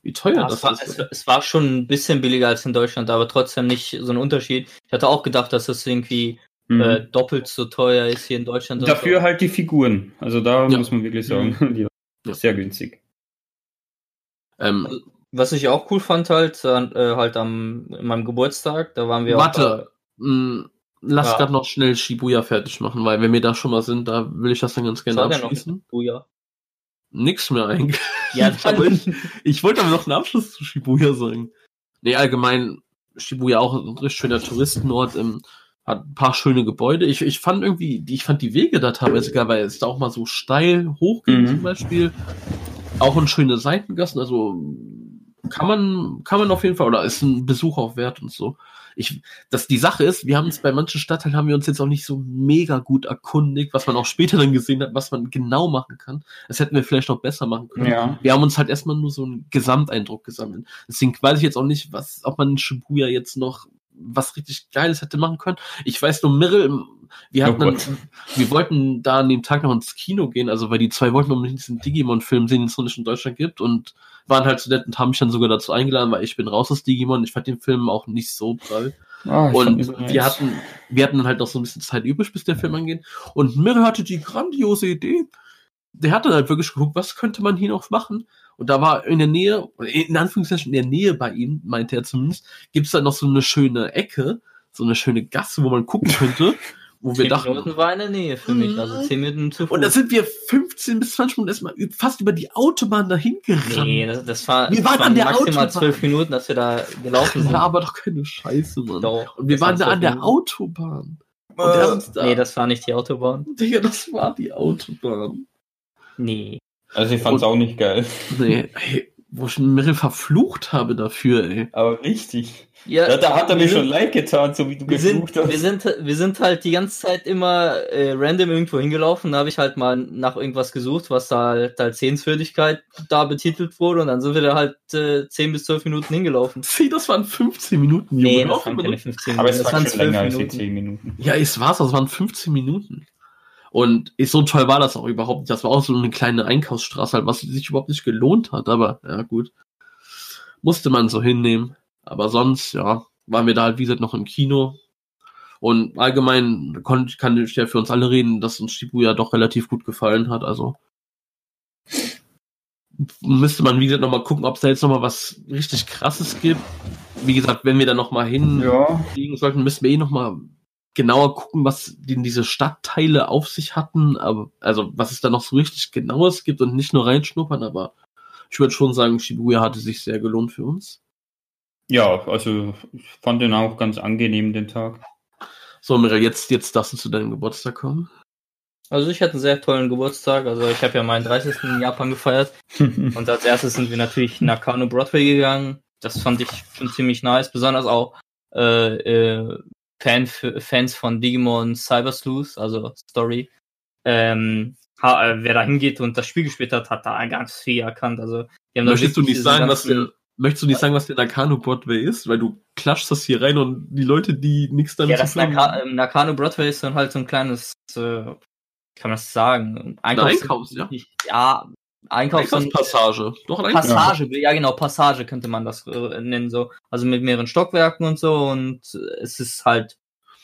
Wie teuer Ja, das es, war, ist. es, es war schon ein bisschen billiger als in Deutschland, aber trotzdem nicht so ein Unterschied. Ich hatte auch gedacht, dass das irgendwie Mhm. äh, doppelt so teuer ist hier in Deutschland. Dafür so. halt die Figuren. Also da Ja. muss man wirklich sagen, die waren Ja. sehr günstig. Ähm, Was ich auch cool fand, halt, äh, halt am in meinem Geburtstag, da waren wir warte, mh, lass Ja. grad noch schnell Shibuya fertig machen, weil wenn wir da schon mal sind, da will ich das dann ganz auch. gerne abschließen. Ja. Nix mehr eigentlich. Ja, Ich hab- Ich wollte aber noch einen Abschluss zu Shibuya sagen. Nee, allgemein, Shibuya auch ein richtig schöner Touristenort, ähm, hat ein paar schöne Gebäude. Ich, ich fand irgendwie, die- ich fand die Wege da teilweise geil, weil es da auch mal so steil hochging Mhm. zum Beispiel. Auch in schöne Seitengassen, also kann man, kann man auf jeden Fall, oder ist ein Besuch auch wert und so. Ich, das, die Sache ist, wir haben uns bei manchen Stadtteilen haben wir uns jetzt auch nicht so mega gut erkundigt, was man auch später dann gesehen hat, was man genau machen kann. Das hätten wir vielleicht noch besser machen können. Ja. Wir haben uns halt erstmal nur so einen Gesamteindruck gesammelt. Deswegen weiß ich jetzt auch nicht, was, ob man in Shibuya jetzt noch was richtig Geiles hätte machen können. Ich weiß nur, Mirrell, wir hatten Oh dann, Gott. wir wollten da an dem Tag noch ins Kino gehen, also weil die zwei wollten unbedingt diesen Digimon-Film sehen, den es noch nicht in Deutschland gibt und waren halt so nett und haben mich dann sogar dazu eingeladen, weil ich bin raus aus Digimon. Ich fand den Film auch nicht so toll. Ah, Und so nice. wir hatten, wir hatten dann halt noch so ein bisschen Zeit übrig, bis der Film angeht. Und Mirre hatte die grandiose Idee. Der hat dann halt wirklich geguckt, was könnte man hier noch machen? Und da war in der Nähe, in Anführungszeichen in der Nähe bei ihm, meinte er zumindest, gibt's da noch so eine schöne Ecke, so eine schöne Gasse, wo man gucken könnte, wo wir dachten, Minuten war in der Nähe für mich, also 10 Minuten zu Fuß. und da sind wir 15 bis 20 Minuten erstmal fast über die Autobahn dahin gerannt. Nee, das, das war, Wir das waren an der maximal Autobahn. zwölf Minuten, dass wir da gelaufen sind. Ja, aber doch keine Scheiße, Mann. Doch, Und wir waren da an der Minuten. Autobahn. Und uns da, Nee, das war nicht die Autobahn. Digga, das war die Autobahn. Nee. Also ich fand's Und- auch nicht geil. Nee, ey, wo ich Mirre verflucht habe dafür, ey. Aber richtig. Ja, Ja, da hat er mir schon leid getan, so wie du Wir sind, geflucht hast. wir, sind, wir sind halt die ganze Zeit immer äh, random irgendwo hingelaufen. Da habe ich halt mal nach irgendwas gesucht, was da halt als Sehenswürdigkeit da betitelt wurde. Und dann sind wir da halt äh, 10 bis 12 Minuten hingelaufen. Sieh, das waren 15 Minuten, Junge. Nee, das waren keine 15 Aber es waren schon 12 länger als die Minuten. 10 Minuten. Ja, es war's, das waren 15 Minuten. Und so toll war das auch überhaupt nicht. Das war auch so eine kleine Einkaufsstraße, halt, was sich überhaupt nicht gelohnt hat, aber ja, gut. Musste man so hinnehmen. Aber sonst, ja, waren wir da halt, wie gesagt, noch im Kino. Und allgemein kon- kann ich ja für uns alle reden, dass uns Shibuya doch relativ gut gefallen hat. Also müsste man, wie gesagt, nochmal gucken, ob es da jetzt nochmal was richtig krasses gibt. Wie gesagt, wenn wir da nochmal hin Ja, sollten, müssen wir eh nochmal genauer gucken, was denn diese Stadtteile auf sich hatten, aber also was es da noch so richtig genaues gibt und nicht nur reinschnuppern, aber ich würde schon sagen, Shibuya hatte sich sehr gelohnt für uns. ja, also ich fand den auch ganz angenehm, den Tag. So, Mirel, jetzt, jetzt darfst du zu deinem Geburtstag kommen. Also ich hatte einen sehr tollen Geburtstag. Also ich habe ja meinen 30. in Japan gefeiert. Und als erstes sind wir natürlich nach Kano Broadway gegangen. das fand ich schon ziemlich nice, besonders auch äh, äh, Fan Fans von Digimon Cyber Sleuth, also Story. Ähm, äh, wer da hingeht und das Spiel gespielt hat, hat da ganz viel erkannt. Also, die haben da Möchtest du nicht sagen, was der, möchtest du nicht sagen, was der Nakano Broadway ist? Weil du klatschst das hier rein und die Leute, die nichts damit Ja, zu das tun haben- Naka Nakano Broadway ist dann halt so ein kleines, äh, kann man das sagen? Einkaufs, Einkaufs- ja. ja, Einkaufs Einkaufspassage. Doch, Passage, ja genau, Passage könnte man das äh, nennen, so. Also mit mehreren Stockwerken und so und es ist halt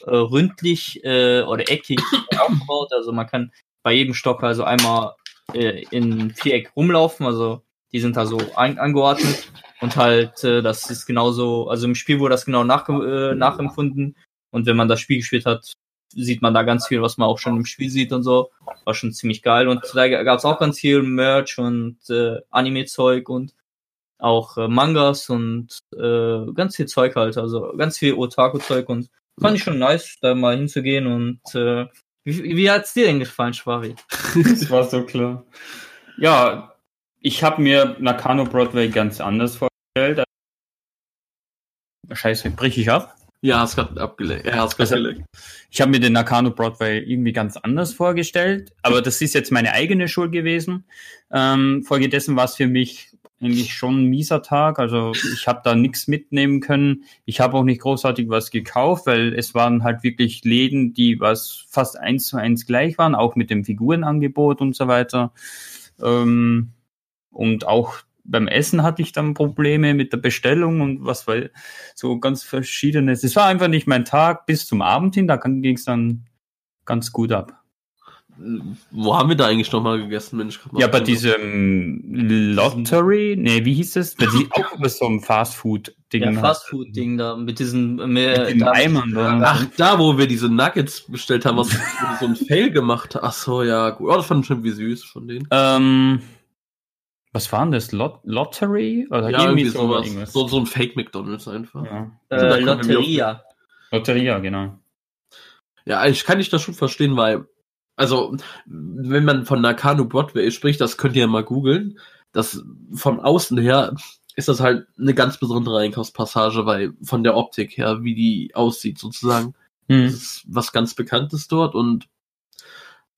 äh, ründlich äh, oder eckig aufgebaut. Also man kann bei jedem Stock also einmal äh, in Viereck rumlaufen, also die sind da so ein, angeordnet und halt äh, das ist genauso, also im Spiel wurde das genau nach, äh, nachempfunden und wenn man das Spiel gespielt hat, sieht man da ganz viel, was man auch schon im Spiel sieht und so. War schon ziemlich geil. Und da gab es auch ganz viel Merch und äh, Anime-Zeug und auch äh, Mangas und äh, ganz viel Zeug halt. Also ganz viel Otaku-Zeug und fand ich schon nice, da mal hinzugehen und äh, wie, wie hat's dir denn gefallen, Schwari? Das war so klar. Ja, ich habe mir Nakano Broadway ganz anders vorgestellt. Scheiße, brich ich ab? Ja, hast gerade abgelegt. Ja, gerade Also- gelegt. Ich habe mir den Nakano Broadway irgendwie ganz anders vorgestellt, aber das ist jetzt meine eigene Schuld gewesen. Ähm, folgedessen war es für mich eigentlich schon ein mieser Tag. Also ich habe da nichts mitnehmen können. Ich habe auch nicht großartig was gekauft, weil es waren halt wirklich Läden, die was fast eins zu eins gleich waren, auch mit dem Figurenangebot und so weiter. Ähm, und auch beim Essen hatte ich dann Probleme mit der Bestellung und was weil so ganz verschiedenes. Es war einfach nicht mein Tag bis zum Abend hin, da ging es dann ganz gut ab. Wo haben wir da eigentlich nochmal gegessen, Mensch? Ja, bei diesem Lottery, nee, wie hieß das? Bei die, auch über so einem Fastfood-Ding. Ja. Fastfood-Ding da mit diesen Mit mehr, den da- Eimern da. Ach, da, wo wir diese Nuggets bestellt haben, was so ein Fail gemacht haben. Ach so, ja, gut. Oh, das fand ich schon wie süß von denen. Ähm, was war denn das? Lot Lottery? Oder ja, irgendwie so sowas. irgendwas. So, so ein Fake McDonalds einfach. Ja. Ja. Also äh, Lotteria. Lotteria, genau. ich kann dich das schon verstehen, weil, also, wenn man von Nakano Broadway spricht, das könnt ihr ja mal googeln. Das von außen her ist das halt eine ganz besondere Einkaufspassage, weil von der Optik her, wie die aussieht sozusagen. Das Hm. ist was ganz Bekanntes dort und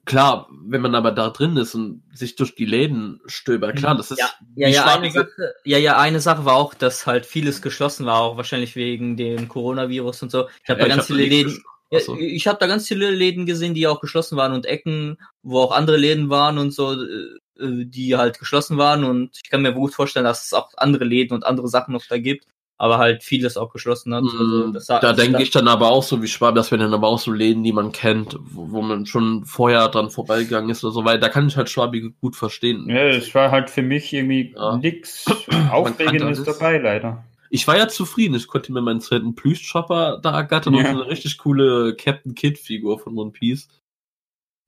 klar, wenn man aber da drin ist und sich durch die Läden stöbert, klar, das ist Ja, Ja, ja, eine Sache, ja, ja, eine Sache war auch, dass halt vieles geschlossen war, auch wahrscheinlich wegen dem Coronavirus und so. Ich habe Ja, da ganz hab viele Läden, ja, ich habe da ganz viele Läden gesehen, die auch geschlossen waren und Ecken, wo auch andere Läden waren und so, äh, die halt geschlossen waren und ich kann mir gut vorstellen, dass es auch andere Läden und andere Sachen noch da gibt, aber halt vieles auch geschlossen hat. Also, das da denke ich dann aber auch so wie Schwab, das wären dann aber auch so Läden, die man kennt, wo, wo man schon vorher dran vorbeigegangen ist oder so, weil da kann ich halt Schwabi gut verstehen. Ja, es war halt für mich irgendwie Ja. nix kannte Aufregendes dabei, leider. Ich war ja zufrieden, ich konnte mir meinen zweiten Plüschchopper da ergattern und Ja. so eine richtig coole Captain Kid Figur von One Piece.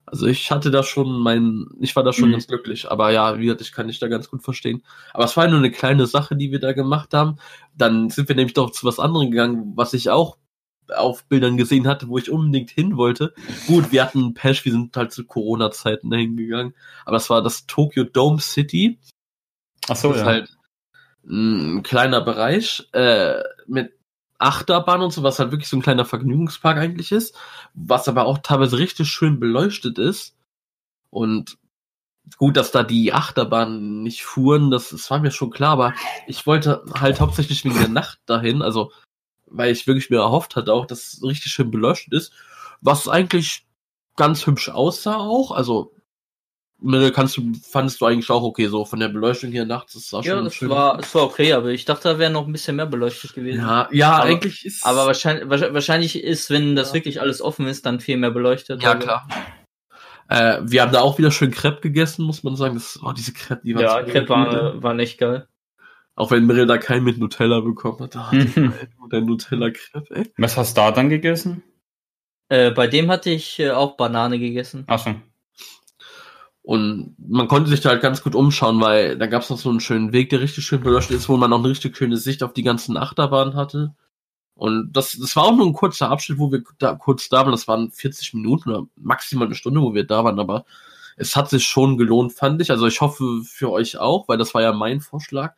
Also ich hatte da schon mein, ich war da schon Mhm. ganz glücklich, aber ja, wie gesagt, ich kann dich da ganz gut verstehen. Aber es war nur eine kleine Sache, die wir da gemacht haben. Dann sind wir nämlich doch zu was anderem gegangen, was ich auch auf Bildern gesehen hatte, wo ich unbedingt hin wollte. Gut, wir hatten Pesh, wir sind halt zu Corona-Zeiten dahin gegangen, aber es war das Tokyo Dome City. Ach so, das ist ja. halt ein kleiner Bereich äh, mit Achterbahn und so, was halt wirklich so ein kleiner Vergnügungspark eigentlich ist, was aber auch teilweise richtig schön beleuchtet ist. Und gut, dass da die Achterbahnen nicht fuhren, das, das war mir schon klar, aber ich wollte halt hauptsächlich wegen der Nacht dahin, also weil ich wirklich mir erhofft hatte auch, dass es richtig schön beleuchtet ist, was eigentlich ganz hübsch aussah auch, also kannst du, fandest du eigentlich auch okay, so von der Beleuchtung hier nachts, das sah Ja, schon das schön war, es war okay, aber ich dachte, da wäre noch ein bisschen mehr beleuchtet gewesen. Ja, ja, Aber- eigentlich ist. Aber wahrscheinlich, wahrscheinlich- ist, wenn das Ja. wirklich alles offen ist, dann viel mehr beleuchtet. ja Also- klar. Äh, wir haben da auch wieder schön Crepe gegessen, muss man sagen. Das, oh, diese Crepe, die waren Ja, so Crepe war, war echt geil. Auch wenn Mirre da keinen mit Nutella bekommen hat. Ah, Mhm. der Nutella Crepe, ey. Was hast du da dann gegessen? Äh, bei dem hatte ich äh, auch Banane gegessen. Achso. Und man konnte sich da halt ganz gut umschauen, weil da gab es noch so einen schönen Weg, der richtig schön beleuchtet ist, wo man noch eine richtig schöne Sicht auf die ganzen Achterbahnen hatte. Und das, das war auch nur ein kurzer Abschnitt, wo wir da kurz da waren. Das waren 40 Minuten oder maximal eine Stunde, wo wir da waren, aber es hat sich schon gelohnt, fand ich. Also ich hoffe für euch auch, weil das war ja mein Vorschlag.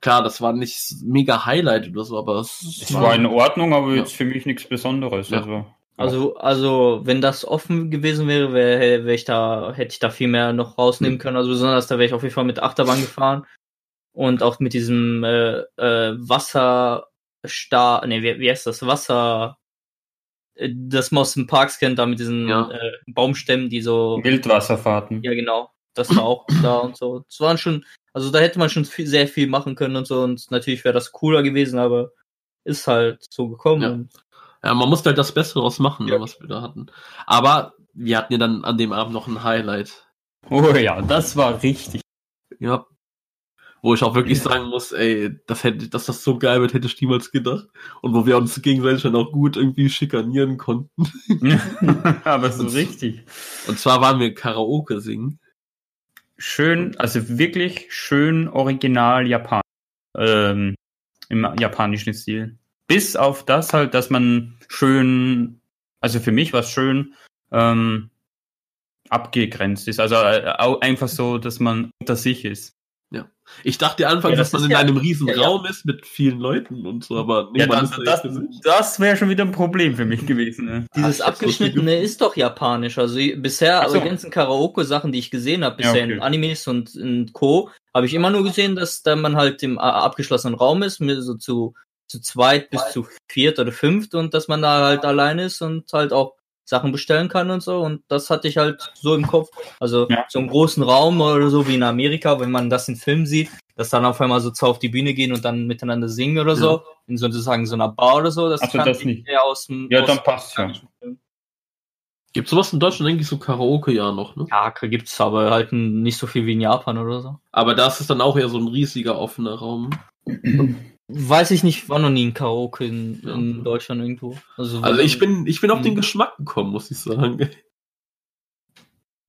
Klar, das war nicht mega Highlight oder so, aber es, Es war in Ordnung, aber Ja. jetzt für mich nichts Besonderes. Ja. Also, Also, also, wenn das offen gewesen wäre, wäre wär ich da, hätte ich da viel mehr noch rausnehmen können. Also besonders da wäre ich auf jeden Fall mit Achterbahn gefahren. Und auch mit diesem äh, äh, Wasserstar, ne, wie, wie heißt das? Wasser, äh, das man aus den Parks kennt, da mit diesen Ja. äh, Baumstämmen, die so. Wildwasserfahrten. Ja, genau. Das war auch da und so. Das waren schon, also da hätte man schon viel, sehr viel machen können und so. Und natürlich wäre das cooler gewesen, aber ist halt so gekommen. Ja. Und Ja, man musste halt das Beste draus machen, ne, Ja. was wir da hatten. Aber wir hatten ja dann an dem Abend noch ein Highlight. Oh ja, das war richtig. Ja. Wo ich auch wirklich sagen muss, ey, das hätte, dass das so geil wird, hätte ich niemals gedacht. Und wo wir uns gegenseitig dann auch gut irgendwie schikanieren konnten. aber so richtig. Und zwar waren wir Karaoke singen. Schön, also wirklich schön original Japan. Ähm, Im japanischen Stil. Bis auf das halt, dass man schön, also für mich war es schön, ähm, abgegrenzt ist. Also äh, einfach so, dass man unter sich ist. Ich dachte anfangs, Ja, das dass man in ja- einem riesen ja, ja. Raum ist mit vielen Leuten und so, aber nee, Ja, man das, das, das wäre schon wieder ein Problem für mich gewesen. Ne? Dieses Ach, ich abgeschnittene ist doch japanisch. Also i- bisher, Ach so. aber die ganzen Karaoke-Sachen, die ich gesehen habe, Ja, bisher okay. in Animes und in Co., habe ich immer nur gesehen, dass da man halt im abgeschlossenen Raum ist, mit so zu, zu zweit bis zu viert oder fünft und dass man da halt allein ist und halt auch Sachen bestellen kann und so. Und das hatte ich halt so im Kopf. Also Ja. so einen großen Raum oder so wie in Amerika, wenn man das in Filmen sieht, dass dann auf einmal so zwei auf die Bühne gehen und dann miteinander singen oder so, in so, sozusagen so einer Bar oder so. Das Ach so, kannte das ich nicht. eher aus dem Ja, aus dann dem passt's ja. Gibt sowas in Deutschland eigentlich so Karaoke ja noch, ne? Ja, gibt's aber halt nicht so viel wie in Japan oder so. Aber das ist dann auch eher so ein riesiger offener Raum. Weiß ich nicht, war noch nie ein Karaoke in, in Ja. Deutschland irgendwo. Also, Also ich bin, ich bin auf den Mhm. Geschmack gekommen, muss ich sagen.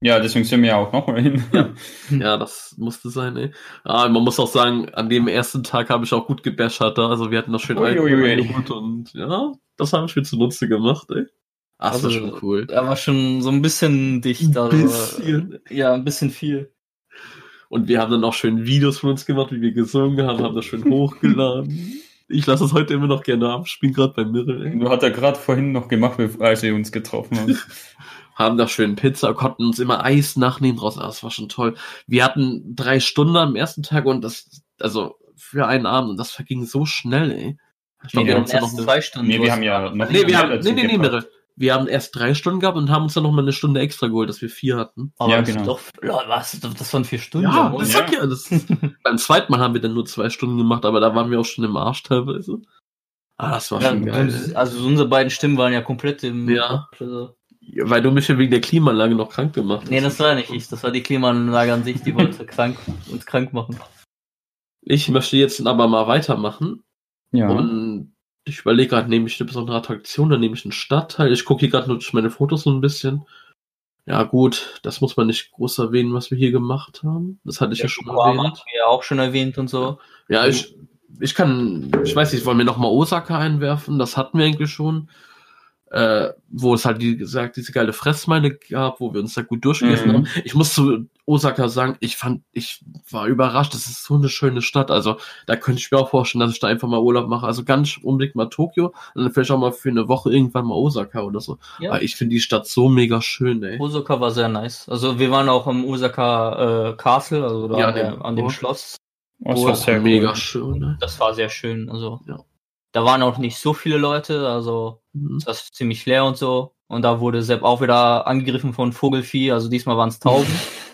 Ja, deswegen sind wir ja auch noch mal hin. Ja. Ja, das musste sein, ey. Ah, man muss auch sagen, an dem ersten Tag habe ich auch gut gebäschert da. Also wir hatten noch schön eingeholt und ja, das habe ich mir zunutze gemacht, ey. Ach, das war Also, schon cool. Er war schon so ein bisschen dicht. Also, bisschen. Ja, ein bisschen viel. Und wir haben dann auch schön Videos von uns gemacht, wie wir gesungen haben, haben das schön hochgeladen. Ich lasse es heute immer noch gerne abspielen, gerade bei. Du hat er gerade vorhin noch gemacht, bevor- als wir uns getroffen haben. haben da schön Pizza, konnten uns immer Eis nachnehmen draus. Ah, Das war schon toll. Wir hatten drei Stunden am ersten Tag und das, also für einen Abend, und das verging so schnell, ey. Ich glaub, Ja, wir haben ja noch zwei Stunden. Nee, wir haben ja noch nee, wir mehr haben, nee, nee, nee. Mirre. Wir haben erst drei Stunden gehabt und haben uns dann noch mal eine Stunde extra geholt, dass wir vier hatten. Aber Ja, das genau. Doch, was? Das waren vier Stunden. Ja, das sag ja, das, beim zweiten Mal haben wir dann nur zwei Stunden gemacht, aber da waren wir auch schon im Arsch teilweise. Ah, das war Ja, schon geil. also unsere beiden Stimmen waren ja komplett im. Ja. Also. Weil du mich ja wegen der Klimaanlage noch krank gemacht hast. nee, das war nicht ich. Das war die Klimaanlage an sich, die wollte krank, uns krank machen. Ich möchte jetzt aber mal weitermachen. Ja. Und ich überlege gerade, nehme ich eine besondere Attraktion, dann nehme ich einen Stadtteil. Ich gucke hier gerade nur durch meine Fotos so ein bisschen. Ja, gut, das muss man nicht groß erwähnen, was wir hier gemacht haben. Das hatte ich ja, schon Yokohama erwähnt. wir ja auch schon erwähnt und so. Ja, ich, ich kann, ich weiß nicht, wollen wir nochmal Osaka einwerfen? Das hatten wir eigentlich schon. Äh, wo es halt, wie gesagt, diese geile Fressmeile gab, wo wir uns da gut durchgegessen Mhm. haben. Ich muss zu Osaka sagen, ich fand, ich war überrascht, das ist so eine schöne Stadt. Also, da könnte ich mir auch vorstellen, dass ich da einfach mal Urlaub mache. Also ganz unbedingt mal Tokio und dann vielleicht auch mal für eine Woche irgendwann mal Osaka oder so. Ja. Aber ich finde die Stadt so mega schön, ey. Osaka war sehr nice. Also wir waren auch im Osaka äh, Castle, also da Ja, an, der, dem- an dem oh. Schloss. das war sehr mega cool. schön, ne? Das war sehr schön. Also Ja. da waren auch nicht so viele Leute, also Mhm. das ist ziemlich leer und so. Und da wurde Sepp auch wieder angegriffen von Vogelvieh. Also diesmal waren es Tauben.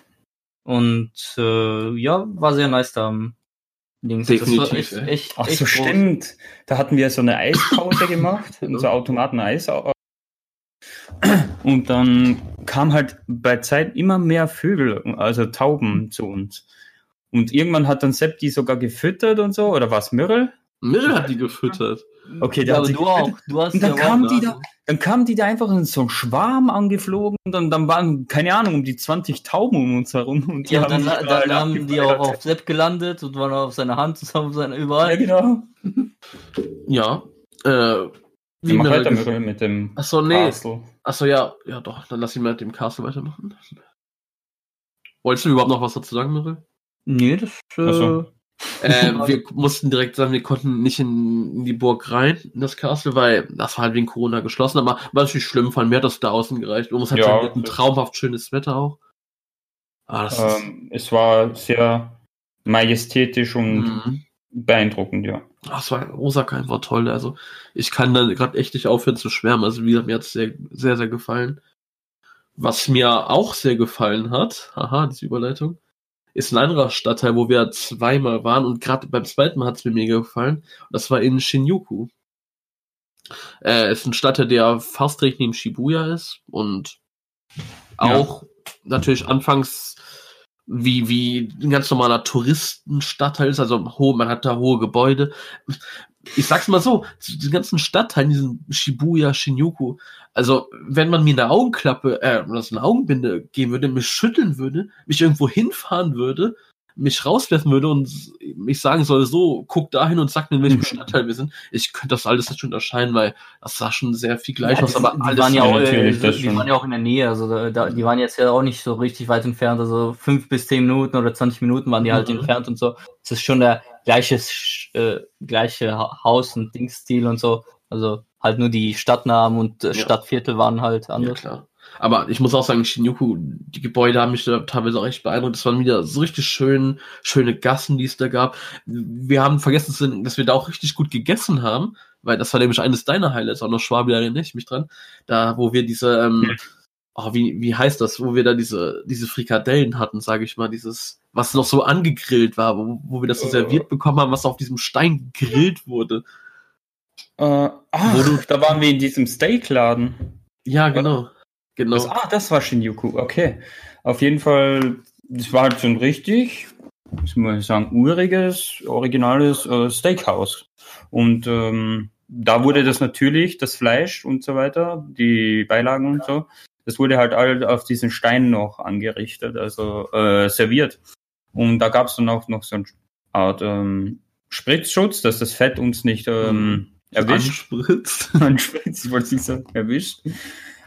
und äh, ja, war sehr nice da. am war Definitiv, echt, ey. echt, Ach echt so, groß. stimmt. Da hatten wir so eine Eispause gemacht, in so Automaten Eis. Und dann kam halt bei Zeit immer mehr Vögel, also Tauben zu uns. Und irgendwann hat dann Sepp die sogar gefüttert und so, oder was, Mirrel? Mirrell hat die gefüttert. Okay, Ja, aber du auch. Du hast Und dann ja kam auch- die da, dann kamen die da einfach in so einen Schwarm angeflogen und dann, dann waren, keine Ahnung, um die 20 Tauben um uns herum. Und Ja, haben dann, dann, da haben die auch auf Sepp gelandet und waren auf seiner Hand zusammen auf seiner überall. Ja, genau. Ja. Äh, Wie mach weiter Mirrel, mit dem Achso, nee. Castle. Achso, ja, ja doch, dann lass ihn mal mit dem Castle weitermachen. Wolltest du überhaupt noch was dazu sagen, Mirrell? Nee, das, äh, so. Äh, wir mussten direkt sagen, wir konnten nicht in, in die Burg rein, in das Castle, weil das war halt wegen Corona geschlossen, aber war natürlich schlimm, vor allem mir hat das da außen gereicht. Und es hat Ja, ein traumhaft schönes Wetter auch. Ah, das ist, Ähm, es war sehr majestätisch und Mhm. beeindruckend, ja. Ach, es war, Osaka einfach toll. Also, ich kann da gerade echt nicht aufhören zu schwärmen. Also, wie gesagt, mir hat es sehr, sehr, sehr gefallen. Was mir auch sehr gefallen hat, haha, diese Überleitung, ist ein anderer Stadtteil, wo wir zweimal waren und gerade beim zweiten Mal hat es mir mega gefallen. Und das war in Shinjuku. Äh, ist ein Stadtteil, der fast direkt neben Shibuya ist und auch natürlich anfangs wie, wie ein ganz normaler Touristenstadtteil ist, also man hat da hohe Gebäude. Ich sag's mal so, die ganzen Stadtteilen, diesen Shibuya, Shinjuku, also wenn man mir eine Augenklappe, äh, oder eine Augenbinde geben würde, mich schütteln würde, mich irgendwo hinfahren würde, mich rauswerfen würde und mich sagen soll, so, guck dahin und sag mir, in welchem Stadtteil wir sind, ich könnte das alles nicht unterscheiden, weil das sah schon sehr viel gleich aus, die, aber die alles waren ja auch, natürlich, äh, das die schon. waren ja auch in der Nähe, also da, da, die waren jetzt ja auch nicht so richtig weit entfernt, also fünf bis zehn Minuten oder 20 Minuten waren die halt Mhm. entfernt und so. Es ist schon der gleiche, äh, gleiche Ha- Haus- und Dingsstil und so. Also halt nur die Stadtnamen und äh, Ja. Stadtviertel waren halt Ja, anders. klar. Aber ich muss auch sagen, Shinjuku, die Gebäude haben mich da teilweise auch echt beeindruckt. Es waren wieder so richtig schön, schöne Gassen, die es da gab. Wir haben vergessen, dass wir da auch richtig gut gegessen haben, weil das war nämlich eines deiner Highlights, auch noch Schwabi, da erinnere ich mich dran. Da, wo wir diese, ähm, Hm. oh, wie, wie heißt das, wo wir da diese, diese Frikadellen hatten, sage ich mal, dieses, was noch so angegrillt war, wo, wo wir das so Äh. serviert bekommen haben, was auf diesem Stein gegrillt wurde. Äh, Wo du- da waren wir in diesem Steakladen. Ja, genau. Genau. Das, ah, das war Shinjuku, okay. Auf jeden Fall, das war halt so ein richtig, muss ich sagen, uriges, originales äh, Steakhouse. Und ähm, da wurde das natürlich, das Fleisch und so weiter, die Beilagen und so, das wurde halt all auf diesen Stein noch angerichtet, also äh, serviert. Und da gab es dann auch noch so eine Art ähm, Spritzschutz, dass das Fett uns nicht ähm, erwischt. Anspritzt. anspritzt, ich wollte nicht sagen, erwischt.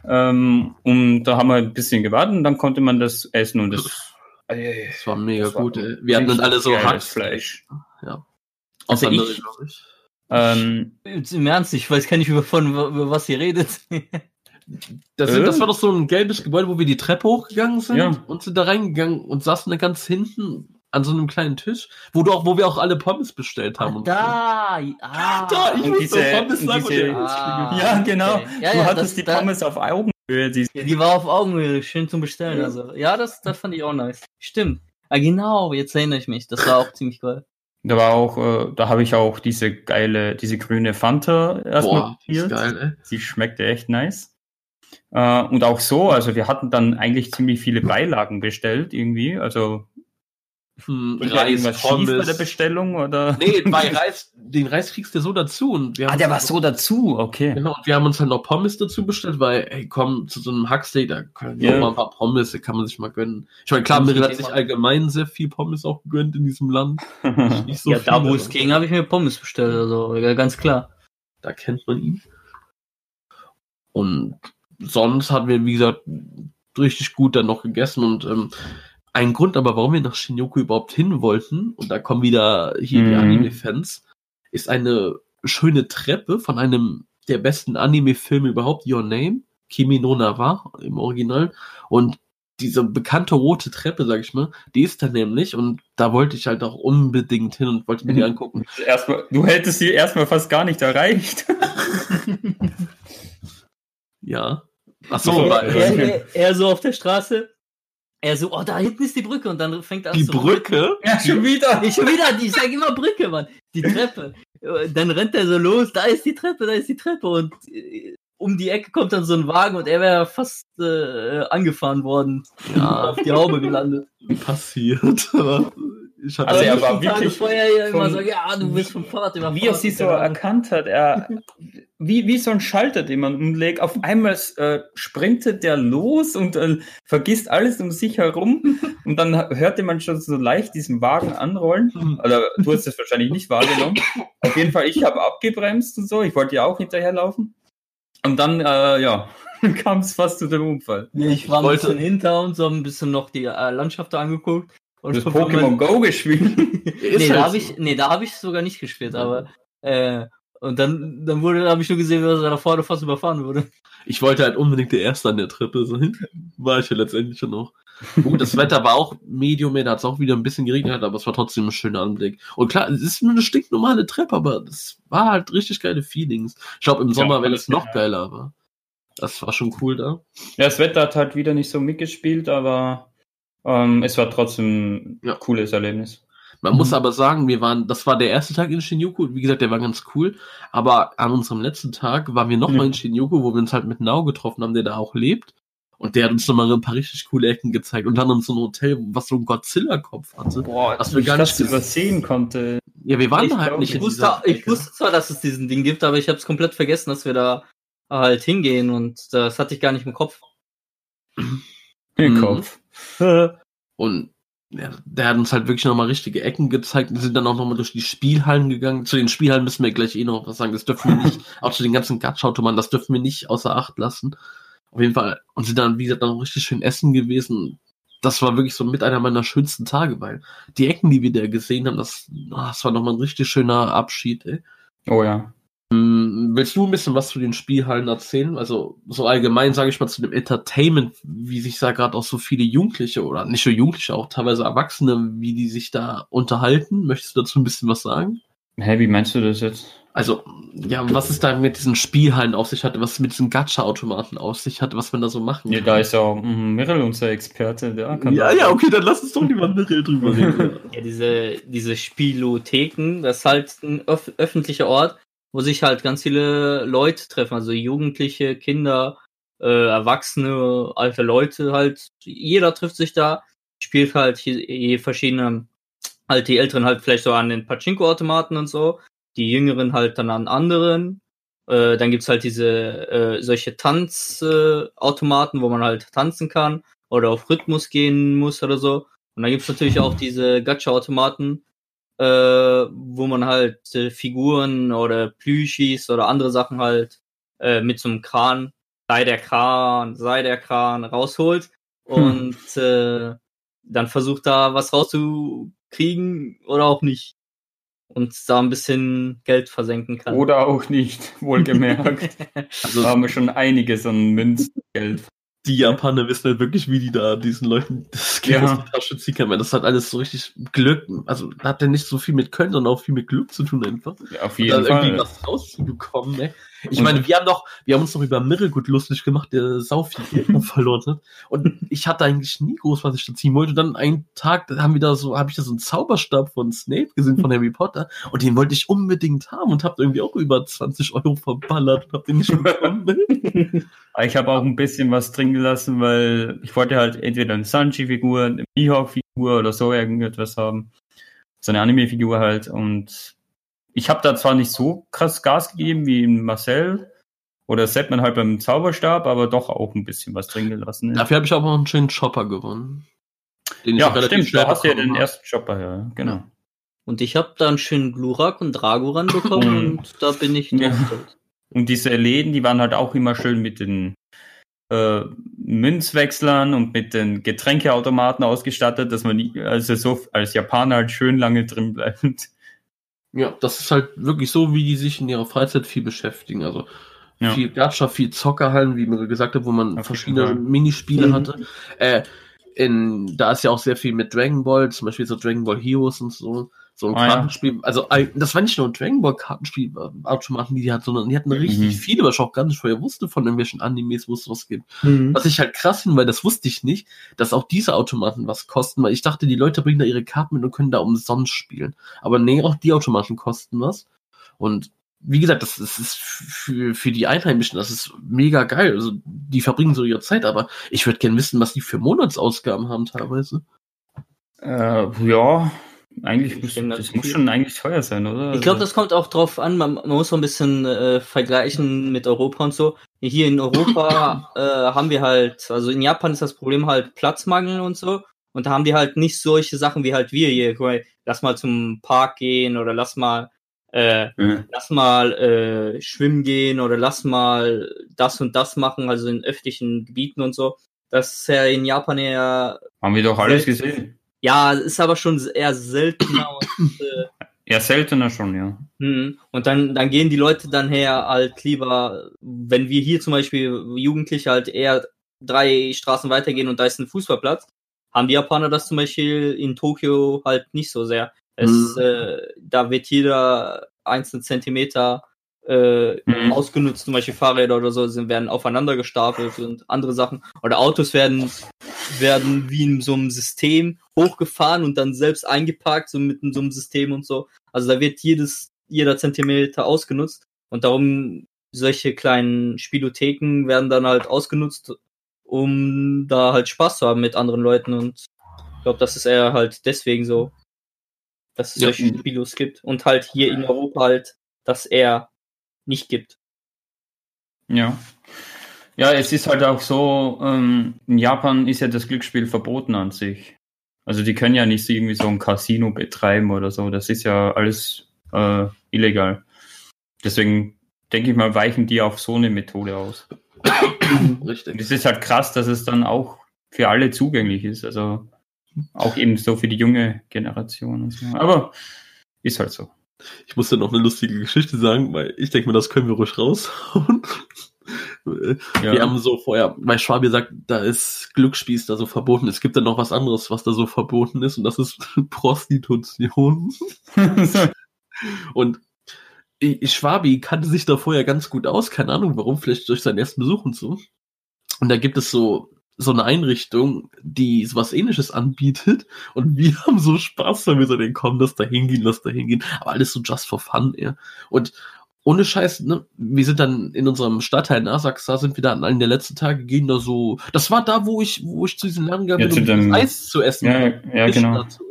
Ähm, und da haben wir ein bisschen gewartet und dann konnte man das essen und das, Das war mega das war gut, ey. Wir hatten dann alle so Hackfleisch. Fleisch. Ja. Also Außer ich- ich. Ähm, Im Ernst, ich weiß gar nicht, über, von, über was ihr redet. Das, Äh? sind, das war doch so ein gelbes Gebäude, wo wir die Treppe hochgegangen sind Ja. und sind da reingegangen und saßen da ganz hinten an so einem kleinen Tisch, wo du auch, wo wir auch alle Pommes bestellt haben. und da, ah, Da, ich Und muss diese- Pommes und sagen, diese- und der Ah. ja, genau. okay. Ja, du ja, hattest das- die da- Pommes auf Augenhöhe. Die, Ja, die war auf Augenhöhe, schön zum Bestellen. Ja. Also, ja, das, das fand ich auch nice. Stimmt. Ah, genau, jetzt erinnere ich mich. Das war auch ziemlich geil. da war auch, äh, da habe ich auch diese geile, diese grüne Fanta erstmal Boah, die ist probiert. geil, ey. Die schmeckte echt nice. Äh, und auch so, also wir hatten dann eigentlich ziemlich viele Beilagen bestellt irgendwie. Also Hm, ja Reis, irgendwas schief bei der Pommes. Bestellung oder? Nee, bei Reis, den Reis kriegst du so dazu. Und wir ah, der war so dazu, okay. Genau, und wir haben uns halt noch Pommes dazu bestellt, weil, ey, komm, zu so einem Hacksteak, da können wir Ja. auch mal ein paar Pommes, da kann man sich mal gönnen. Ich meine, klar, ich hat sich allgemein sehr viel Pommes auch gegönnt in diesem Land. Nicht so ja, da wo es ging, habe ich mir Pommes bestellt. Also, ja, ganz klar. Da kennt man ihn. Und sonst hatten wir, wie gesagt, richtig gut dann noch gegessen und ähm, ein Grund aber, warum wir nach Shinjuku überhaupt hin wollten, und da kommen wieder hier die Mhm. Anime-Fans, ist eine schöne Treppe von einem der besten Anime-Filme überhaupt, Your Name, Kimi no Nawa im Original. Und diese bekannte rote Treppe, sag ich mal, die ist da nämlich, und da wollte ich halt auch unbedingt hin und wollte mir die Mhm. angucken. Erstmal, du hättest sie erstmal fast gar nicht erreicht. Ja. So, Achso, Ja, er, er, er so auf der Straße. Er so, oh, da hinten ist die Brücke. Und dann fängt er an die zu Brücke? Ja, schon wieder. Ich schon wieder, ich sag immer Brücke, Mann. Die Treppe. Dann rennt er so los, da ist die Treppe, da ist die Treppe und äh, um die Ecke kommt dann so ein Wagen und er wäre fast äh, angefahren worden. Ja. Auf die Haube gelandet. passiert. Ich hatte Also er war wirklich vorher ja immer so, ja, du bist vom Fahrrad überfahren. Wie er sie so erkannt hat, er, wie, wie so ein Schalter, den man umlegt. Auf einmal äh, sprintet der los und äh, vergisst alles um sich herum. Und dann hörte man schon so leicht diesen Wagen anrollen. Also du hast es wahrscheinlich nicht wahrgenommen. Auf jeden Fall, ich habe abgebremst und so. Ich wollte ja auch hinterherlaufen. Und dann, äh, ja, kam es fast zu dem Unfall. Nee, ich war ein wollte- bisschen hinter und so ein bisschen noch die äh, Landschaft da angeguckt. Und Das Pokémon Go gespielt. Ist nee, da halt habe so. ich, nee, da habe ich sogar nicht gespielt, aber äh, und dann, dann wurde, habe ich nur gesehen, wie er da vorne fast überfahren wurde. Ich wollte halt unbedingt der Erste an der Treppe sein. War ich ja letztendlich schon noch. Gut, das Wetter war auch medium, da hat es auch wieder ein bisschen geregnet, aber es war trotzdem ein schöner Anblick. Und klar, es ist nur eine stinknormale Treppe, aber das war halt richtig geile Feelings. Ich glaube, im Sommer wäre das noch geiler, aber das war schon cool da. Ja, das Wetter hat halt wieder nicht so mitgespielt, aber ähm, es war trotzdem Ja. ein cooles Erlebnis. Man muss aber sagen, wir waren, das war der erste Tag in Shinjuku. Wie gesagt, der war ganz cool. Aber an unserem letzten Tag waren wir nochmal Mhm. in Shinjuku, wo wir uns halt mit Nao getroffen haben, der da auch lebt. Und der hat uns nochmal ein paar richtig coole Ecken gezeigt. Und dann uns so ein Hotel, was so einen Godzilla-Kopf hatte. Boah, Was wir gar nicht das übersehen konnte. Ja, wir waren Ich da halt glaub, nicht Ich in wusste, ich wusste zwar, dass es diesen Ding gibt, aber ich habe es komplett vergessen, dass wir da halt hingehen und das hatte ich gar nicht im Kopf. Im Mhm. Kopf. Und ja, der hat uns halt wirklich nochmal richtige Ecken gezeigt. Wir sind dann auch nochmal durch die Spielhallen gegangen. Zu den Spielhallen müssen wir gleich eh noch was sagen. Das dürfen wir nicht, auch zu den ganzen Gacha-Automaten, das dürfen wir nicht außer Acht lassen. Auf jeden Fall. Und sind dann, wie gesagt, dann noch richtig schön essen gewesen. Das war wirklich so mit einer meiner schönsten Tage, weil die Ecken, die wir da gesehen haben, das, ah, das war nochmal ein richtig schöner Abschied, ey. Oh ja. Hm, Willst du ein bisschen was zu den Spielhallen erzählen? Also so allgemein, sage ich mal, zu dem Entertainment, wie sich da gerade auch so viele Jugendliche oder nicht nur Jugendliche, auch teilweise Erwachsene, wie die sich da unterhalten. Möchtest du dazu ein bisschen was sagen? Hä, wie meinst du das jetzt? Also, ja, was es da mit diesen Spielhallen auf sich hatte, was es mit diesen Gacha-Automaten auf sich hatte, was man da so machen Ja, kann. da ist ja mm, Mirrel unser Experte. Der kann ja, da- ja, okay, dann lass uns doch lieber Mirrell drüber reden. Ja, diese, diese Spielotheken, das ist halt ein öff öffentlicher Ort, wo sich halt ganz viele Leute treffen, also Jugendliche, Kinder, äh, Erwachsene, alte Leute halt. Jeder trifft sich da, spielt halt hier verschiedene, halt die Älteren halt vielleicht so an den Pachinko-Automaten und so, die Jüngeren halt dann an anderen. Äh, dann gibt's halt diese äh, solche Tanzautomaten, Automaten, wo man halt tanzen kann oder auf Rhythmus gehen muss oder so. Und dann gibt's natürlich auch diese Gacha-Automaten, äh, wo man halt äh, Figuren oder Plüschis oder andere Sachen halt äh, mit so einem Kran, sei der Kran, sei der Kran, rausholt und äh, dann versucht da was rauszukriegen oder auch nicht. Und da ein bisschen Geld versenken kann. Oder auch nicht, wohlgemerkt. Also, da haben wir schon einiges an Münzgeld. Die Japaner wissen halt wirklich, wie die da diesen Leuten das Geld Ja. aus der Tasche ziehen können. Das hat alles so richtig Glück. Also da hat er nicht so viel mit Können, sondern auch viel mit Glück zu tun einfach. Ja, auf da jeden irgendwie Fall. was rauszubekommen, ey. Ich meine, wir haben doch, wir haben uns noch über Mirrelgut lustig gemacht, der sau viel Geld noch verloren hat. Und ich hatte eigentlich nie groß, was ich da ziehen wollte. Und dann einen Tag da haben wir da so, habe ich da so einen Zauberstab von Snape gesehen, von Harry Potter. Und den wollte ich unbedingt haben und habe irgendwie auch über 20 Euro verballert und habe den nicht bekommen. Ich habe auch ein bisschen was drin gelassen, weil ich wollte halt entweder eine Sanji-Figur, eine Mihawk-Figur oder so irgendetwas haben. So eine Anime-Figur halt. Und ich habe da zwar nicht so krass Gas gegeben wie Marcel oder Seppman halt beim Zauberstab, aber doch auch ein bisschen was drin gelassen. Dafür habe ich aber auch einen schönen Chopper gewonnen. Den ich ja, auch relativ stimmt, schnell da hast du ja den habe. ersten Chopper, ja, genau. Und ich habe da einen schönen Glurak und Dragoran bekommen und da bin ich Ja. Und diese Läden, die waren halt auch immer schön mit den äh, Münzwechslern und mit den Getränkeautomaten ausgestattet, dass man nie, also so als Japaner halt schön lange drin bleibt. Ja, das ist halt wirklich so, wie die sich in ihrer Freizeit viel beschäftigen. Also Ja. viel Gacha, viel Zockerhallen, wie mir gesagt hat, wo man Auf verschiedene. Minispiele Mhm. hatte. Äh, in, da ist ja auch sehr viel mit Dragon Ball, zum Beispiel so Dragon Ball Heroes und so. So ein ja. Kartenspiel. Also äh, das war nicht nur ein Dragon Ball Kartenspiel, äh, Automaten, die die hat, sondern die hatten richtig Mhm. viele, was ich auch gar nicht vorher wusste von irgendwelchen Animes, wo es was gibt. Mhm. Was ich halt krass finde, weil das wusste ich nicht, dass auch diese Automaten was kosten, weil ich dachte, die Leute bringen da ihre Karten mit und können da umsonst spielen. Aber nee, auch die Automaten kosten was. Und wie gesagt, das, das ist für, für die Einheimischen, das ist mega geil. Also die verbringen so ihre Zeit, aber ich würde gern wissen, was die für Monatsausgaben haben teilweise. Äh, ja, eigentlich Ich muss, das muss schon eigentlich teuer sein, oder? Ich glaube, Also- das kommt auch drauf an, man, man muss so ein bisschen äh, vergleichen mit Europa und so. Hier in Europa äh, haben wir halt, also in Japan ist das Problem halt Platzmangel und so. Und da haben die halt nicht solche Sachen wie halt wir hier. Guck mal, Lass mal zum Park gehen oder lass mal, äh, Ja. lass mal äh, schwimmen gehen oder lass mal das und das machen, also in öffentlichen Gebieten und so. Das ist ja in Japan eher Haben wir doch alles gesehen. Ja, ist aber schon eher seltener und, äh, Ja, seltener schon, ja. hm. und dann, dann gehen die Leute dann her halt lieber, wenn wir hier zum Beispiel Jugendliche halt eher drei Straßen weitergehen und da ist ein Fußballplatz, haben die Japaner das zum Beispiel in Tokio halt nicht so sehr. Es, Mhm. äh, da wird jeder einzelne Zentimeter äh, Mhm. ausgenutzt, zum Beispiel Fahrräder oder so sind, werden aufeinander gestapelt und andere Sachen. Oder Autos werden, werden wie in so einem System hochgefahren und dann selbst eingeparkt, so mit in so einem System und so. Also da wird jedes, jeder Zentimeter ausgenutzt und darum solche kleinen Spielotheken werden dann halt ausgenutzt, um da halt Spaß zu haben mit anderen Leuten und ich glaube, das ist eher halt deswegen so, dass es Ja. solche Spielos gibt und halt hier in Europa halt das eher nicht gibt. Ja. Ja, es ist halt auch so, ähm, in Japan ist ja das Glücksspiel verboten an sich. Also die können ja nicht irgendwie so ein Casino betreiben oder so. Das ist ja alles äh, illegal. Deswegen denke ich mal, weichen die auf so eine Methode aus. Und Richtig. es ist halt krass, dass es dann auch für alle zugänglich ist. Also auch eben so für die junge Generation. Und so. Aber ist halt so. Ich musste noch eine lustige Geschichte sagen, weil ich denke mir, das können wir ruhig raushauen. Ja. Wir haben so vorher, weil Schwabi sagt, da ist Glücksspiel ist da so verboten. Es gibt dann noch was anderes, was da so verboten ist, und das ist Prostitution. Und Schwabi kannte sich da vorher ganz gut aus, keine Ahnung warum, vielleicht durch seinen ersten Besuch und so. Und da gibt es so, so eine Einrichtung, die sowas ähnliches anbietet. Und wir haben so Spaß damit, so den komm, lass da hingehen, lass da hingehen. Aber alles so just for fun, eher. Und ohne Scheiß, ne, wir sind dann in unserem Stadtteil in Asaxa, sind wir da an einem der letzten Tage, gehen da so, das war da, wo ich, wo ich zu diesem Laden gegangen Ja, bin, um das Eis zu essen. ja, ja, genau. dazu.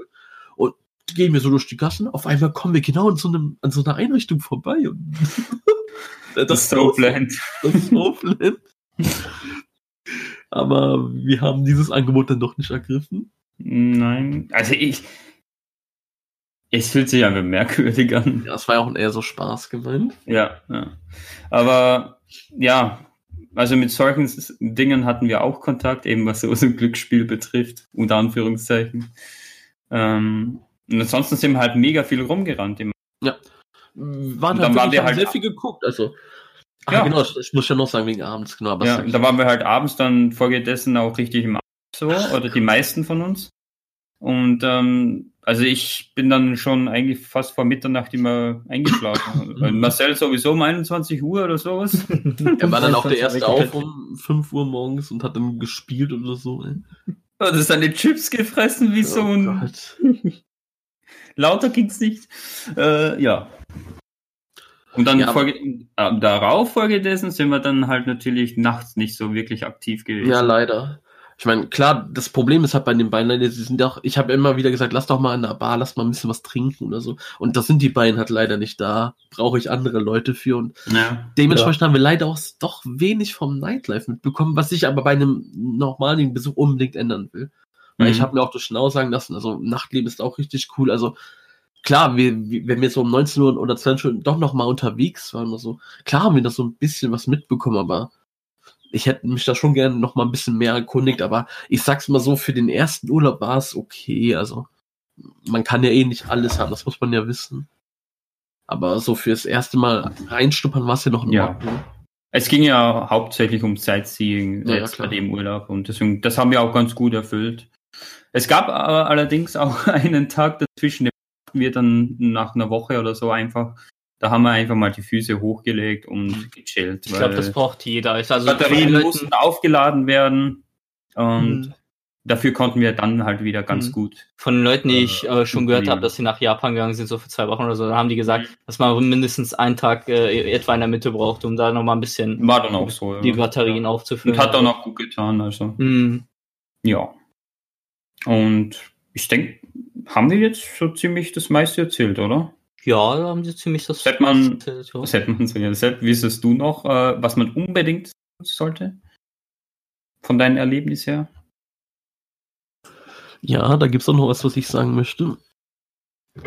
Und gehen wir so durch die Gassen, auf einmal kommen wir genau an so, einem, an so einer Einrichtung vorbei. Und Das ist so blend. Das ist so blend. Aber wir haben dieses Angebot dann doch nicht ergriffen. Nein, also ich. Es fühlt sich einfach merkwürdig an. Ja, es war ja auch eher so Spaß gemeint. Ja, ja. Aber ja, also mit solchen Dingen hatten wir auch Kontakt, eben was so so ein Glücksspiel betrifft, unter Anführungszeichen. Ähm, und ansonsten sind wir halt mega viel rumgerannt. Immer. Waren Und halt dann waren wirklich, wir haben halt- sehr viel geguckt. Also, ah, Ja. genau, ich muss ja noch sagen, wegen abends, genau. Aber Ja, da waren wir halt abends dann folgedessen auch richtig im Abend so, oder die meisten von uns. Und ähm, also ich bin dann schon eigentlich fast vor Mitternacht immer eingeschlafen. Marcel sowieso um 21 Uhr oder sowas. er war dann auch der erste auf um 5 Uhr morgens und hat dann gespielt oder so. Ey. Hat er seine Chips gefressen wie so Oh ein Gott. Lauter ging's nicht. Äh, ja. Und dann Ja, Folge, äh, darauf folgedessen sind wir dann halt natürlich nachts nicht so wirklich aktiv gewesen. Ja, leider. Ich meine, klar, das Problem ist halt bei den Beinen, leider, sie sind auch, ich habe immer wieder gesagt, lass doch mal in der Bar, lass mal ein bisschen was trinken oder so. Und das sind die Beine halt leider nicht da. Brauche ich andere Leute für. Und ja. dementsprechend haben wir leider auch doch wenig vom Nightlife mitbekommen, was ich aber bei einem normalen Besuch unbedingt ändern will. Weil ich Mhm. habe mir auch durch Schnau sagen lassen, also Nachtleben ist auch richtig cool. Also klar, wir, wenn wir so um 19 Uhr oder 20 Uhr doch noch mal unterwegs waren oder so, klar haben wir da so ein bisschen was mitbekommen, aber ich hätte mich da schon gerne noch mal ein bisschen mehr erkundigt, aber ich sag's mal so, für den ersten Urlaub war es okay. Also man kann ja eh nicht alles haben, das muss man ja wissen. Aber so fürs erste Mal reinstuppern war es ja noch in Ja. Ordnung. Es ging ja hauptsächlich um Sightseeing Ja, ja, bei dem Urlaub und deswegen, das haben wir auch ganz gut erfüllt. Es gab aber allerdings auch einen Tag dazwischen, den hatten wir dann nach einer Woche oder so einfach, da haben wir einfach mal die Füße hochgelegt und gechillt. Ich glaube, das braucht jeder. Also Batterien mussten aufgeladen werden und Mhm. dafür konnten wir dann halt wieder ganz Mhm. gut. von den Leuten, die ich äh, schon gehört Ja. habe, dass sie nach Japan gegangen sind, so für zwei Wochen oder so, da haben die gesagt, dass man mindestens einen Tag äh, etwa in der Mitte braucht, um da nochmal ein bisschen War dann auch so. die ja. Batterien Und aufzufüllen. hat auch noch gut getan, also. Mhm. Ja. Und ich denke, haben wir jetzt so ziemlich das meiste erzählt, oder? Ja, da haben sie ziemlich das. Sepp, man- das- ja. Was hätte man so Sepp, wissest du noch, äh, was man unbedingt sollte? Von deinem Erlebnis her? Ja, da gibt's auch noch was, was ich sagen möchte.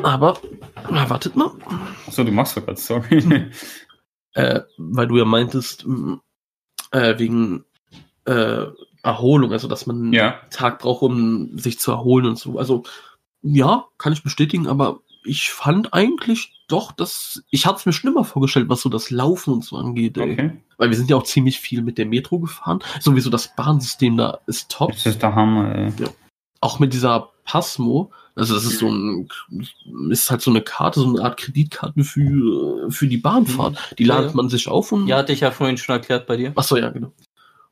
Aber, na, wartet mal. Achso, du machst doch gerade, sorry. Äh, weil du ja meintest, m, äh, wegen äh, Erholung, also dass man Ja. einen Tag braucht, um sich zu erholen und so. Also ja, kann ich bestätigen, aber ich fand eigentlich doch, dass ich hatte es mir schlimmer vorgestellt, was so das Laufen und so angeht. Ey. Okay. Weil wir sind ja auch ziemlich viel mit der Metro gefahren. Sowieso das Bahnsystem da ist top. Das ist der Hammer, ey. Auch mit dieser Passmo. Also das ist so ein, ist halt so eine Karte, so eine Art Kreditkarte für, für die Bahnfahrt. Die Ja, ladet ja. man sich auf und Ja, hatte ich ja vorhin schon erklärt bei dir. Ach so, ja, genau.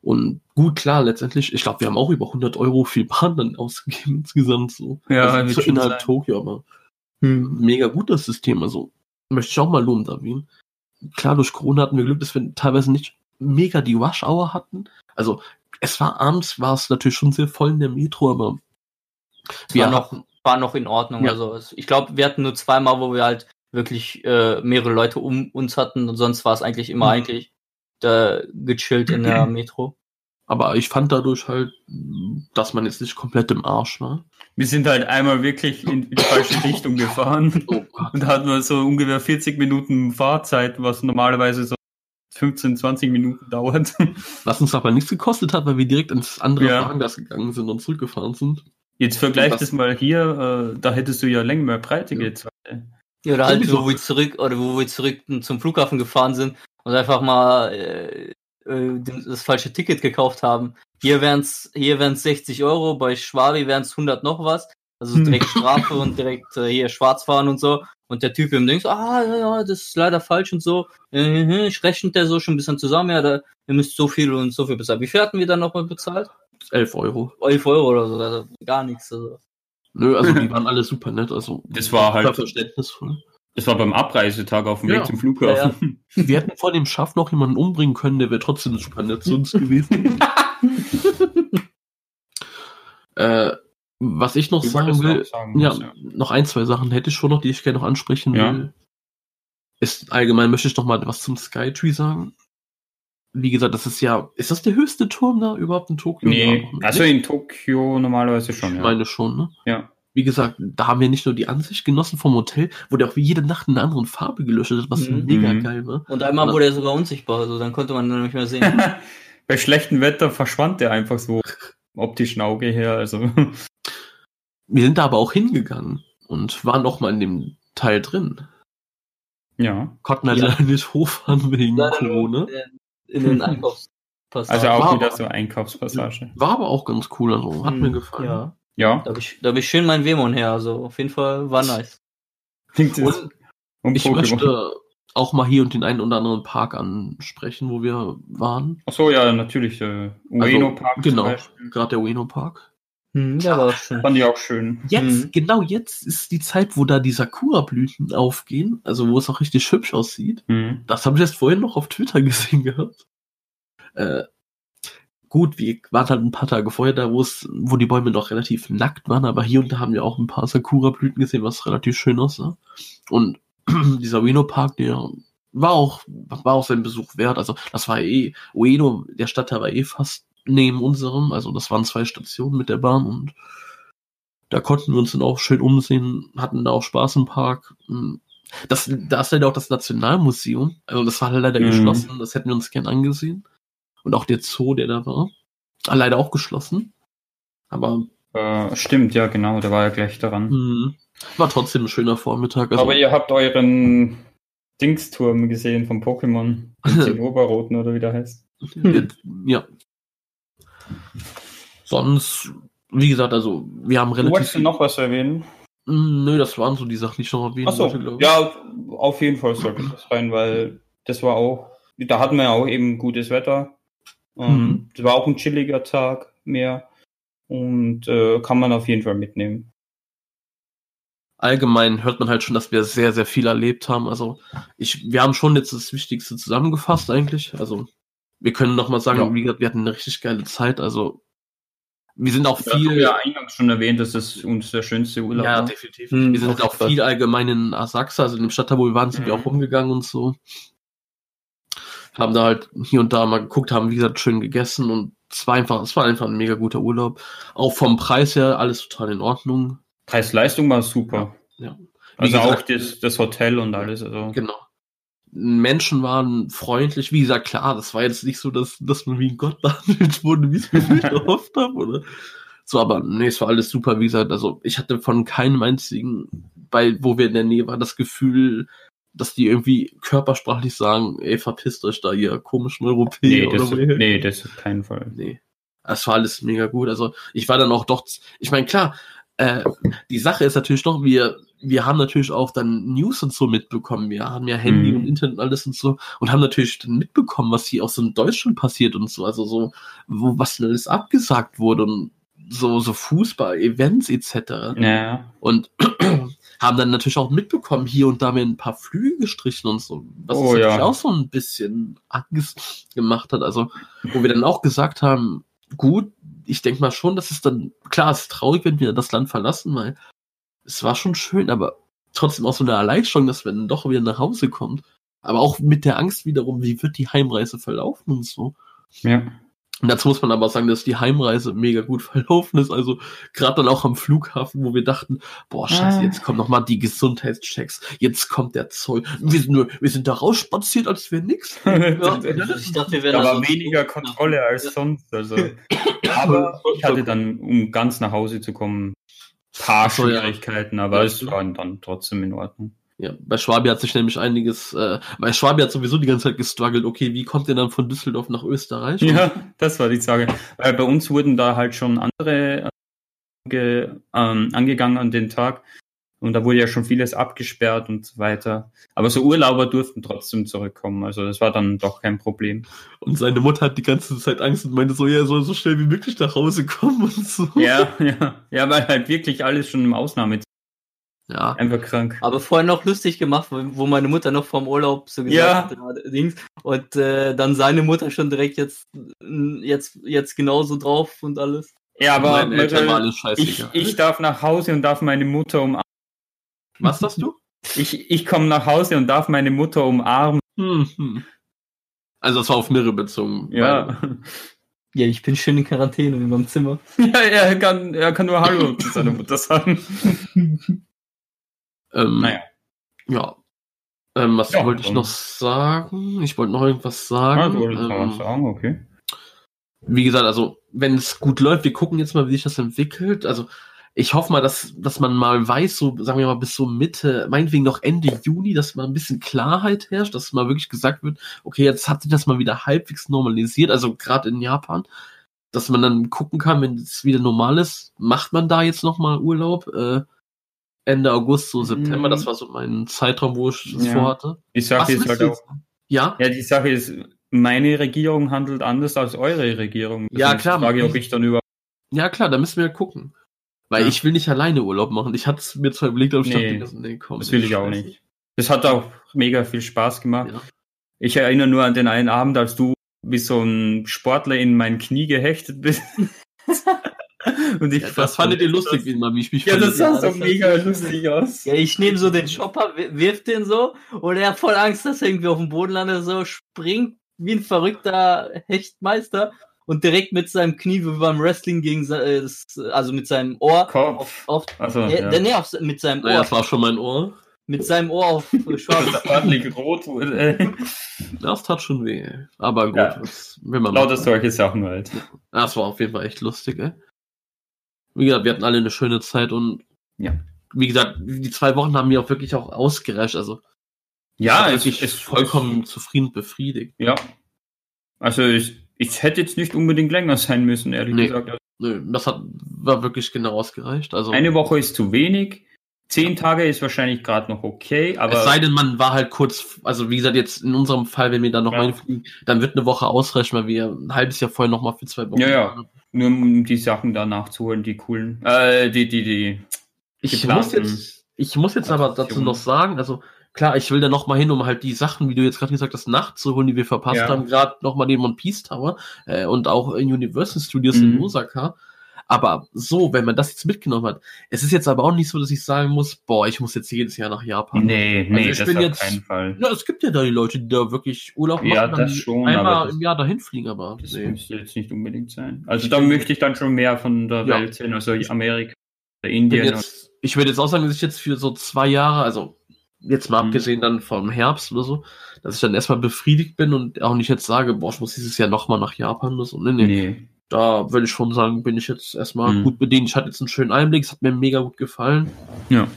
Und gut, klar, letztendlich, ich glaube, wir haben auch über 100 Euro für Bahn dann ausgegeben insgesamt so. Ja, also innerhalb sein. Tokio, aber mega gut das System. Also möchte ich auch mal lobend erwähnen. Klar, durch Corona hatten wir Glück, dass wir teilweise nicht mega die Rush-Hour hatten. Also es war abends, war es natürlich schon sehr voll in der Metro, aber wir war noch, hatten, war noch in Ordnung. Ja. Also es- ich glaube, wir hatten nur zweimal, wo wir halt wirklich äh, mehrere Leute um uns hatten und sonst war es eigentlich immer Mhm. eigentlich da gechillt in der Metro. Aber ich fand dadurch halt, dass man jetzt nicht komplett im Arsch war. Wir sind halt einmal wirklich in, die falsche Richtung gefahren Oh und hatten wir so ungefähr 40 Minuten Fahrzeit, was normalerweise so 15, 20 Minuten dauert. Was uns aber nichts gekostet hat, weil wir direkt ins andere Ja. Fahrgast gegangen sind und zurückgefahren sind. Jetzt vergleich Was- das mal hier, äh, da hättest du ja länger mehr Breite Ja. gezahlt. Ja, oder halt, wo wir zurück oder wo wir zurück zum Flughafen gefahren sind und einfach mal äh, äh, das falsche Ticket gekauft haben. Hier wären's hier wären's 60 Euro, bei Schwabi wären's 100 noch was. Also Hm. direkt Strafe und direkt äh, hier schwarz fahren und so. Und der Typ im Ding so, ah, ja, ja, das ist leider falsch und so. Äh, ich rechnet der so schon ein bisschen zusammen, ja, da, ihr müsst so viel und so viel bezahlen. Wie viel hatten wir dann nochmal bezahlt? 11 Euro. 11 Euro oder so, also gar nichts. Also. Nö, also die waren alle super nett. Also Das war halt- verständnisvoll. Das war beim Abreisetag auf dem Ja. Weg zum Flughafen. Wir hätten vor dem Schaff noch jemanden umbringen können, der wäre trotzdem super nett zu uns gewesen. äh, was ich noch Du sagen will, auch sagen, ja, ja. noch ein, zwei Sachen hätte ich schon noch, die ich gerne noch ansprechen Ja. will. Ist allgemein möchte ich noch mal was zum Skytree sagen. Wie gesagt, das ist ja, ist das der höchste Turm da überhaupt in Tokio? Nee, Ja, also in Tokio normalerweise schon, ich ja. meine schon, ne? Ja. Wie gesagt, da haben wir nicht nur die Ansicht genossen vom Hotel, wo der auch wie jede Nacht in einer anderen Farbe gelöscht hat, was Mhm. mega Mhm. geil war. Und einmal Ja. wurde er sogar unsichtbar, also dann konnte man ihn nicht mehr sehen. Bei schlechtem Wetter verschwand der einfach so optischen Auge her. Also Wir sind da aber auch hingegangen und waren auch mal in dem Teil drin. ja. Konnten halt Ja. leider nicht hochfahren wegen nur Corona. In den Einkaufspassagen. Also auch War wieder aber- so Einkaufspassage. War aber auch ganz cool, also hat Mhm, mir gefallen. Ja, Ja. da habe ich, da hab ich schön mein Wemon her, also auf jeden Fall war nice. Klingt jetzt Und um ich Pokémon. möchte auch mal hier und den einen oder anderen Park ansprechen, wo wir waren. Ach so, ja, natürlich. Äh, Ueno Also, Park genau. Gerade der Ueno Park. Hm, ja, war schön. Fand ich auch schön. Jetzt, Mhm. genau jetzt ist die Zeit, wo da die Sakura-Blüten aufgehen, also wo es auch richtig hübsch aussieht. Mhm. Das habe ich erst vorhin noch auf Twitter gesehen gehabt. Äh, gut, wir waren halt ein paar Tage vorher da, wo es, wo die Bäume noch relativ nackt waren, aber hier und da haben wir auch ein paar Sakura-Blüten gesehen, was relativ schön aussah. Und dieser Ueno Park, der war auch, war auch sein Besuch wert. Also das war eh, Ueno, der Stadtteil war eh fast neben unserem, also das waren zwei Stationen mit der Bahn und da konnten wir uns dann auch schön umsehen, hatten da auch Spaß im Park. Hm. Das, da ist leider auch das Nationalmuseum. Also das war leider Mhm. geschlossen. Das hätten wir uns gern angesehen. Und auch der Zoo, der da war. Ah, leider auch geschlossen. Aber Äh, stimmt, ja, genau. Der war ja gleich daran. mh, war trotzdem ein schöner Vormittag. Also, Aber ihr habt euren Dingsturm gesehen vom Pokémon. Den Oberroten oder wie der heißt. ja. Sonst, wie gesagt, also wir haben Du relativ. wolltest du noch was erwähnen? Hm, Nö, das waren so die Sachen, die ich noch erwähnen Achso, wollte, glaube ich. ja, auf jeden Fall sollte das rein, weil das war auch, da hatten wir ja auch eben gutes Wetter. Ähm, Mhm. Das war auch ein chilliger Tag mehr und äh, kann man auf jeden Fall mitnehmen. allgemein hört man halt schon, dass wir sehr, sehr viel erlebt haben. Also ich, wir haben schon jetzt das Wichtigste zusammengefasst eigentlich. Also wir können noch mal sagen, Ja. wie gesagt, wir hatten eine richtig geile Zeit. Also wir sind auch viel, wir ja eingangs schon erwähnt, dass das uns der schönste Urlaub ja, war. definitiv. Hm, wir sind auch viel allgemein in Asakusa, also in dem Stadtteil, wo wir waren, sind wir Mhm. auch rumgegangen und so. Haben da halt hier und da mal geguckt, haben wie gesagt schön gegessen und es war einfach, es war einfach ein mega guter Urlaub. Auch vom Preis her alles total in Ordnung. Preis-Leistung war super. Ja. Wie Also auch gesagt, das, das Hotel und alles. Also. Genau. Menschen waren freundlich. Wie gesagt, klar, das war jetzt nicht so, dass, dass man wie ein Gott behandelt wurde, wie es mir gehofft habe, oder? So, aber nee, es war alles super, wie gesagt. Also ich hatte von keinem einzigen, bei, wo wir in der Nähe waren, das Gefühl, dass die irgendwie körpersprachlich sagen, ey, verpisst euch da, ihr komischen Europäer. Nee, das, oder ihr- nee, das auf keinen Fall. Nee. Es war alles mega gut. Also ich war dann auch doch, ich meine, klar, äh, die Sache ist natürlich doch, wir, wir haben natürlich auch dann News und so mitbekommen. Wir haben ja Handy Mhm. und Internet und alles und so und haben natürlich dann mitbekommen, was hier auch so in Deutschland passiert und so. Also so, wo was denn alles abgesagt wurde und so, so Fußball, Events etc. Ja, Und haben dann natürlich auch mitbekommen, hier und da mir ein paar Flüge gestrichen und so. Was Oh, uns natürlich ja. auch so ein bisschen Angst gemacht hat. Also, wo wir dann auch gesagt haben, gut, ich denke mal schon, dass es dann, klar, es ist traurig, wenn wir das Land verlassen, weil es war schon schön, aber trotzdem auch so eine Erleichterung, dass dann doch wieder nach Hause kommt. Aber auch mit der Angst wiederum, wie wird die Heimreise verlaufen und so. ja. Und dazu muss man aber sagen, dass die Heimreise mega gut verlaufen ist. Also gerade dann auch am Flughafen, wo wir dachten, boah, scheiße, Ah. jetzt kommen noch mal die Gesundheitschecks, jetzt kommt der Zoll. Wir sind nur, wir sind da rausspaziert, als wäre nix. Ja, ich dachte, wir wären also- weniger Kontrolle als sonst. Also. Aber ich hatte dann, um ganz nach Hause zu kommen, paar so, ja. Schwierigkeiten, aber Ja. es war dann trotzdem in Ordnung. Ja, bei Schwabi hat sich nämlich einiges, äh, weil Schwabi hat sowieso die ganze Zeit gestruggelt, okay, wie kommt ihr dann von Düsseldorf nach Österreich? Ja, das war die Frage. Weil bei uns wurden da halt schon andere ange, ähm, angegangen an den Tag. Und da wurde ja schon vieles abgesperrt und so weiter. Aber so Urlauber durften trotzdem zurückkommen. Also das war dann doch kein Problem. Und seine Mutter hat die ganze Zeit Angst und meinte so, ja, er soll so schnell wie möglich nach Hause kommen und so. Ja, ja. Ja, weil halt wirklich alles schon im Ausnahme. Ja. Einfach krank. Aber vorher noch lustig gemacht, wo meine Mutter noch vom Urlaub so gesagt Ja. hat, gerade Dings, und äh, dann seine Mutter schon direkt jetzt, jetzt, jetzt genauso drauf und alles. Ja, aber Meinen Eltern war alles ich, ich darf nach Hause und darf meine Mutter umarmen. Was sagst du? Ich, ich komme nach Hause und darf meine Mutter umarmen. Hm, hm. Also das war auf Mirre bezogen. Ja. Ja, ich bin schön in Quarantäne in meinem Zimmer. ja, er kann, er kann nur Hallo zu seiner Mutter sagen. Ähm, Naja. Ja. Ähm, was Ja, wollte ich noch sagen? Ich wollte noch irgendwas Ja, sagen. so, das kann man ähm, sagen, okay. wie gesagt, also wenn es gut läuft, wir gucken jetzt mal, wie sich das entwickelt. Also ich hoffe mal, dass, dass man mal weiß, so sagen wir mal bis so Mitte, meinetwegen noch Ende Juni, dass mal ein bisschen Klarheit herrscht, dass mal wirklich gesagt wird, okay, jetzt hat sich das mal wieder halbwegs normalisiert, also gerade in Japan, dass man dann gucken kann, wenn es wieder normal ist, macht man da jetzt noch mal Urlaub? Äh, Ende August, so September, Mhm. das war so mein Zeitraum, wo ich es Ja. vorhatte. Die Sache Was ist halt auch? Ja? ja, die Sache ist, meine Regierung handelt anders als eure Regierung. Ja, Deswegen klar. Frage, ich, ob ich dann über. Ja, klar, da müssen wir gucken. Weil Ja. ich will nicht alleine Urlaub machen. Ich hatte es mir zwar überlegt, aber ich Nee, dachte, nee, komm. Das will ich auch nicht. Das hat auch mega viel Spaß gemacht. Ja. Ich erinnere nur an den einen Abend, als du wie so ein Sportler in mein Knie gehechtet bist. Und ich Ja, das fandet ihr lustig, wie, wie ich mich Ja, das sah so mega lustig aus. Ja, ich nehme so den Chopper, wi- wirf den so und er hat voll Angst, dass er irgendwie auf dem Boden landet, so springt wie ein verrückter Hechtmeister und direkt mit seinem Knie wie beim Wrestling gegen äh, das, also mit seinem Ohr Kopf. auf, Also, äh, ja. nee, auf, mit seinem Naja, Ohr, das war schon mein Ohr. mit seinem Ohr auf äh, schwarz. Das rot wurde. Das tat schon weh. ey. Aber gut, Ja. will man Lauter solche Sachen halt. Das war auf jeden Fall echt lustig, ey. Wie gesagt, wir hatten alle eine schöne Zeit und Ja. wie gesagt, die zwei Wochen haben mir auch wirklich auch ausgereicht. Also Ja, es wirklich ist vollkommen zufrieden befriedigt. Ja. Also ich, ich hätte jetzt nicht unbedingt länger sein müssen, ehrlich Nee. gesagt. Also Nö, das hat war wirklich genau ausgereicht. Also Eine Woche ist zu wenig. Zehn Tage ist wahrscheinlich gerade noch okay, aber es sei denn, man war halt kurz, also wie gesagt, jetzt in unserem Fall, wenn wir dann noch Ja. mal hinfliegen, dann wird eine Woche ausreichen, weil wir ein halbes Jahr vorher noch mal für zwei Wochen. Ja, ja. waren. Nur um die Sachen da nachzuholen, die coolen. Äh, die, die, die. Ich muss jetzt, ich muss jetzt aber dazu noch sagen, also klar, ich will da noch mal hin, um halt die Sachen, wie du jetzt gerade gesagt hast, nachzuholen, die wir verpasst Ja. haben, gerade noch mal den One Piece Tower äh, und auch in Universal Studios in Mhm. Osaka. Aber so, wenn man das jetzt mitgenommen hat, es ist jetzt aber auch nicht so, dass ich sagen muss, boah, ich muss jetzt jedes Jahr nach Japan. Nee, nee, ich das bin auf jetzt- keinen Fall. Ja, es gibt ja da die Leute, die da wirklich Urlaub machen, Ja, das schon, einmal im Jahr dahin fliegen, aber Das nee. müsste jetzt nicht unbedingt sein. Also da möchte ich dann schon mehr von der Ja. Welt sehen, also Amerika, Indien. jetzt, ich würde jetzt auch sagen, dass ich jetzt für so zwei Jahre, also jetzt mal Mhm. abgesehen dann vom Herbst oder so, dass ich dann erstmal befriedigt bin und auch nicht jetzt sage, boah, ich muss dieses Jahr nochmal nach Japan oder so. Nee, nee. Nee. Da würde ich schon sagen, bin ich jetzt erstmal Mhm. gut bedient. Ich hatte jetzt einen schönen Einblick, es hat mir mega gut gefallen. Ja.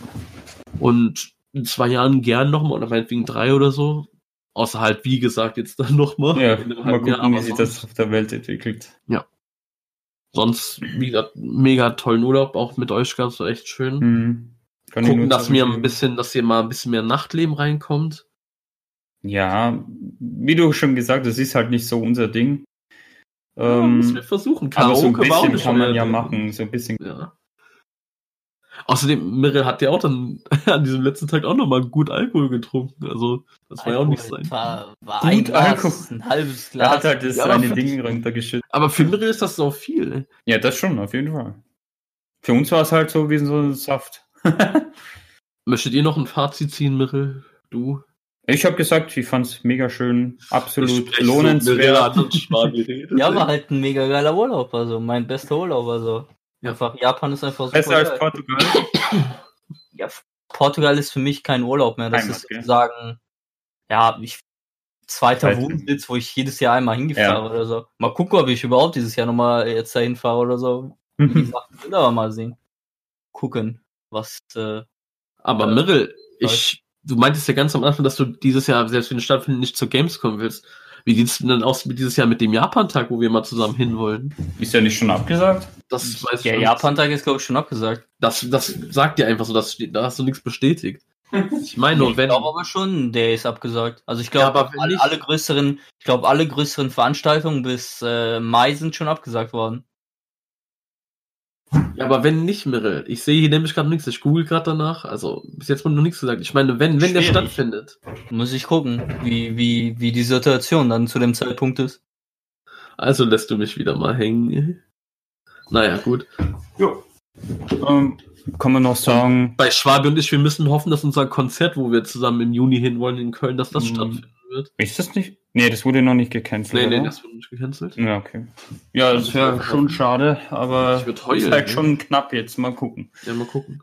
Und in zwei Jahren gern nochmal oder meinetwegen drei oder so. Außer halt, wie gesagt, jetzt dann nochmal. Ja, mal halben Jahr, gucken, wie sich das auf der Welt entwickelt. Sonst, wie gesagt, mega tollen Urlaub, auch mit euch ganz so echt schön. Mhm. Kann Gucken, dass mir ein bisschen, dass hier mal ein bisschen mehr Nachtleben reinkommt. Ja, wie du schon gesagt, das ist halt nicht so unser Ding. Ja, Ähm, müssen wir versuchen. aber so ein Karaoke bisschen kann man ja machen, so ein bisschen. Ja. Außerdem, Mirre hat ja auch dann an diesem letzten Tag auch nochmal gut Alkohol getrunken. Also, das war ja auch nicht sein. War, war Gut ein Glas, Alkohol. ein halbes Er Glas. hat halt das Ja, aber eine für- Ding runtergeschüttet. Aber für Mirre ist das so viel. ey. Ja, das schon, auf jeden Fall. Für uns war es halt so wie so ein Saft. Möchtet ihr noch ein Fazit ziehen, Mirre? Du? Ich habe gesagt, ich fand's mega schön, absolut so, lohnenswert. Ja, war halt ein mega geiler Urlaub. Also mein bester Urlaub. Also einfach Japan ist einfach super. Besser als geil. Portugal. ja, Portugal ist für mich kein Urlaub mehr. Das Heimat, ist gell? sozusagen, ja, ich, zweiter Zweite. Wohnsitz, wo ich jedes Jahr einmal hingefahren Ja. oder so. Mal gucken, ob ich überhaupt dieses Jahr nochmal jetzt dahin fahre oder so. Die Sachen will aber mal sehen. Gucken, was, äh, Aber Äh, Mirre, ich, du meintest ja ganz am Anfang, dass du dieses Jahr, selbst wenn es stattfindet, nicht zur Gamescom willst. Wie sieht's denn dann aus mit dieses Jahr mit dem Japan-Tag, wo wir mal zusammen hinwollen? Ist ja nicht schon abgesagt? Das weiß der ich Japan-Tag ist, glaube ich, schon abgesagt. Das, das sagt dir einfach so, das da hast du nichts bestätigt. Ich meine nur, ich wenn. glaube aber schon, der ist abgesagt. Also ich Ja, glaube, wenn alle, alle größeren, ich glaube, alle größeren Veranstaltungen bis äh, Mai sind schon abgesagt worden. Ja, aber wenn nicht, Mirre. Ich sehe hier nämlich gerade nichts. Ich google gerade danach. Also, bis jetzt wurde noch nichts gesagt. Ich meine, wenn, wenn der stattfindet. Muss ich gucken, wie, wie, wie die Situation dann zu dem Zeitpunkt ist. Also lässt du mich wieder mal hängen. Naja, gut. Ähm, kann man noch sagen, Bei Schwabe und ich, wir müssen hoffen, dass unser Konzert, wo wir zusammen im Juni hinwollen in Köln, dass das Mhm. Wird. ist das nicht? Nee, das wurde noch nicht gecancelt. Nee, nee, oder? das wurde nicht gecancelt. Ja, okay. Ja, das wäre schon schade, aber Ich würd ist heulen, halt ne? schon knapp jetzt. Mal gucken. Ja, mal gucken.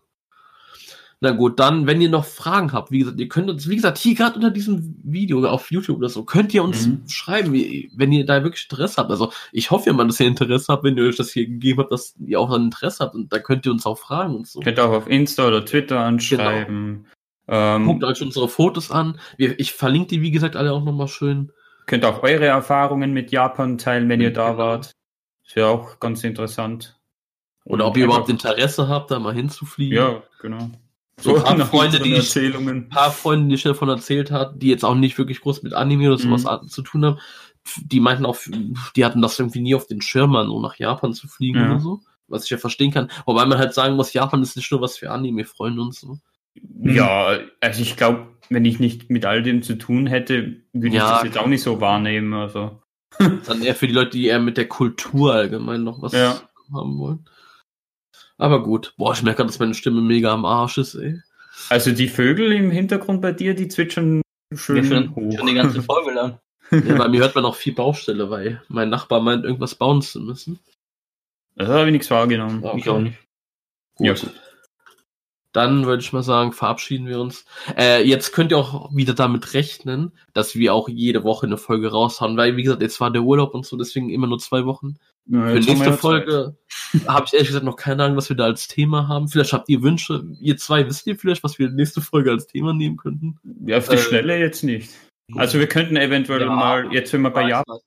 Na gut, dann, wenn ihr noch Fragen habt, wie gesagt, ihr könnt uns, wie gesagt, hier gerade unter diesem Video auf YouTube oder so, könnt ihr uns Mhm. schreiben, wie, wenn ihr da wirklich Interesse habt. Also ich hoffe mal, dass ihr Interesse habt, wenn ihr euch das hier gegeben habt, dass ihr auch ein Interesse habt und da könnt ihr uns auch fragen und so. Könnt ihr auch auf Insta oder Twitter anschreiben. Ähm, Guckt euch unsere Fotos an. Ich verlinke die, wie gesagt, alle auch nochmal schön. könnt auch eure Erfahrungen mit Japan teilen, wenn ihr da Genau. wart. Ist ja auch ganz interessant. Oder ob ihr überhaupt Interesse habt, da mal hinzufliegen. Ja, genau. So ein paar nach Freunde, die ich, ein paar Freunde, die ich davon erzählt hat, die jetzt auch nicht wirklich groß mit Anime oder sowas Mhm. zu tun haben, die meinten auch, die hatten das irgendwie nie auf den Schirm, mal so nach Japan zu fliegen Ja. oder so. Was ich ja verstehen kann. Wobei man halt sagen muss, Japan ist nicht nur was für Anime-Freunde und so. Ja, also ich glaube, wenn ich nicht mit all dem zu tun hätte, würde Ja, ich das jetzt klar. auch nicht so wahrnehmen. Also. Dann eher für die Leute, die eher mit der Kultur allgemein noch was Ja. haben wollen. Aber gut. Boah, ich merke, dass meine Stimme mega am Arsch ist, ey. also die Vögel im Hintergrund bei dir, die zwitschern schön schon, hoch. schon die ganze Folge lang. Ja, bei mir hört man auch viel Baustelle, weil mein Nachbar meint, irgendwas bauen zu müssen. Das habe ich nichts wahrgenommen. Ja. Ich auch nicht. Gut. Ja. Dann würde ich mal sagen, verabschieden wir uns. Äh, jetzt könnt ihr auch wieder damit rechnen, dass wir auch jede Woche eine Folge raushauen, weil, wie gesagt, jetzt war der Urlaub und so, deswegen immer nur zwei Wochen. Ja, Für nächste Folge habe ich ehrlich gesagt noch keine Ahnung, was wir da als Thema haben. Vielleicht habt ihr Wünsche. Ihr zwei wisst ihr vielleicht, was wir nächste Folge als Thema nehmen könnten? Ja, auf die Äh, Schnelle jetzt nicht. Also wir könnten eventuell Ja, mal, jetzt wenn wir bei Japan,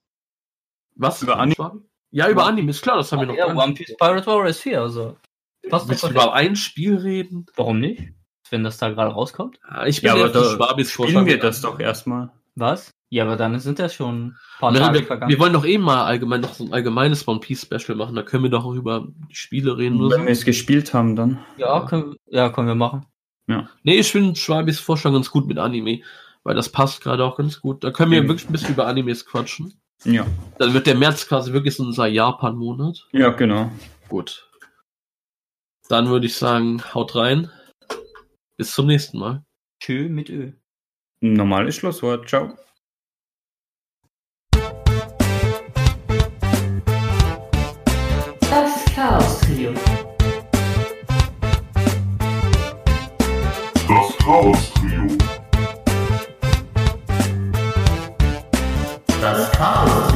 Was? Über Anime? Ja, über Anime, ist klar, das haben wir noch Ja, One Piece Pirate Warriors 4, also. Passt Willst doch du über ein Spiel reden? Warum nicht? Wenn das da gerade rauskommt? Ja, ich bin ja, aber da Schwabis spielen wir das doch erstmal. Was? Ja, aber dann sind das schon ein paar Wir, Tage wir, vergangen. wir wollen doch eben mal allgemein noch so ein allgemeines One Piece Special machen. Da können wir doch auch über die Spiele reden Wenn wir so. es gespielt haben, dann. ja, können, ja, können wir machen. Nee, ich finde Schwabis Vorschlag ganz gut mit Anime, weil das passt gerade auch ganz gut. Da können wir Mhm. wirklich ein bisschen über Animes quatschen. Ja. Dann wird der März quasi wirklich so unser Japan-Monat. Ja, genau. Gut. Dann würde ich sagen, haut rein. Bis zum nächsten Mal. Tschö mit Ö. Normales Schlusswort. Ciao. Das Chaos Trio. Das Chaos Trio. Das Chaos.